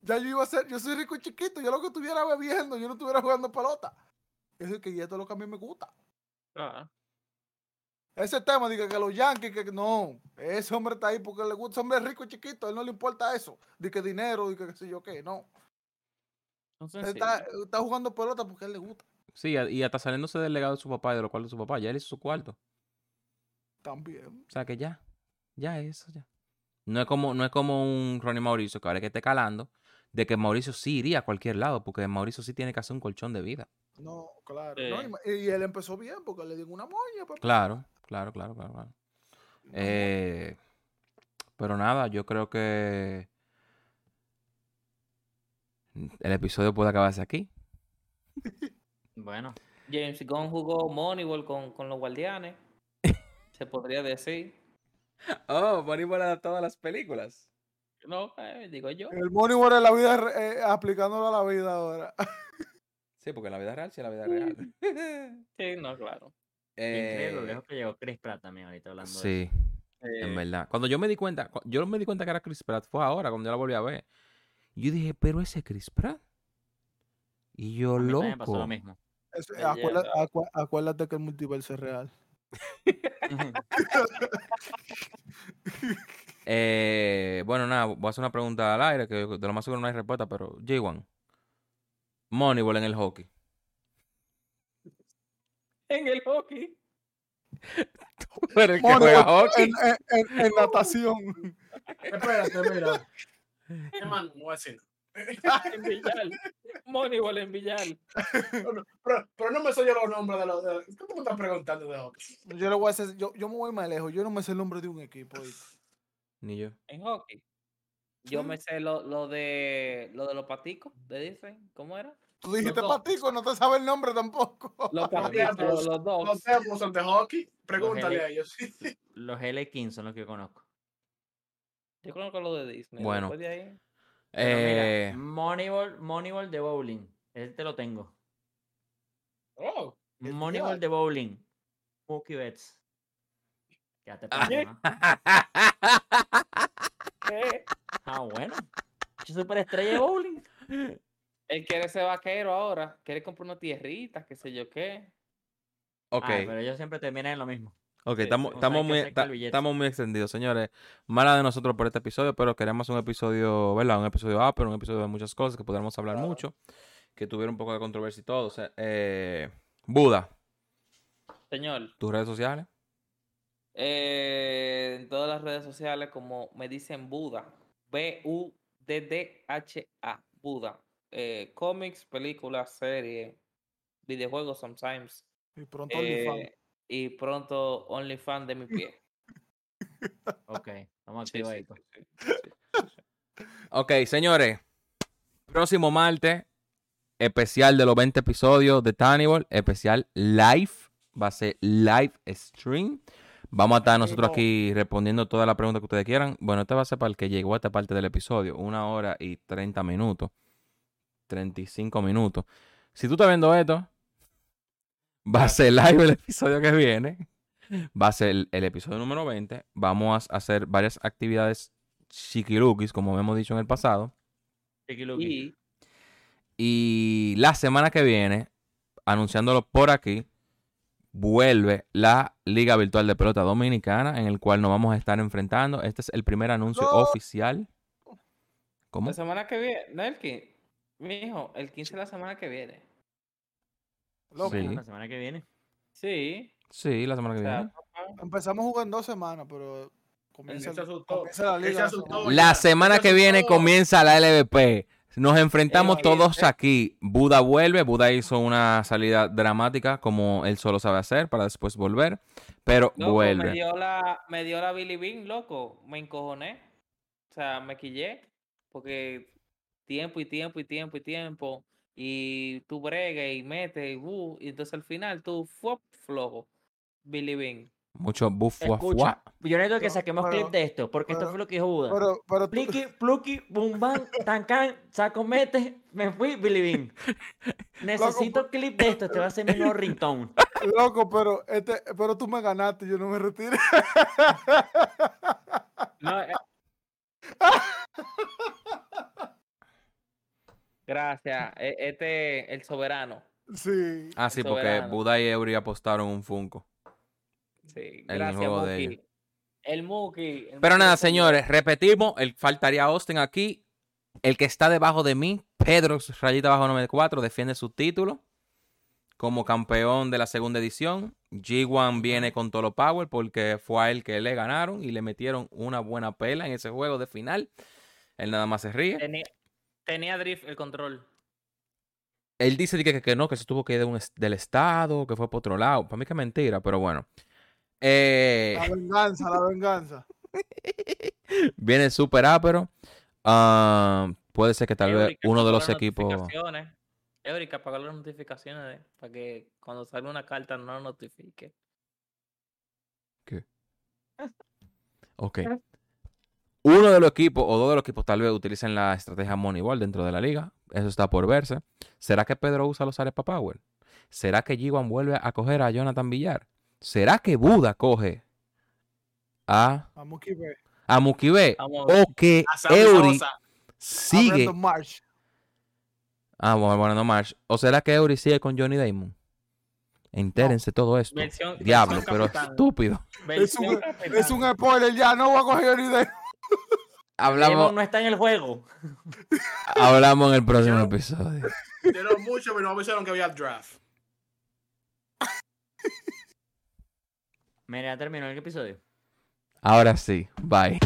ya yo iba a ser, yo soy rico y chiquito, yo lo que estuviera bebiendo, yo no estuviera jugando pelota. Eso es que esto es lo que a mí me gusta. Claro. Ese tema, diga que los Yankees, que no, ese hombre está ahí porque le gusta, ese hombre es rico y chiquito, a él no le importa eso, de que dinero, de que qué sé yo qué, no. Son Él está, está jugando pelota porque a él le gusta. Sí, y hasta saliéndose del legado de su papá y de lo cual de su papá, ya él hizo su cuarto. También. O sea que ya, ya eso ya. No es como, no es como un Ronnie Mauricio que ahora que esté calando de que Mauricio sí iría a cualquier lado, porque Mauricio sí tiene que hacer un colchón de vida. No, claro. No, y él empezó bien porque le dio una moña. papá. Claro, claro, claro, claro. claro. Eh, pero nada, yo creo que el episodio puede acabarse aquí. Bueno, James Gunn jugó Moneyball con, con los guardianes. Se podría decir. Oh, Moneyball adaptado a las películas. No, eh, digo yo. El Moneyball en la vida, eh, aplicándolo a la vida ahora. Sí, porque en la vida real sí es la vida real. Sí, no, claro. increíble lo Eh, lejos que llegó Chris Pratt también ahorita hablando de sí, en verdad. Cuando yo me di cuenta, cu- yo me di cuenta que era Chris Pratt, fue ahora cuando yo la volví a ver. Yo dije, pero ese Chris Pratt. Y yo, A mí también me pasó lo loco. mismo. Es- Leyenda. acuérdate, acu- acuérdate que el multiverso es real. Eh, bueno, nada, voy a hacer una pregunta al aire, que de lo más seguro no hay respuesta, pero J1. Moneyball en el hockey. En el hockey. Tú eres que Moneyball juega hockey. En, en- en- en natación. Espérate, mira. Hermano, no voy a decir. En Villal. Moneyball en Villal. Pero, pero, pero no me soy yo los nombres de los. De, ¿Qué tú me estás preguntando de hockey? Yo, le voy a hacer, yo, yo me voy más lejos. Yo no me sé el nombre de un equipo. Ni yo. En hockey. Yo Sí. me sé lo, lo de lo de los paticos de Disney. ¿Cómo era? Tú dijiste patico, no te sabes el nombre tampoco. Los Los paticos, los, los dos. Los Devils son de hockey. Pregúntale L- a ellos. Los L15 son los que yo conozco. Yo conozco lo de Disney. Bueno. después de ahí- Mira, Eh, Moneyball, Moneyball de bowling. Ese te lo tengo. Oh, ¿Qué Moneyball de bowling. Mookie Betts. Quédate Ah. pendejo, Eh, Ah, bueno. Superestrella de bowling. Él quiere ser vaquero ahora. Quiere comprar una tierrita, qué sé yo qué. ok, Ah, pero ellos siempre terminan en lo mismo. Ok, estamos. O sea, muy, estamos muy extendidos, señores. Mala de nosotros por este episodio, pero queremos un episodio, ¿verdad? Un episodio A, pero un episodio de muchas cosas que podamos hablar Claro. mucho, que tuviera un poco de controversia y todo. O sea, eh, Buda, Señor, tus redes sociales. eh, en todas las redes sociales, como me dicen Buda, B-U-D-D-H-A, Buda. Eh, cómics, películas, series, videojuegos sometimes. Y pronto eh, y pronto OnlyFans de mi pie. Ok, estamos Sí, sí, activaditos. sí, sí, sí, sí. Ok, señores. Próximo martes, especial de los 20 episodios de Tannibal, especial live. Va a ser live stream. Vamos a estar nosotros aquí respondiendo todas las preguntas que ustedes quieran. Bueno, este va a ser para el que llegó a esta parte del episodio. Una hora y 30 minutos. 35 minutos. Si tú estás viendo esto, va a ser live el episodio que viene. Va a ser el, el episodio número 20. Vamos a hacer varias actividades chiquirukis, como hemos dicho en el pasado. Y Y la semana que viene, anunciándolo por aquí, vuelve la Liga Virtual de Pelota Dominicana, en el cual nos vamos a estar enfrentando. Este es el primer anuncio No. oficial. ¿Cómo? La semana que viene, no el 15. Mijo, el 15 es la semana que viene. Loco, Sí. La semana que viene. Sí. Sí, la semana O que sea, viene. empezamos a jugar en dos semanas, pero comienza, se asustó. comienza la se liga. la asustó. semana- La semana que se viene comienza la LVP. Nos enfrentamos Eh, todos eh. aquí. Buda vuelve. Buda hizo una salida dramática como él solo sabe hacer para después volver. Pero loco, Me vuelve. dio la, me dio la Billy Bean, loco. Me encojoné. O sea, me quillé. Porque tiempo y tiempo y tiempo y tiempo. Y tú bregas y metes y, uh, y entonces al final tú fuop, flojo. Billy Bean. Mucho Escucha, fuá. yo necesito que saquemos pero- clip de esto, porque esto pero- fue lo que dijo Buda. Pero, pero tú- Pliqui, pluki, bum bam, tancan, saco mete, me fui, Billy Bean. Necesito clip de esto, este va a ser mi nuevo ringtone. loco, pero este, pero tú me ganaste, yo no me retiro. No, eh. Gracias. E- Este, el soberano. Sí. Ah, sí, porque. Buda y Eury apostaron un Funko. Sí, El gracias, juego de Muki. El Muki. el Pero Muki nada, señores, repetimos. El, faltaría Austin aquí. El que está debajo de mí, Pedro, rayita bajo 94, defiende su título como campeón de la segunda edición. G1 viene con Tolo Power porque fue a él que le ganaron y le metieron una buena pela en ese juego de final. Él nada más se ríe. Tenía, tenía drift el control. Él dice que, que, que no, que se tuvo que ir de un del estado, que fue por otro lado. Para mí que es mentira, pero bueno. Eh, La venganza, la venganza. viene súper ápero. Ah, puede ser que tal vez uno de los equipos... notificaciones. Eurica, apagó las notificaciones para que cuando salga una carta no la notifique. Ok. Uno de los equipos o dos de los equipos tal vez utilicen la estrategia Moneyball dentro de la liga. Eso está por verse. ¿Será que Pedro usa los Arepa Power? ¿Será que G1 vuelve a coger a Jonathan Villar? ¿Será que Buda coge a, A Mookie B. a Mukibe? ¿O que Eury sigue? Marsh. Ah, bueno, bueno, no March. ¿O será que Eury sigue con Johnny Damon? Entérense todo esto. Versión- Diablo, versión pero capitán. estúpido. Es un, capitán. es un spoiler ya, no voy a coger ni idea. Hablamos, no está en el juego. hablamos en el próximo episodio. Dieron mucho, pero no avisaron que había draft. Mira, ya terminó el episodio. Ahora sí. Bye.